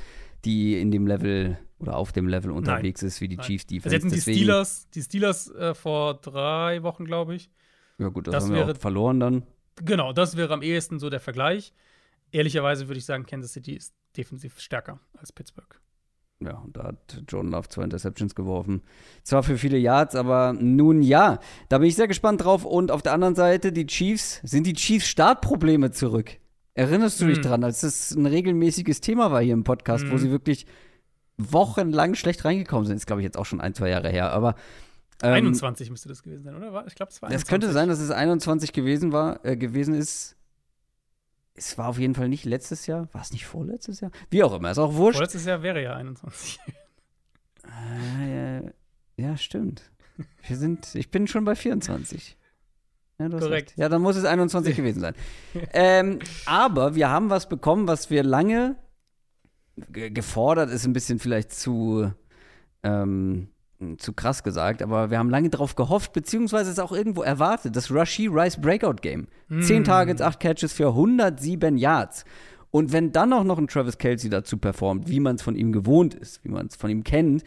die in dem Level oder auf dem Level unterwegs Nein. ist wie die Nein. Chiefs Defense. Also jetzt die Steelers, die Steelers äh, vor drei Wochen, glaube ich. Ja gut, das, das haben wir wäre, verloren dann. Genau, das wäre am ehesten so der Vergleich. Ehrlicherweise würde ich sagen, Kansas City ist defensiv stärker als Pittsburgh. Ja, und da hat Jordan Love zwei Interceptions geworfen. Zwar für viele Yards, aber nun ja. Da bin ich sehr gespannt drauf. Und auf der anderen Seite, die Chiefs, sind die Chiefs Startprobleme zurück? Erinnerst du dich mhm. dran, als das ein regelmäßiges Thema war hier im Podcast, mhm. wo sie wirklich wochenlang schlecht reingekommen sind? Ist, glaube ich, jetzt auch schon ein, zwei Jahre her. Aber ähm, 21 müsste das gewesen sein, oder? Ich glaube, es war 21. Es könnte sein, dass es 21 gewesen war, äh, gewesen ist es war auf jeden Fall nicht letztes Jahr. War es nicht vorletztes Jahr? Wie auch immer, ist auch wurscht. Vorletztes Jahr wäre ja 21. Äh, ja, stimmt. Wir sind, ich bin schon bei 24. Ja, Korrekt. Recht. Ja, dann muss es 21 gewesen sein. ähm, aber wir haben was bekommen, was wir lange gefordert ist, ein bisschen vielleicht zu ähm, zu krass gesagt, aber wir haben lange darauf gehofft, beziehungsweise es auch irgendwo erwartet, das Rashi Rice Breakout Game. Mm. 10 Targets, 8 Catches für 107 Yards. Und wenn dann auch noch ein Travis Kelsey dazu performt, wie man es von ihm gewohnt ist, wie man es von ihm kennt,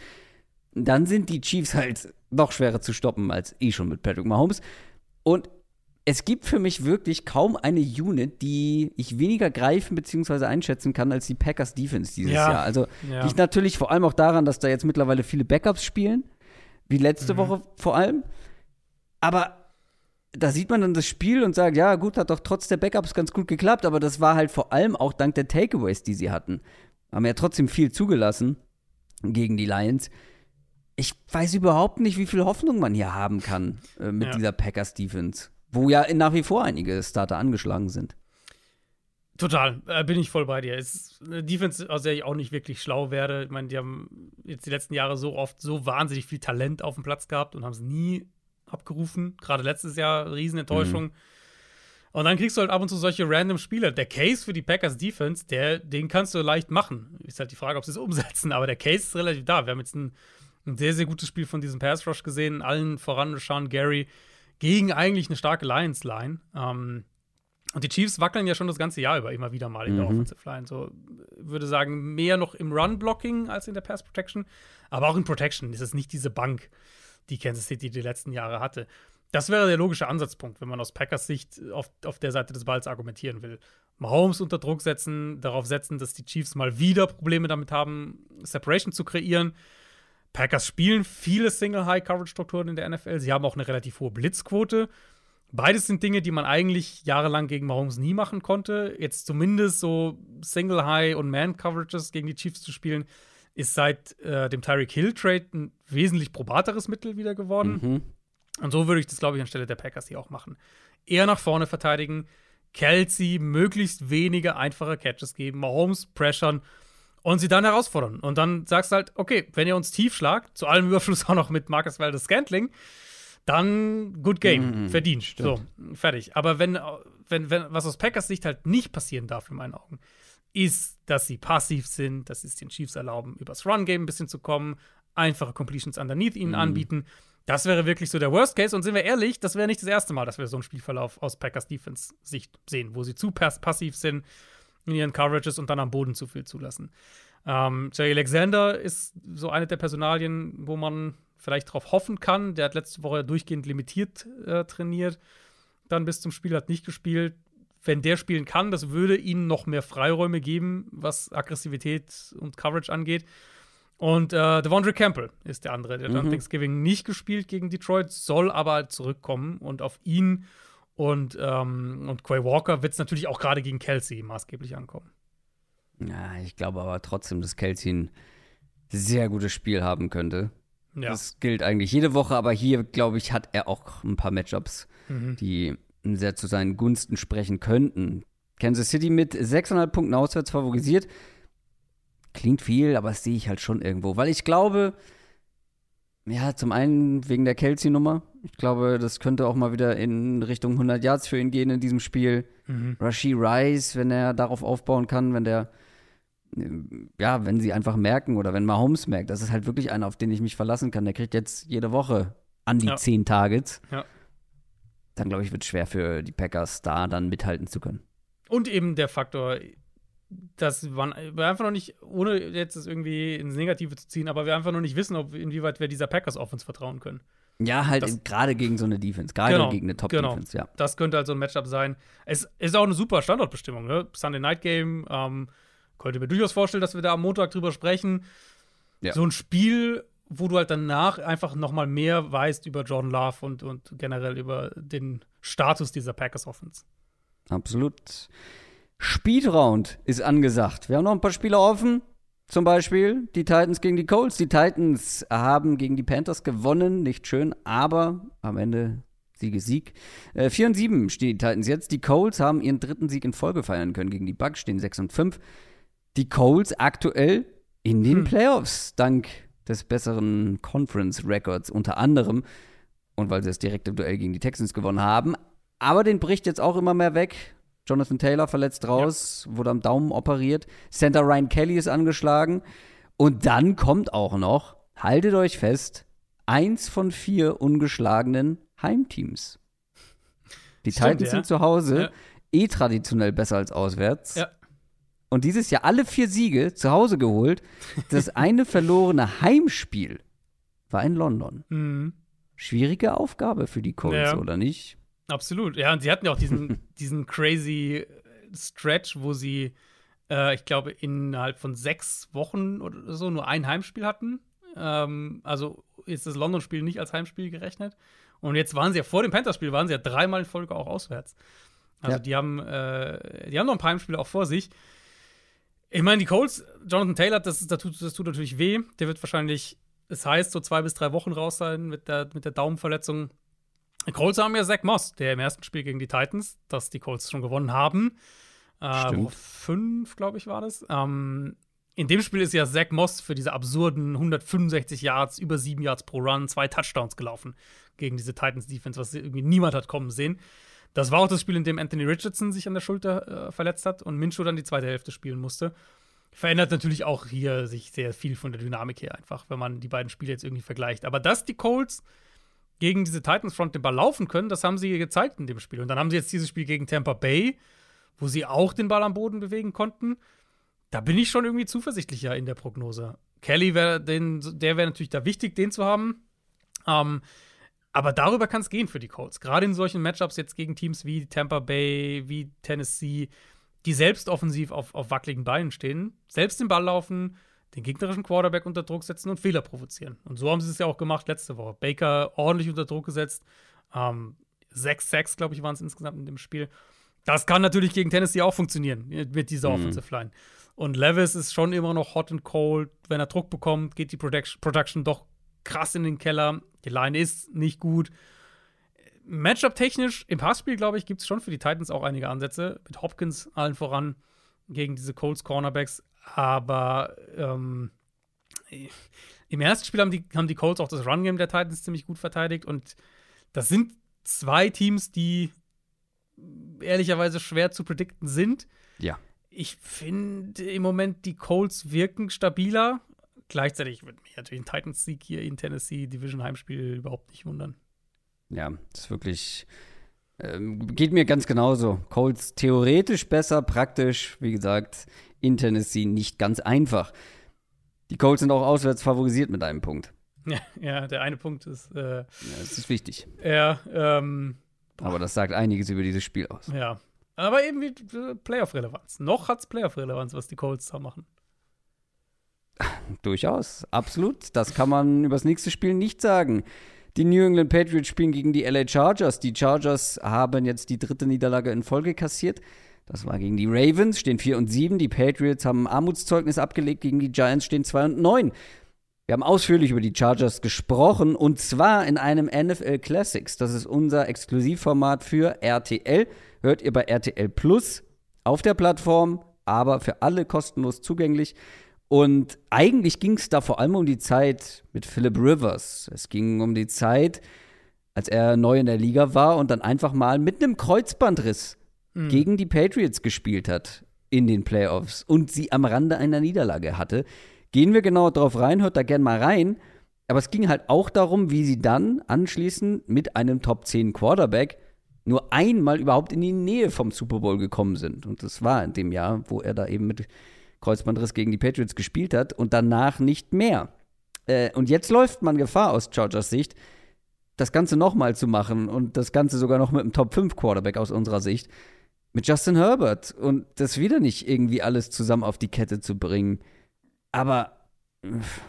dann sind die Chiefs halt noch schwerer zu stoppen als eh schon mit Patrick Mahomes. Und es gibt für mich wirklich kaum eine Unit, die ich weniger greifen bzw. einschätzen kann als die Packers Defense dieses ja. Jahr. Also ja. liegt natürlich vor allem auch daran, dass da jetzt mittlerweile viele Backups spielen, wie letzte mhm. Woche vor allem. Aber da sieht man dann das Spiel und sagt, ja, gut, hat doch trotz der Backups ganz gut geklappt, aber das war halt vor allem auch dank der Takeaways, die sie hatten. Haben ja trotzdem viel zugelassen gegen die Lions. Ich weiß überhaupt nicht, wie viel Hoffnung man hier haben kann äh, mit ja. dieser Packers Defense. Wo ja nach wie vor einige Starter angeschlagen sind. Total, äh, bin ich voll bei dir. Es, eine Defense, aus der ich auch nicht wirklich schlau werde. Ich meine, die haben jetzt die letzten Jahre so oft so wahnsinnig viel Talent auf dem Platz gehabt und haben es nie abgerufen. Gerade letztes Jahr Riesenenttäuschung. Mhm. Und dann kriegst du halt ab und zu solche random Spieler. Der Case für die Packers Defense, der, den kannst du leicht machen. Ist halt die Frage, ob sie es umsetzen, aber der Case ist relativ da. Wir haben jetzt ein, ein sehr, sehr gutes Spiel von diesem Pass Rush gesehen. Allen voran Sean Gary gegen eigentlich eine starke Lions-Line. Ähm, und die Chiefs wackeln ja schon das ganze Jahr über immer wieder mal in der mhm. Offensive Line. So würde sagen, mehr noch im Run-Blocking als in der Pass-Protection. Aber auch in Protection ist es nicht diese Bank, die Kansas City die letzten Jahre hatte. Das wäre der logische Ansatzpunkt, wenn man aus Packers Sicht auf, auf der Seite des Balls argumentieren will. Mahomes unter Druck setzen, darauf setzen, dass die Chiefs mal wieder Probleme damit haben, Separation zu kreieren. Packers spielen viele Single-High-Coverage-Strukturen in der NFL. Sie haben auch eine relativ hohe Blitzquote. Beides sind Dinge, die man eigentlich jahrelang gegen Mahomes nie machen konnte. Jetzt zumindest so Single-High- und Man-Coverages gegen die Chiefs zu spielen, ist seit äh, dem Tyreek Hill-Trade ein wesentlich probateres Mittel wieder geworden. Mhm. Und so würde ich das, glaube ich, anstelle der Packers hier auch machen. Eher nach vorne verteidigen, Kelsey möglichst wenige einfache Catches geben, Mahomes pressern und sie dann herausfordern. Und dann sagst du halt, okay, wenn ihr uns tief schlagt, zu allem Überfluss auch noch mit Marcus Waldes Scantling, dann good game, mhm, verdient. Stimmt. So, fertig. Aber wenn, wenn, wenn, was aus Packers Sicht halt nicht passieren darf, in meinen Augen, ist, dass sie passiv sind, dass sie es den Chiefs erlauben, übers Run-Game ein bisschen zu kommen, einfache Completions underneath ihnen mhm. anbieten. Das wäre wirklich so der Worst Case. Und sind wir ehrlich, das wäre nicht das erste Mal, dass wir so einen Spielverlauf aus Packers Defense-Sicht sehen, wo sie zu passiv sind in ihren Coverages und dann am Boden zu viel zulassen. Ähm, Jay Alexander ist so eine der Personalien, wo man vielleicht darauf hoffen kann. Der hat letzte Woche durchgehend limitiert äh, trainiert, dann bis zum Spiel hat nicht gespielt. wenn der spielen kann, das würde ihnen noch mehr Freiräume geben, was Aggressivität und Coverage angeht. Und äh, Devondre Campbell ist der andere. Der hat mhm. Thanksgiving nicht gespielt gegen Detroit, soll aber zurückkommen. Und auf ihn und, ähm, und Quay Walker wird es natürlich auch gerade gegen Kelsey maßgeblich ankommen. Ja, ich glaube aber trotzdem, dass Kelsey ein sehr gutes Spiel haben könnte. Ja. Das gilt eigentlich jede Woche, aber hier, glaube ich, hat er auch ein paar Matchups, mhm. die sehr zu seinen Gunsten sprechen könnten. Kansas City mit 6,5 Punkten auswärts favorisiert. Klingt viel, aber das sehe ich halt schon irgendwo. Weil ich glaube, ja, zum einen wegen der Kelsey-Nummer. Ich glaube, das könnte auch mal wieder in Richtung 100 Yards für ihn gehen in diesem Spiel. Mhm. Rashi Rice, wenn er darauf aufbauen kann, wenn der, ja, wenn sie einfach merken oder wenn Mahomes merkt, das ist halt wirklich einer, auf den ich mich verlassen kann. Der kriegt jetzt jede Woche an die ja. 10 Targets. Ja. Dann glaube ich, wird es schwer für die Packers da dann mithalten zu können. Und eben der Faktor, dass wir einfach noch nicht, ohne jetzt das irgendwie ins Negative zu ziehen, aber wir einfach noch nicht wissen, ob, inwieweit wir dieser Packers Offense vertrauen können. Ja, halt gerade gegen so eine Defense, gerade genau, gegen eine Top-Defense, genau. ja. Das könnte halt so ein Matchup sein. Es ist auch eine super Standortbestimmung, ne? Sunday Night Game, ähm, könnte mir durchaus vorstellen, dass wir da am Montag drüber sprechen. Ja. So ein Spiel, wo du halt danach einfach noch mal mehr weißt über Jordan Love und, und generell über den Status dieser Packers Offense. Absolut. Speedround ist angesagt. Wir haben noch ein paar Spiele offen. Zum Beispiel die Titans gegen die Colts. Die Titans haben gegen die Panthers gewonnen. Nicht schön, aber am Ende Siege, Sieg. Äh, 4 und 7 stehen die Titans jetzt. Die Colts haben ihren dritten Sieg in Folge feiern können. Gegen die Bucks stehen 6 und 5. Die Colts aktuell in den hm. Playoffs, dank des besseren Conference-Records unter anderem. Und weil sie das direkte Duell gegen die Texans gewonnen haben. Aber den bricht jetzt auch immer mehr weg. Jonathan Taylor verletzt raus, ja. wurde am Daumen operiert. Center Ryan Kelly ist angeschlagen. Und dann kommt auch noch, haltet euch fest, eins von vier ungeschlagenen Heimteams. Die Stimmt, Titans ja. sind zu Hause ja. eh traditionell besser als auswärts. Ja. Und dieses Jahr alle vier Siege zu Hause geholt. Das eine verlorene Heimspiel war in London. Mhm. Schwierige Aufgabe für die Colts, oder nicht? Absolut, ja, und sie hatten ja auch diesen, diesen crazy Stretch, wo sie, äh, ich glaube, innerhalb von sechs Wochen oder so nur ein Heimspiel hatten. Ähm, also ist das London-Spiel nicht als Heimspiel gerechnet. Und jetzt waren sie ja vor dem Panthers-Spiel, waren sie ja dreimal in Folge auch auswärts. Also ja. die haben, äh, die haben noch ein paar Heimspiele auch vor sich. Ich meine, die Colts, Jonathan Taylor, das, das, tut, das tut natürlich weh. Der wird wahrscheinlich, es das heißt, so zwei bis drei Wochen raus sein mit der, mit der Daumenverletzung. Colts haben ja Zach Moss, der im ersten Spiel gegen die Titans, das die Colts schon gewonnen haben. Äh, fünf, glaube ich, war das. Ähm, in dem Spiel ist ja Zach Moss für diese absurden 165 Yards, über sieben Yards pro Run, zwei Touchdowns gelaufen gegen diese Titans-Defense, was irgendwie niemand hat kommen sehen. Das war auch das Spiel, in dem Anthony Richardson sich an der Schulter äh, verletzt hat und Minshew dann die zweite Hälfte spielen musste. Verändert natürlich auch hier sich sehr viel von der Dynamik her einfach, wenn man die beiden Spiele jetzt irgendwie vergleicht. Aber dass die Colts gegen diese Titans Front den Ball laufen können, das haben sie gezeigt in dem Spiel. Und dann haben sie jetzt dieses Spiel gegen Tampa Bay, wo sie auch den Ball am Boden bewegen konnten. Da bin ich schon irgendwie zuversichtlicher in der Prognose. Kelly wäre der wäre natürlich da wichtig, den zu haben. Ähm, aber darüber kann es gehen für die Colts. Gerade in solchen Matchups jetzt gegen Teams wie Tampa Bay, wie Tennessee, die selbst offensiv auf, auf wackeligen Beinen stehen, selbst den Ball laufen, den gegnerischen Quarterback unter Druck setzen und Fehler provozieren. Und so haben sie es ja auch gemacht letzte Woche. Baker ordentlich unter Druck gesetzt. Ähm, sechs Sacks, glaube ich, waren es insgesamt in dem Spiel. Das kann natürlich gegen Tennessee auch funktionieren mit dieser mhm. Offensive Line. Und Levis ist schon immer noch hot and cold. Wenn er Druck bekommt, geht die Production, Production doch krass in den Keller. Die Line ist nicht gut. Matchup-technisch im Passspiel, glaube ich, gibt es schon für die Titans auch einige Ansätze. Mit Hopkins allen voran gegen diese Colts Cornerbacks. Aber ähm, im ersten Spiel haben die, haben die Colts auch das Run-Game der Titans ziemlich gut verteidigt. Und das sind zwei Teams, die ehrlicherweise schwer zu predikten sind. Ja. Ich finde im Moment, die Colts wirken stabiler. Gleichzeitig würde mich natürlich ein Titans-Sieg hier in Tennessee Division Heimspiel überhaupt nicht wundern. Ja, das ist wirklich. Ähm, geht mir ganz genauso. Colts theoretisch besser, praktisch, wie gesagt, in Tennessee nicht ganz einfach. Die Colts sind auch auswärts favorisiert mit einem Punkt. Ja, ja der eine Punkt ist. Äh, ja, das ist wichtig. Ja, ähm, Aber das sagt einiges über dieses Spiel aus. Ja. Aber eben wie äh, Playoff-Relevanz. Noch hat es Playoff-Relevanz, was die Colts da machen. Durchaus, absolut. Das kann man über das nächste Spiel nicht sagen. Die New England Patriots spielen gegen die LA Chargers. Die Chargers haben jetzt die dritte Niederlage in Folge kassiert. Das war gegen die Ravens, stehen 4 und 7. Die Patriots haben ein Armutszeugnis abgelegt gegen die Giants, stehen 2 und 9. Wir haben ausführlich über die Chargers gesprochen und zwar in einem NFL Classics. Das ist unser Exklusivformat für RTL. Hört ihr bei RTL Plus auf der Plattform, aber für alle kostenlos zugänglich. Und eigentlich ging es da vor allem um die Zeit mit Philip Rivers. Es ging um die Zeit, als er neu in der Liga war und dann einfach mal mit einem Kreuzbandriss mhm. gegen die Patriots gespielt hat in den Playoffs und sie am Rande einer Niederlage hatte. Gehen wir genau drauf rein, hört da gern mal rein. Aber es ging halt auch darum, wie sie dann anschließend mit einem Top 10 Quarterback nur einmal überhaupt in die Nähe vom Super Bowl gekommen sind. Und das war in dem Jahr, wo er da eben mit Kreuzbandriss gegen die Patriots gespielt hat und danach nicht mehr. Äh, und jetzt läuft man Gefahr aus Chargers Sicht, das Ganze nochmal zu machen und das Ganze sogar noch mit einem Top 5 Quarterback aus unserer Sicht, mit Justin Herbert und das wieder nicht irgendwie alles zusammen auf die Kette zu bringen. Aber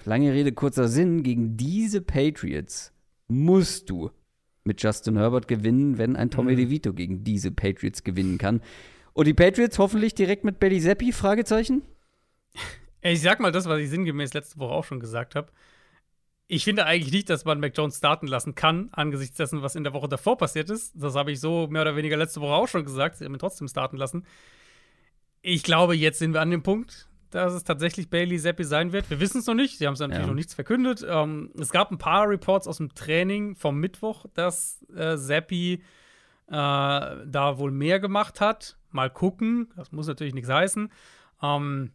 lange Rede, kurzer Sinn, gegen diese Patriots musst du mit Justin Herbert gewinnen, wenn ein Tommy mhm. DeVito gegen diese Patriots gewinnen kann. Und die Patriots hoffentlich direkt mit Belly Zappi? Fragezeichen? Ich sag mal das, was ich sinngemäß letzte Woche auch schon gesagt habe. Ich finde eigentlich nicht, dass man Mac Jones starten lassen kann, angesichts dessen, was in der Woche davor passiert ist. Das habe ich so mehr oder weniger letzte Woche auch schon gesagt. Sie haben ihn trotzdem starten lassen. Ich glaube, jetzt sind wir an dem Punkt, dass es tatsächlich Bailey Zappi sein wird. Wir wissen es noch nicht. Sie haben es natürlich ja. noch nichts verkündet. Ähm, es gab ein paar Reports aus dem Training vom Mittwoch, dass äh, Zappi äh, da wohl mehr gemacht hat. Mal gucken. Das muss natürlich nichts heißen. Ähm,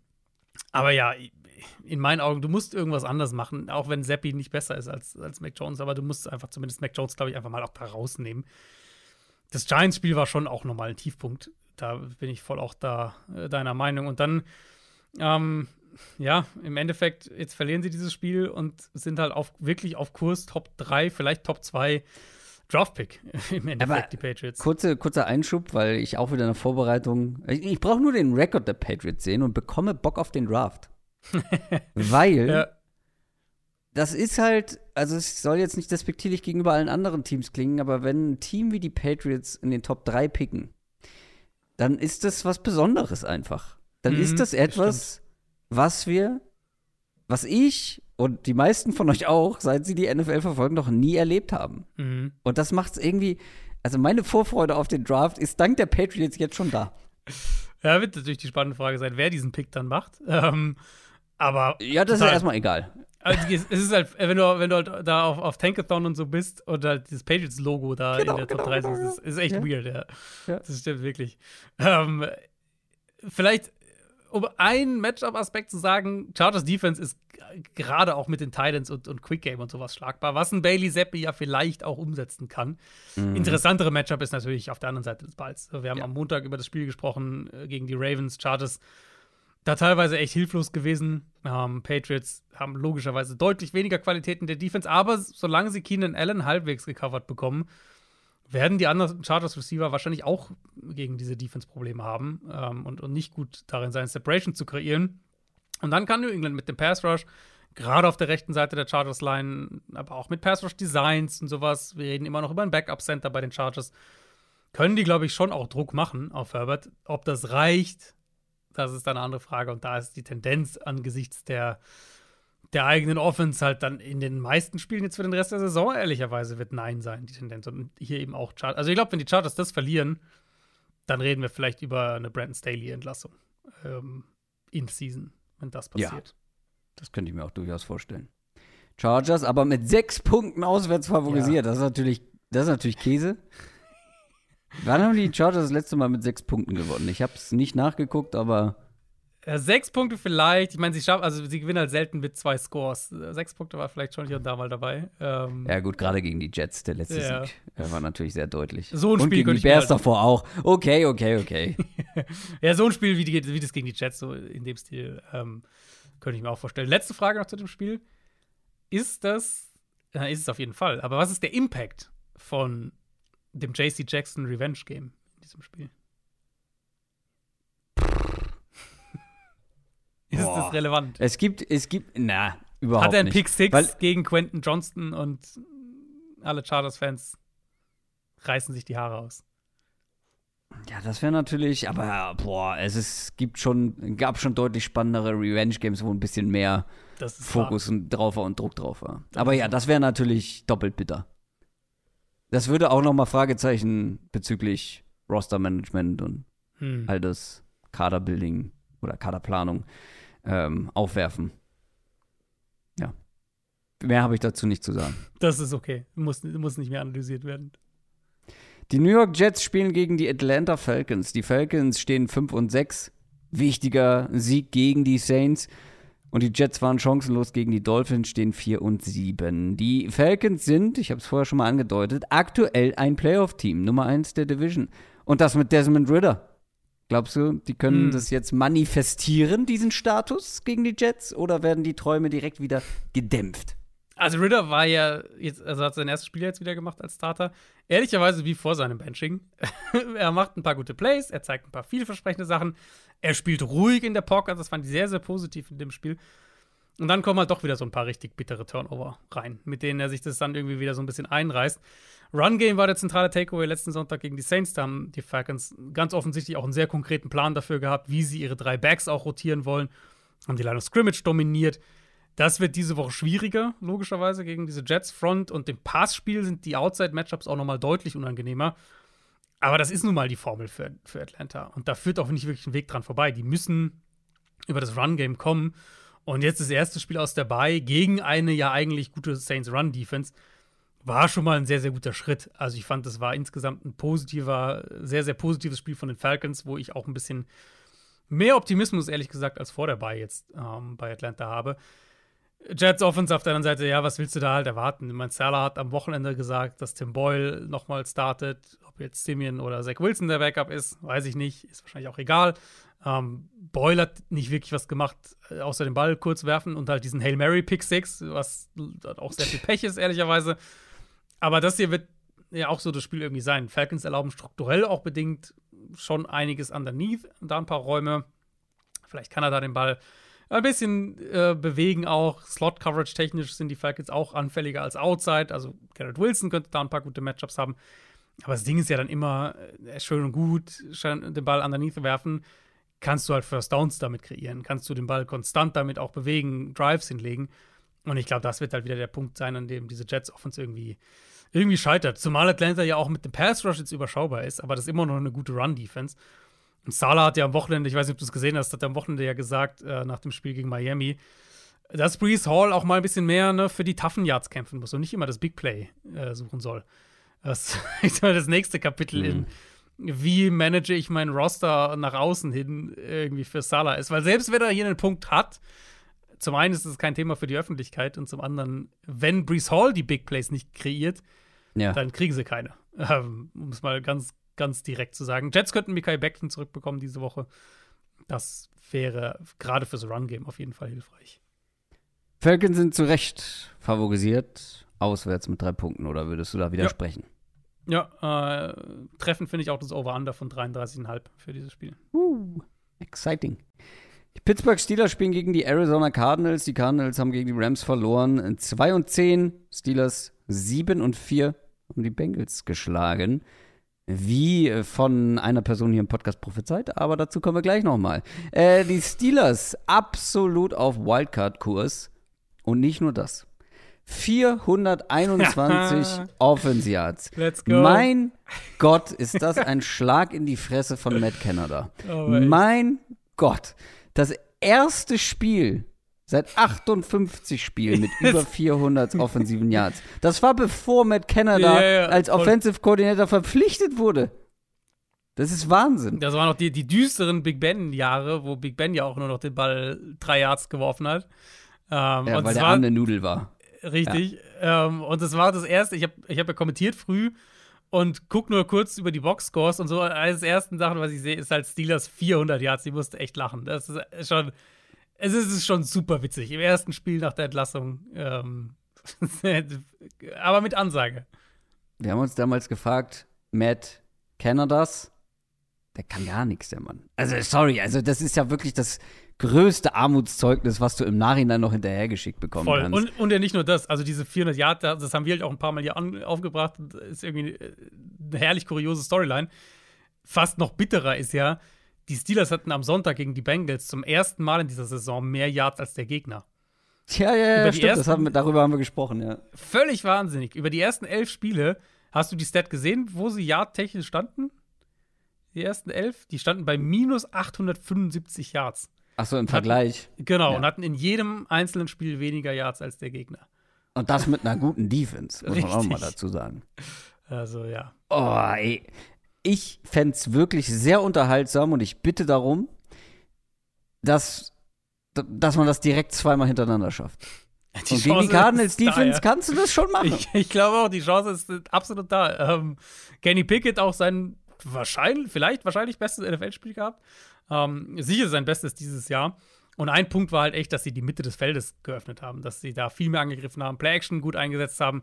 aber ja, in meinen Augen, du musst irgendwas anders machen, auch wenn Seppi nicht besser ist als, als Mac Jones, aber du musst einfach zumindest Mac Jones, glaube ich, einfach mal auch da rausnehmen. Das Giants-Spiel war schon auch nochmal ein Tiefpunkt. Da bin ich voll auch da äh, deiner Meinung. Und dann, ähm, ja, im Endeffekt, jetzt verlieren sie dieses Spiel und sind halt auf, wirklich auf Kurs Top 3, vielleicht Top 2 Draftpick im Endeffekt, Aber die Patriots. Kurze, kurzer Einschub, weil ich auch wieder eine Vorbereitung. Ich, ich brauche nur den Rekord der Patriots sehen und bekomme Bock auf den Draft. weil ja. das ist halt, also es soll jetzt nicht despektierlich gegenüber allen anderen Teams klingen, aber wenn ein Team wie die Patriots in den Top 3 picken, dann ist das was Besonderes einfach. Dann mhm, ist das etwas, was wir, was ich und die meisten von euch auch, seit sie die NFL verfolgen, noch nie erlebt haben. Mhm. Und das macht es irgendwie, also meine Vorfreude auf den Draft ist dank der Patriots jetzt schon da. Ja, wird natürlich die spannende Frage sein, wer diesen Pick dann macht. Ähm, aber. Ja, das total, ist ja erstmal egal. Also, es ist halt, wenn du, wenn du halt da auf, auf Tankathon und so bist und halt dieses Patriots-Logo da genau, in der Top genau, 30 ist, ist echt ja. weird, ja. ja. Das stimmt wirklich. Ähm, vielleicht um einen Matchup-Aspekt zu sagen, Chargers Defense ist gerade auch mit den Titans und, und Quick Game und sowas schlagbar, was ein Bailey Zappi ja vielleicht auch umsetzen kann. Mhm. Interessantere Matchup ist natürlich auf der anderen Seite des Balls. Wir haben ja. am Montag über das Spiel gesprochen äh, gegen die Ravens, Chargers. Da teilweise echt hilflos gewesen. Ähm, Patriots haben logischerweise deutlich weniger Qualitäten der Defense, aber solange sie Keenan Allen halbwegs gecovert bekommen, werden die anderen Chargers Receiver wahrscheinlich auch gegen diese Defense-Probleme haben ähm, und, und nicht gut darin sein, Separation zu kreieren. Und dann kann New England mit dem Pass Rush, gerade auf der rechten Seite der Chargers Line, aber auch mit Pass Rush Designs und sowas, wir reden immer noch über ein Backup Center bei den Chargers, können die, glaube ich, schon auch Druck machen auf Herbert. Ob das reicht, das ist dann eine andere Frage. Und da ist die Tendenz angesichts der, der eigenen Offense halt dann in den meisten Spielen jetzt für den Rest der Saison ehrlicherweise wird Nein sein, die Tendenz. Und hier eben auch Chargers. Also ich glaube, wenn die Chargers das verlieren, dann reden wir vielleicht über eine Brandon Staley-Entlassung ähm, in Season wenn das passiert. Ja, das könnte ich mir auch durchaus vorstellen. Chargers, aber mit sechs Punkten auswärts favorisiert. Ja. Das, ist natürlich, das ist natürlich Käse. Wann haben die Chargers das letzte Mal mit sechs Punkten gewonnen? Ich habe es nicht nachgeguckt, aber ja, sechs Punkte vielleicht. Ich meine, sie schaffen, also sie gewinnen halt selten mit zwei Scores. Sechs Punkte war vielleicht schon hier und da mal dabei. Ähm, ja, gut, gerade gegen die Jets, der letzte ja. Sieg. Der war natürlich sehr deutlich. So ein und Spiel gegen die Bears halt davor auch. Okay, okay, okay. ja, so ein Spiel wie, die, wie, das gegen die Jets, so in dem Stil, ähm, könnte ich mir auch vorstellen. Letzte Frage noch zu dem Spiel. Ist das, äh, ist es auf jeden Fall, aber was ist der Impact von dem JC Jackson Revenge Game in diesem Spiel? Relevant. Es gibt, es gibt, na, überhaupt Hat er einen nicht. Pick Six Weil, gegen Quentin Johnston und alle Chargers-Fans reißen sich die Haare aus. ja, das wäre natürlich, aber boah, es ist, gibt schon, gab schon deutlich spannendere Revenge-Games, wo ein bisschen mehr Das ist Fokus und drauf war und Druck drauf war. Aber ja, das wäre natürlich doppelt bitter. Das würde auch noch mal Fragezeichen bezüglich Roster-Management und. Hm. all das Kaderbuilding oder Kaderplanung ähm, aufwerfen. Ja. Mehr habe ich dazu nicht zu sagen. Das ist okay. Muss, muss nicht mehr analysiert werden. Die New York Jets spielen gegen die Atlanta Falcons. Die Falcons stehen 5 und 6. Wichtiger Sieg gegen die Saints. Und die Jets waren chancenlos gegen die Dolphins, stehen 4 und 7. Die Falcons sind, ich habe es vorher schon mal angedeutet, aktuell ein Playoff-Team, Nummer 1 der Division. Und das mit Desmond Ritter. Glaubst du, die können Hm. das jetzt manifestieren, diesen Status gegen die Jets? Oder werden die Träume direkt wieder gedämpft? Also Ritter war ja jetzt, also hat sein erstes Spiel jetzt wieder gemacht als Starter. Ehrlicherweise wie vor seinem Benching. er macht ein paar gute Plays, er zeigt ein paar vielversprechende Sachen. Er spielt ruhig in der Pocket, das fand ich sehr, sehr positiv in dem Spiel. Und dann kommen halt doch wieder so ein paar richtig bittere Turnover rein, mit denen er sich das dann irgendwie wieder so ein bisschen einreißt. Run Game war der zentrale Takeaway letzten Sonntag gegen die Saints. Da haben die Falcons ganz offensichtlich auch einen sehr konkreten Plan dafür gehabt, wie sie ihre drei Backs auch rotieren wollen. Haben die Line of Scrimmage dominiert. Das wird diese Woche schwieriger, logischerweise, gegen diese Jets-Front. Und im Passspiel sind die Outside-Matchups auch nochmal deutlich unangenehmer. Aber das ist nun mal die Formel für, für Atlanta. Und da führt auch nicht wirklich ein Weg dran vorbei. Die müssen über das Run-Game kommen. Und jetzt das erste Spiel aus der Bay gegen eine ja eigentlich gute Saints Run-Defense war schon mal ein sehr, sehr guter Schritt. Also ich fand, das war insgesamt ein positiver, sehr, sehr positives Spiel von den Falcons, wo ich auch ein bisschen mehr Optimismus, ehrlich gesagt, als vor der Bay jetzt ähm, bei Atlanta habe. Jets Offense auf der anderen Seite, ja, was willst du da halt erwarten? Ich meine, Salah hat am Wochenende gesagt, dass Tim Boyle nochmal startet. Ob jetzt Simeon oder Zach Wilson der Backup ist, weiß ich nicht. Ist wahrscheinlich auch egal. Ähm, Boyle hat nicht wirklich was gemacht, äh, außer den Ball kurz werfen und halt diesen Hail Mary Pick Six, was auch sehr viel Pech ist, ehrlicherweise. Aber das hier wird ja auch so das Spiel irgendwie sein. Falcons erlauben strukturell auch bedingt schon einiges underneath, da ein paar Räume. Vielleicht kann er da den Ball ein bisschen äh, bewegen auch. Slot-Coverage technisch sind die Falcons auch anfälliger als Outside. Also Garrett Wilson könnte da ein paar gute Matchups haben. Aber das Ding ist ja dann immer äh, schön und gut, den Ball underneath werfen. Kannst du halt First Downs damit kreieren. Kannst du den Ball konstant damit auch bewegen, Drives hinlegen. Und ich glaube, das wird halt wieder der Punkt sein, an dem diese Jets Offense irgendwie, irgendwie scheitert. Zumal Atlanta ja auch mit dem Pass Rush jetzt überschaubar ist, aber das ist immer noch eine gute Run-Defense. Und Salah hat ja am Wochenende, ich weiß nicht, ob du es gesehen hast, hat er am Wochenende ja gesagt, äh, nach dem Spiel gegen Miami, dass Brees Hall auch mal ein bisschen mehr ne, für die toughen Yards kämpfen muss und nicht immer das Big Play äh, suchen soll. Das ist das nächste Kapitel Mhm. in wie manage ich meinen Roster nach außen hin irgendwie für Salah ist. Weil selbst wenn er hier einen Punkt hat, zum einen ist es kein Thema für die Öffentlichkeit und zum anderen, wenn Brees Hall die Big Plays nicht kreiert, Ja. dann kriegen sie keine. Ähm, um es mal ganz, ganz direkt zu sagen. Jets könnten Mikael Beckton zurückbekommen diese Woche. Das wäre gerade fürs Run-Game auf jeden Fall hilfreich. Falcons sind zu Recht favorisiert, auswärts mit drei Punkten, oder würdest du da widersprechen? Ja, äh, treffend finde ich auch das Over-Under von 33,5 für dieses Spiel. Uh, exciting. Die Pittsburgh Steelers spielen gegen die Arizona Cardinals. Die Cardinals haben gegen die Rams verloren. 2 und 10. Steelers 7 und 4 haben die Bengals geschlagen. Wie äh, von einer Person hier im Podcast prophezeit, aber dazu kommen wir gleich nochmal. Äh, die Steelers absolut auf Wildcard-Kurs. Und nicht nur das. 421 Offense Yards. Let's go. Mein Gott, ist das ein Schlag in die Fresse von Matt Canada. Echt. mein Gott. Das erste Spiel seit 58 Spielen mit über 400 offensiven Yards. Das war bevor Matt Canada Ja, ja, als. Offensive Coordinator verpflichtet wurde. Das ist Wahnsinn. Das waren noch die, die düsteren Big Ben-Jahre, wo Big Ben ja auch nur noch den Ball drei Yards geworfen hat. Ähm, Ja, und weil der war, Arm eine Nudel war. Richtig. Ähm, und das war das erste. Ich habe ich hab ja kommentiert früh und guck nur kurz über die Boxscores und so. Eines der ersten Sachen, was ich sehe, ist halt Steelers 400 Yards. Die musste echt lachen. Das ist schon, es ist schon super witzig. Im ersten Spiel nach der Entlassung. Ähm, aber mit Ansage. Wir haben uns damals gefragt, Matt, kann er das? der kann gar nichts, der Mann. Also, sorry, also das ist ja wirklich das größte Armutszeugnis, was du im Nachhinein noch hinterhergeschickt bekommen Voll. kannst. Und, und ja nicht nur das, also diese 400 Yard, das haben wir halt auch ein paar Mal hier an, aufgebracht, das ist irgendwie eine herrlich kuriose Storyline. Fast noch bitterer ist ja, die Steelers hatten am Sonntag gegen die Bengals zum ersten Mal in dieser Saison mehr Yards als der Gegner. Ja, ja, ja, stimmt, ersten, haben wir, darüber haben wir gesprochen, ja. Völlig wahnsinnig. Über die ersten elf Spiele, hast du die Stat gesehen, wo sie yardtechnisch standen? Die ersten elf, die standen bei minus 875 Yards. Ach so, im Vergleich. Hatten, genau, ja. und hatten in jedem einzelnen Spiel weniger Yards als der Gegner. Und das mit einer guten Defense, muss man auch mal dazu sagen. Also, ja. Oh, ey. Ich fände es wirklich sehr unterhaltsam und ich bitte darum, dass, dass man das direkt zweimal hintereinander schafft. Die und gegen die Cardinals Defense da, ja. kannst du das schon machen. Ich, ich, glaube auch, die Chance ist absolut da. Ähm, Kenny Pickett auch sein wahrscheinlich, vielleicht wahrscheinlich bestes NFL-Spiel gehabt. Ähm, sicher sein Bestes dieses Jahr. Und ein Punkt war halt echt, dass sie die Mitte des Feldes geöffnet haben, dass sie da viel mehr angegriffen haben, Play-Action gut eingesetzt haben.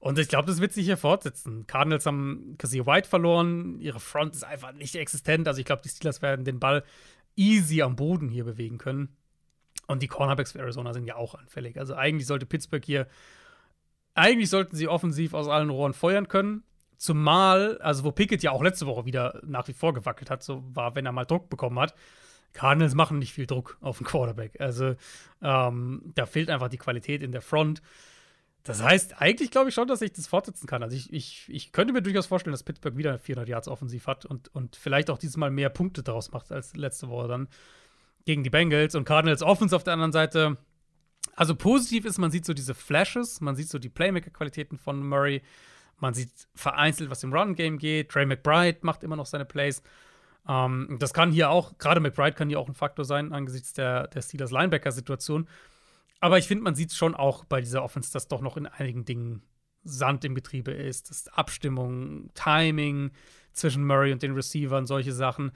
Und ich glaube, das wird sich hier fortsetzen. Cardinals haben Cassie White verloren, ihre Front ist einfach nicht existent. Also ich glaube, die Steelers werden den Ball easy am Boden hier bewegen können. Und die Cornerbacks für Arizona sind ja auch anfällig. Also eigentlich sollte Pittsburgh hier, eigentlich sollten sie offensiv aus allen Rohren feuern können. Zumal, also wo Pickett ja auch letzte Woche wieder nach wie vor gewackelt hat, so war, wenn er mal Druck bekommen hat. Cardinals machen nicht viel Druck auf den Quarterback. Also ähm, da fehlt einfach die Qualität in der Front. Das heißt, eigentlich glaube ich schon, dass ich das fortsetzen kann. Also ich, ich, ich könnte mir durchaus vorstellen, dass Pittsburgh wieder 400 Yards offensiv hat und, und vielleicht auch dieses Mal mehr Punkte daraus macht als letzte Woche dann gegen die Bengals und Cardinals Offense auf der anderen Seite. Also positiv ist, man sieht so diese Flashes, man sieht so die Playmaker-Qualitäten von Murray. Man sieht vereinzelt, was im Run-Game geht. Trey McBride macht immer noch seine Plays. Ähm, das kann hier auch, gerade McBride kann hier auch ein Faktor sein angesichts der, der Steelers Linebacker-Situation. Aber ich finde, man sieht schon auch bei dieser Offense, dass doch noch in einigen Dingen Sand im Betriebe ist. Das Abstimmung, Timing zwischen Murray und den Receivern, solche Sachen.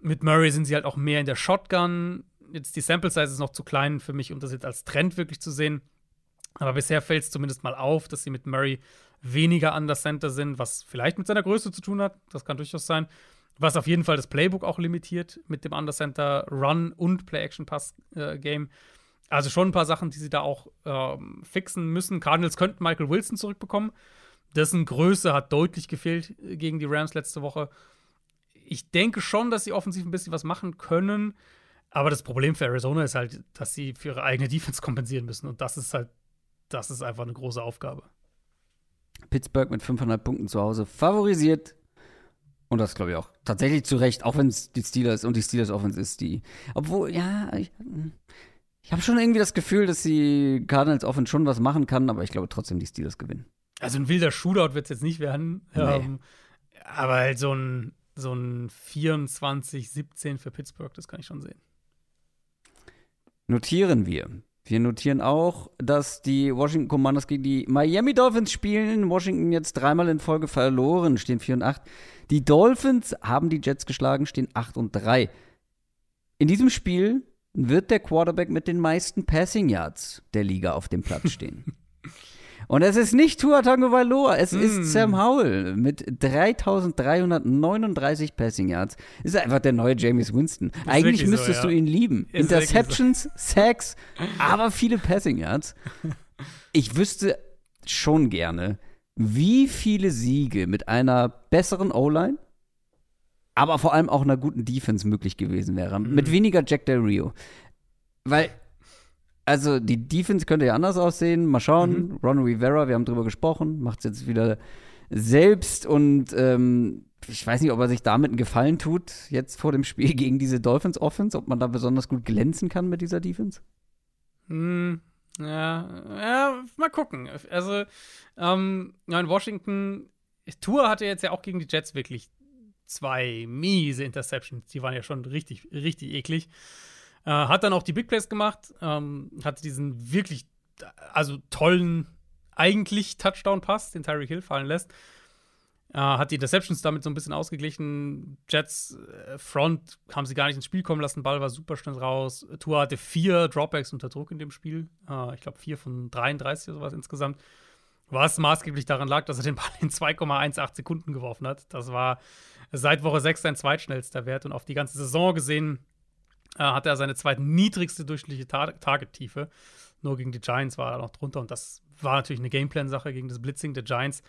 Mit Murray sind sie halt auch mehr in der Shotgun. Jetzt die Sample Size ist noch zu klein für mich, um das jetzt als Trend wirklich zu sehen. Aber bisher fällt es zumindest mal auf, dass sie mit Murray weniger an der Center sind, was vielleicht mit seiner Größe zu tun hat. Das kann durchaus sein. Was auf jeden Fall das Playbook auch limitiert mit dem Undercenter Run und Play-Action-Pass-Game. Äh, also schon ein paar Sachen, die sie da auch ähm, fixen müssen. Cardinals könnten Michael Wilson zurückbekommen. Dessen Größe hat deutlich gefehlt äh, gegen die Rams letzte Woche. Ich denke schon, dass sie offensiv ein bisschen was machen können. Aber das Problem für Arizona ist halt, dass sie für ihre eigene Defense kompensieren müssen. Und das ist halt, das ist einfach eine große Aufgabe. Pittsburgh mit 500 Punkten zu Hause favorisiert. Und das glaube ich auch tatsächlich zu Recht, auch wenn es die Steelers und die Steelers Offense ist, die. Obwohl, ja, ich, ich habe schon irgendwie das Gefühl, dass die Cardinals Offense schon was machen kann, aber ich glaube trotzdem, die Steelers gewinnen. Also ein wilder Shootout wird es jetzt nicht werden. Nee. Ähm, aber halt so ein, so ein 24-17 für Pittsburgh, das kann ich schon sehen. Notieren wir. Wir notieren auch, dass die Washington Commanders gegen die Miami Dolphins spielen. Washington jetzt dreimal in Folge verloren, stehen 4 und 8. Die Dolphins haben die Jets geschlagen, stehen 8 und 3. In diesem Spiel wird der Quarterback mit den meisten Passing Yards der Liga auf dem Platz stehen. Und es ist nicht Tua Tagovailoa, es mm. ist Sam Howell mit 3339 Passing Yards. Ist einfach der neue James Winston. Ist Eigentlich müsstest so, ja. du ihn lieben. Ist Interceptions, so. Sacks, aber viele Passing Yards. Ich wüsste schon gerne, wie viele Siege mit einer besseren O-Line, aber vor allem auch einer guten Defense möglich gewesen wären. Mm. Mit weniger Jack Del Rio. Weil also die Defense könnte ja anders aussehen. Mal schauen. Mhm. Ron Rivera, wir haben drüber gesprochen, macht es jetzt wieder selbst und ähm, ich weiß nicht, ob er sich damit einen Gefallen tut, jetzt vor dem Spiel gegen diese Dolphins Offense, ob man da besonders gut glänzen kann mit dieser Defense. Hm, ja, ja, mal gucken. Also, ähm, in Washington, Tour hatte jetzt ja auch gegen die Jets wirklich zwei miese Interceptions. Die waren ja schon richtig, richtig eklig. Äh, hat dann auch die Big Plays gemacht, ähm, hatte diesen wirklich, also tollen, eigentlich Touchdown-Pass, den Tyreek Hill fallen lässt. Äh, hat die Interceptions damit so ein bisschen ausgeglichen. Jets äh, Front haben sie gar nicht ins Spiel kommen lassen. Ball war super schnell raus. Tua hatte vier Dropbacks unter Druck in dem Spiel. Äh, ich glaube, vier von 33 oder sowas insgesamt. Was maßgeblich daran lag, dass er den Ball in 2,18 Sekunden geworfen hat. Das war seit Woche 6 sein zweitschnellster Wert und auf die ganze Saison gesehen äh, hatte er seine zweitniedrigste durchschnittliche Tar Target-Tiefe. Nur gegen die Giants war er noch drunter und das war natürlich eine Gameplan-Sache gegen das Blitzing der Giants.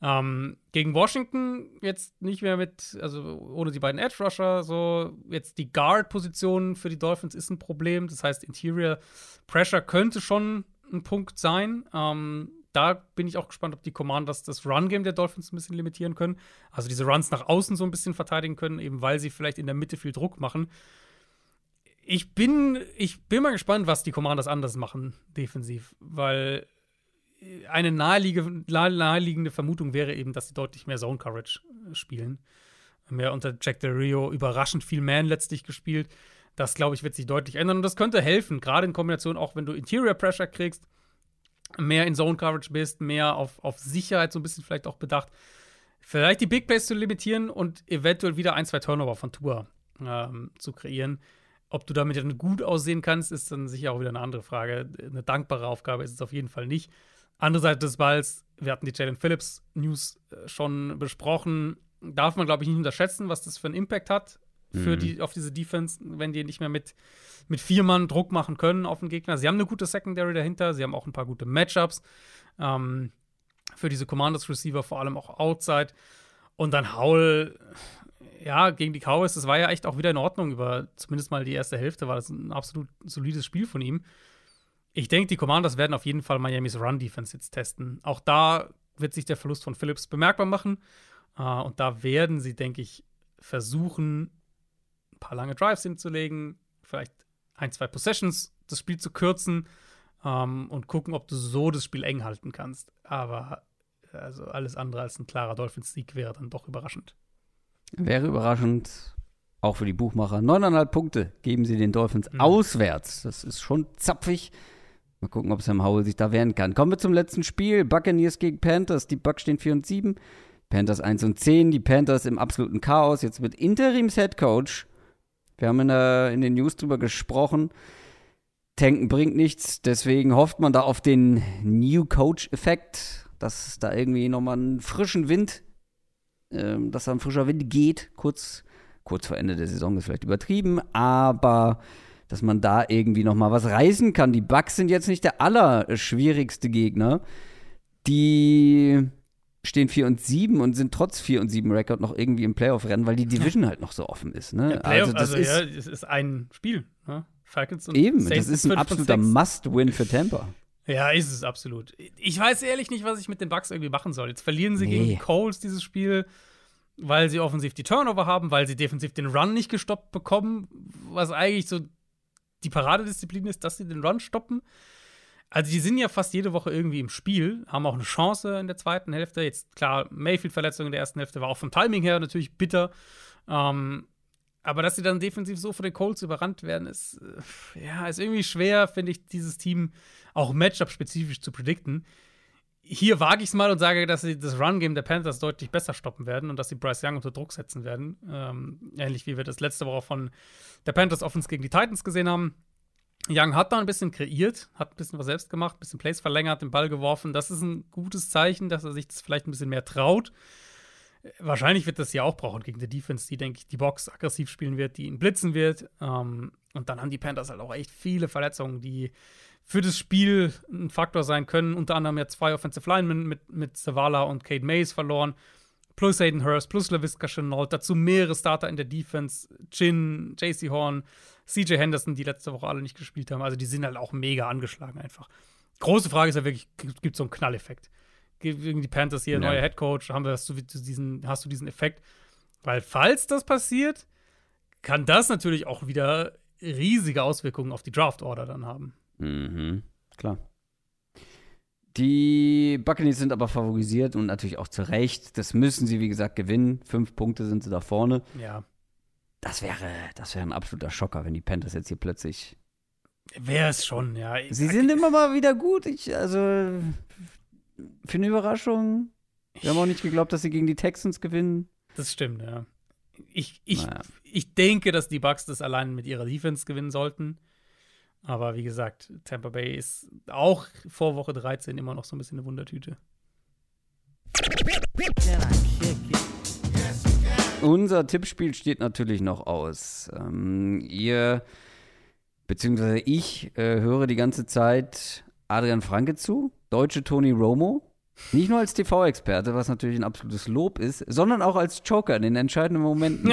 Ähm, gegen Washington jetzt nicht mehr mit, also ohne die beiden Edge Rusher, so jetzt die Guard-Position für die Dolphins ist ein Problem. Das heißt, Interior Pressure könnte schon ein Punkt sein. Ähm, da bin ich auch gespannt, ob die Commanders das Run-Game der Dolphins ein bisschen limitieren können. Also diese Runs nach außen so ein bisschen verteidigen können, eben weil sie vielleicht in der Mitte viel Druck machen. Ich bin, ich bin mal gespannt, was die Commanders anders machen, defensiv, weil eine naheliegende, naheliegende Vermutung wäre eben, dass sie deutlich mehr Zone Coverage äh, spielen. Mehr unter Jack Del Rio überraschend viel Man letztlich gespielt. Das, glaube ich, wird sich deutlich ändern und das könnte helfen, gerade in Kombination auch, wenn du Interior Pressure kriegst, mehr in Zone Coverage bist, mehr auf, auf Sicherheit so ein bisschen vielleicht auch bedacht. Vielleicht die Big Plays zu limitieren und eventuell wieder ein, zwei Turnover von Tour ähm, zu kreieren. Ob du damit dann gut aussehen kannst, ist dann sicher auch wieder eine andere Frage. Eine dankbare Aufgabe ist es auf jeden Fall nicht. Andere Seite des Balls, wir hatten die Jalen Phillips News äh, schon besprochen. Darf man, glaube ich, nicht unterschätzen, was das für einen Impact hat für mhm. die, auf diese Defense, wenn die nicht mehr mit, mit vier Mann Druck machen können auf den Gegner. Sie haben eine gute Secondary dahinter, sie haben auch ein paar gute Matchups ähm, für diese Commanders Receiver, vor allem auch Outside. Und dann Howell, ja, gegen die Cowboys, das war ja echt auch wieder in Ordnung. Über zumindest mal die erste Hälfte war das ein absolut solides Spiel von ihm. Ich denke, die Commanders werden auf jeden Fall Miamis Run-Defense jetzt testen. Auch da wird sich der Verlust von Phillips bemerkbar machen. Uh, und da werden sie, denke ich, versuchen, ein paar lange Drives hinzulegen, vielleicht ein, zwei Possessions das Spiel zu kürzen ähm, und gucken, ob du so das Spiel eng halten kannst. Aber also alles andere als ein klarer Dolphins-Sieg wäre dann doch überraschend. Wäre überraschend, auch für die Buchmacher. Neuneinhalb Punkte geben sie den Dolphins mhm. auswärts. Das ist schon zapfig. Mal gucken, ob Sam Howell sich da wehren kann. Kommen wir zum letzten Spiel. Buccaneers gegen Panthers. Die Bucks stehen 4 und 7. Panthers 1 und 10. Die Panthers im absoluten Chaos. Jetzt mit Interims-Headcoach. Wir haben in, der, in den News drüber gesprochen. Tanken bringt nichts. Deswegen hofft man da auf den New Coach-Effekt, dass da irgendwie nochmal einen frischen Wind, äh, dass da ein frischer Wind geht. Kurz, kurz vor Ende der Saison ist vielleicht übertrieben. Aber dass man da irgendwie noch mal was reißen kann. Die Bucks sind jetzt nicht der allerschwierigste Gegner. Die stehen 4 und 7 und sind trotz 4 und 7 Rekord noch irgendwie im Playoff-Rennen, weil die Division halt noch so offen ist. Ne? Ja, Playoff, also, das also ist, ja, es ist ein Spiel. Ne? Falcons und Eben, Saints das ist ein absoluter Must-Win für Tampa. Ja, ist es absolut. Ich weiß ehrlich nicht, was ich mit den Bucks irgendwie machen soll. Jetzt verlieren sie nee. gegen die Coles dieses Spiel, weil sie offensiv die Turnover haben, weil sie defensiv den Run nicht gestoppt bekommen, was eigentlich so die Paradedisziplin ist, dass sie den Run stoppen. Also die sind ja fast jede Woche irgendwie im Spiel, haben auch eine Chance in der zweiten Hälfte. Jetzt klar, Mayfield-Verletzung in der ersten Hälfte war auch vom Timing her natürlich bitter. Ähm, aber dass sie dann defensiv so von den Colts überrannt werden, ist, äh, ja, ist irgendwie schwer, finde ich, dieses Team auch Matchup-spezifisch zu predikten hier wage ich es mal und sage, dass sie das Run-Game der Panthers deutlich besser stoppen werden und dass sie Bryce Young unter Druck setzen werden. Ähm, ähnlich wie wir das letzte Woche von der Panthers Offense gegen die Titans gesehen haben. Young hat da ein bisschen kreiert, hat ein bisschen was selbst gemacht, ein bisschen Plays verlängert, den Ball geworfen. Das ist ein gutes Zeichen, dass er sich das vielleicht ein bisschen mehr traut. Wahrscheinlich wird das ja auch brauchen gegen die Defense, die, denke ich, die Box aggressiv spielen wird, die ihn blitzen wird. Ähm, und dann haben die Panthers halt auch echt viele Verletzungen, die für das Spiel ein Faktor sein können. Unter anderem ja zwei Offensive Linemen mit, mit Zavala und Kate Mays verloren. Plus Hayden Hurst, plus LaVisca Chenault, dazu mehrere Starter in der Defense. Chin, JC Horn, CJ Henderson, die letzte Woche alle nicht gespielt haben. Also die sind halt auch mega angeschlagen einfach. Große Frage ist ja wirklich, gibt es so einen Knalleffekt? Gegen die Panthers hier, ja. neuer Headcoach, haben wir, hast, du diesen, hast du diesen Effekt? Weil falls das passiert, kann das natürlich auch wieder riesige Auswirkungen auf die Draft-Order dann haben. Mhm, klar. Die Buccaneers sind aber favorisiert und natürlich auch zu Recht. Das müssen sie, wie gesagt, gewinnen. Fünf Punkte sind sie da vorne. Ja. Das wäre, das wäre ein absoluter Schocker, wenn die Panthers jetzt hier plötzlich. Wäre es schon, ja. Sie sind immer mal wieder gut. Ich, also, für eine Überraschung. Wir haben auch nicht geglaubt, dass sie gegen die Texans gewinnen. Das stimmt, ja. Ich, ich, naja. ich denke, dass die Bucks das allein mit ihrer Defense gewinnen sollten. Aber wie gesagt, Tampa Bay ist auch vor Woche 13 immer noch so ein bisschen eine Wundertüte. Unser Tippspiel steht natürlich noch aus. Ähm, ihr, beziehungsweise ich, äh, höre die ganze Zeit Adrian Franke zu, deutsche Tony Romo. Nicht nur als TV-Experte, was natürlich ein absolutes Lob ist, sondern auch als Joker in den entscheidenden Momenten.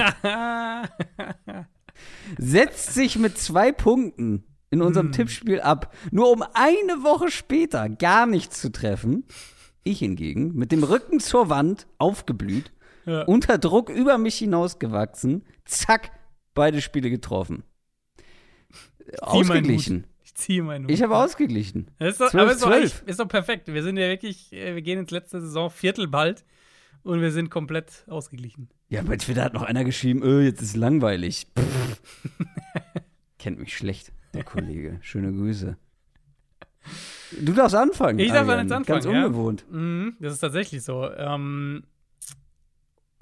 Setzt sich mit zwei Punkten in unserem Hm. Tippspiel ab, nur um eine Woche später gar nichts zu treffen. Ich hingegen, mit dem Rücken zur Wand, aufgeblüht, Ja. unter Druck über mich hinausgewachsen, zack, beide Spiele getroffen. Ausgeglichen. Ich ziehe meinen Hut. Ich habe ausgeglichen. Das ist doch, 12, aber ist doch, 12. eigentlich- ist doch perfekt. Wir sind ja wirklich, äh, wir gehen ins letzte Saison Viertel bald und wir sind komplett ausgeglichen. Ja, bei Twitter hat noch einer geschrieben, öh, jetzt ist langweilig. Kennt mich schlecht, der Kollege. Schöne Grüße. Du darfst anfangen. Ich darf jetzt anfangen, Ganz ja. ungewohnt. Mhm, das ist tatsächlich so. Ähm,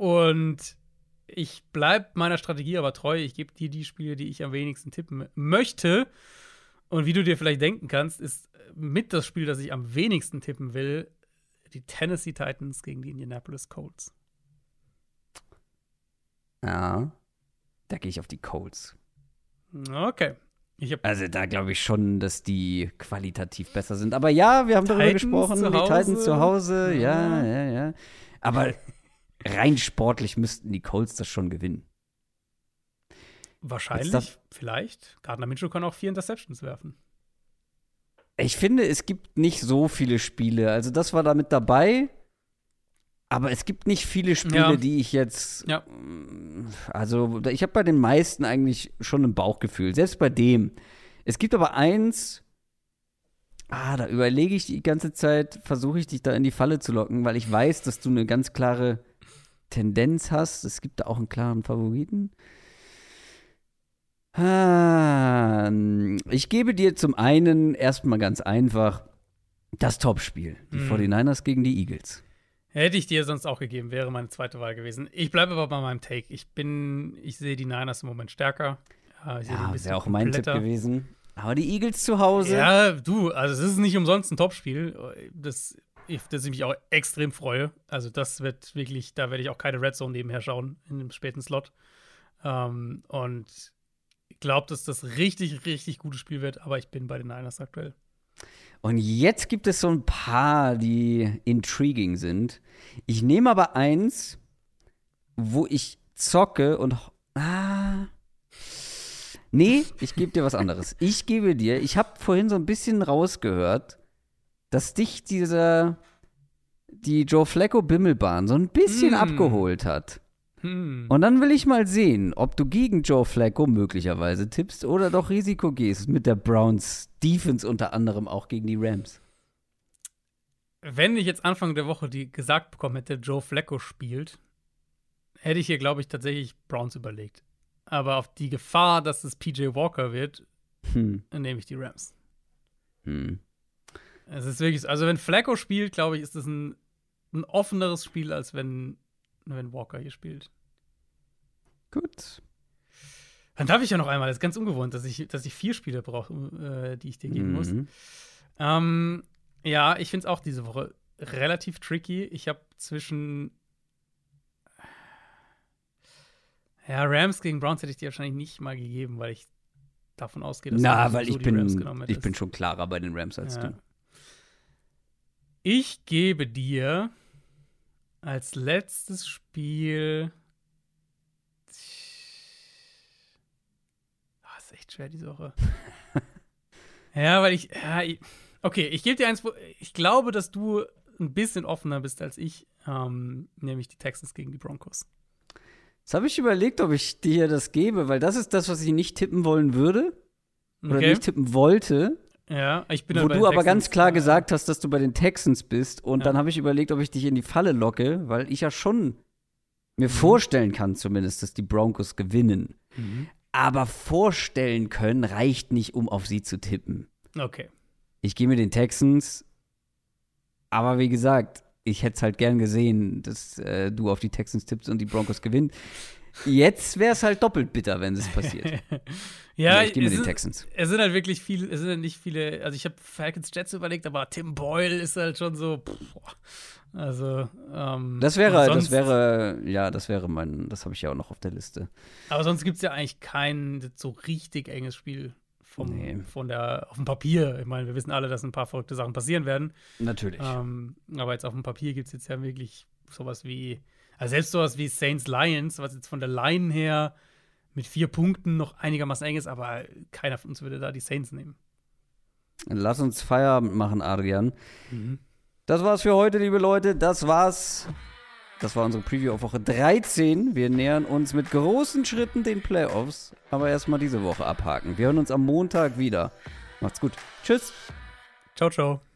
und ich bleibe meiner Strategie aber treu. Ich gebe dir die Spiele, die ich am wenigsten tippen möchte. Und wie du dir vielleicht denken kannst, ist mit das Spiel, das ich am wenigsten tippen will, die Tennessee Titans gegen die Indianapolis Colts. Ja. Da gehe ich auf die Colts. Okay. Also da glaube ich schon, dass die qualitativ besser sind. Aber ja, wir haben darüber Titans gesprochen. zu Die Titans zu Hause, ja, Ja. ja, ja. Aber rein sportlich müssten die Colts das schon gewinnen. wahrscheinlich, vielleicht. Gardner Mitchell kann auch vier Interceptions werfen. Ich finde, es gibt nicht so viele Spiele. Also das war da mit dabei. Aber es gibt nicht viele Spiele, Ja. die ich jetzt. Ja. mm, Also, ich habe bei den meisten eigentlich schon ein Bauchgefühl. Selbst bei dem. Es gibt aber eins. Ah, da überlege ich die ganze Zeit, versuche ich dich da in die Falle zu locken, weil ich weiß, dass du eine ganz klare Tendenz hast. Es gibt da auch einen klaren Favoriten. Ah, ich gebe dir zum einen erstmal ganz einfach das Topspiel. Die Mhm. 49ers gegen die Eagles. Hätte ich dir sonst auch gegeben, wäre meine zweite Wahl gewesen. Ich bleibe aber bei meinem Take. Ich bin, ich sehe die Niners im Moment stärker. Ja, ich Ja, wäre auch mein Tipp gewesen. Aber die Eagles zu Hause. Ja, du, also es ist nicht umsonst ein Topspiel, das, ich, das ich mich auch extrem freue. Also das wird wirklich, da werde ich auch keine Red Zone nebenher schauen in dem späten Slot. Ähm, und ich glaube, dass das richtig, richtig gutes Spiel wird, aber ich bin bei den Niners aktuell. Und jetzt gibt es so ein paar, die intriguing sind. Ich nehme aber eins, wo ich zocke und. Ah. Nee, ich gebe dir was anderes. Ich gebe dir, ich habe vorhin so ein bisschen rausgehört, dass dich dieser, die Joe Flacco Bimmelbahn so ein bisschen Mm. abgeholt hat. Hm. Und dann will ich mal sehen, ob du gegen Joe Flacco möglicherweise tippst oder doch Risiko gehst mit der Browns Defense unter anderem auch gegen die Rams. Wenn ich jetzt Anfang der Woche die gesagt bekommen hätte, Joe Flacco spielt, hätte ich hier, glaube ich, tatsächlich Browns überlegt. Aber auf die Gefahr, dass es PJ Walker wird, Hm. nehme ich die Rams. Hm. Es ist wirklich, so- also wenn Flacco spielt, glaube ich, ist es ein, ein offeneres Spiel, als wenn, wenn Walker hier spielt. Gut. Dann darf ich ja noch einmal, das ist ganz ungewohnt, dass ich, dass ich vier Spiele brauche, äh, die ich dir geben muss. Mhm. Ähm, ja, ich finde es auch diese Woche relativ tricky. Ich habe zwischen ja, Rams gegen Browns hätte ich dir wahrscheinlich nicht mal gegeben, weil ich davon ausgehe, dass Na, du weil sowieso ich bin, ich bin schon klarer bei den Rams als Ja. du. Ich gebe dir als letztes Spiel. Ah, ist echt schwer diese Woche. ja, weil ich, ja, ich. Okay, ich gebe dir eins. Ich glaube, dass du ein bisschen offener bist als ich, ähm, nämlich die Texans gegen die Broncos. Jetzt habe ich überlegt, ob ich dir das gebe, weil das ist das, was ich nicht tippen wollen würde oder Okay. nicht tippen wollte, Ja, ich bin wo du aber ganz klar gesagt hast, dass du bei den Texans bist. Und Ja. dann habe ich überlegt, ob ich dich in die Falle locke, weil ich ja schon Mhm. mir vorstellen kann, zumindest, dass die Broncos gewinnen. Mhm. Aber vorstellen können reicht nicht, um auf sie zu tippen. Okay. Ich gehe mit den Texans, aber wie gesagt, ich hätte es halt gern gesehen, dass äh, du auf die Texans tippst und die Broncos gewinnen. Jetzt wäre es halt doppelt bitter, wenn es passiert. ja, ich gehe mit es den ist- Texans. Es sind halt wirklich viele, es sind halt nicht viele, also ich habe Falcons Jets überlegt, aber Tim Boyle ist halt schon so, pff, boah. Also, ähm, Das wäre, sonst, das wäre, ja, das wäre mein, das habe ich ja auch noch auf der Liste. Aber sonst gibt es ja eigentlich kein so richtig enges Spiel vom, Nee. von der, auf dem Papier. Ich meine, wir wissen alle, dass ein paar verrückte Sachen passieren werden. Natürlich. Ähm, aber jetzt auf dem Papier gibt es jetzt ja wirklich sowas wie, also selbst sowas wie Saints Lions, was jetzt von der Line her mit vier Punkten noch einigermaßen eng ist, aber keiner von uns würde da die Saints nehmen. Lass uns Feierabend machen, Adrian. Mhm. Das war's für heute, liebe Leute. Das war's. Das war unsere Preview auf Woche 13. Wir nähern uns mit großen Schritten den Playoffs. Aber erstmal diese Woche abhaken. Wir hören uns am Montag wieder. Macht's gut. Tschüss. Ciao, ciao.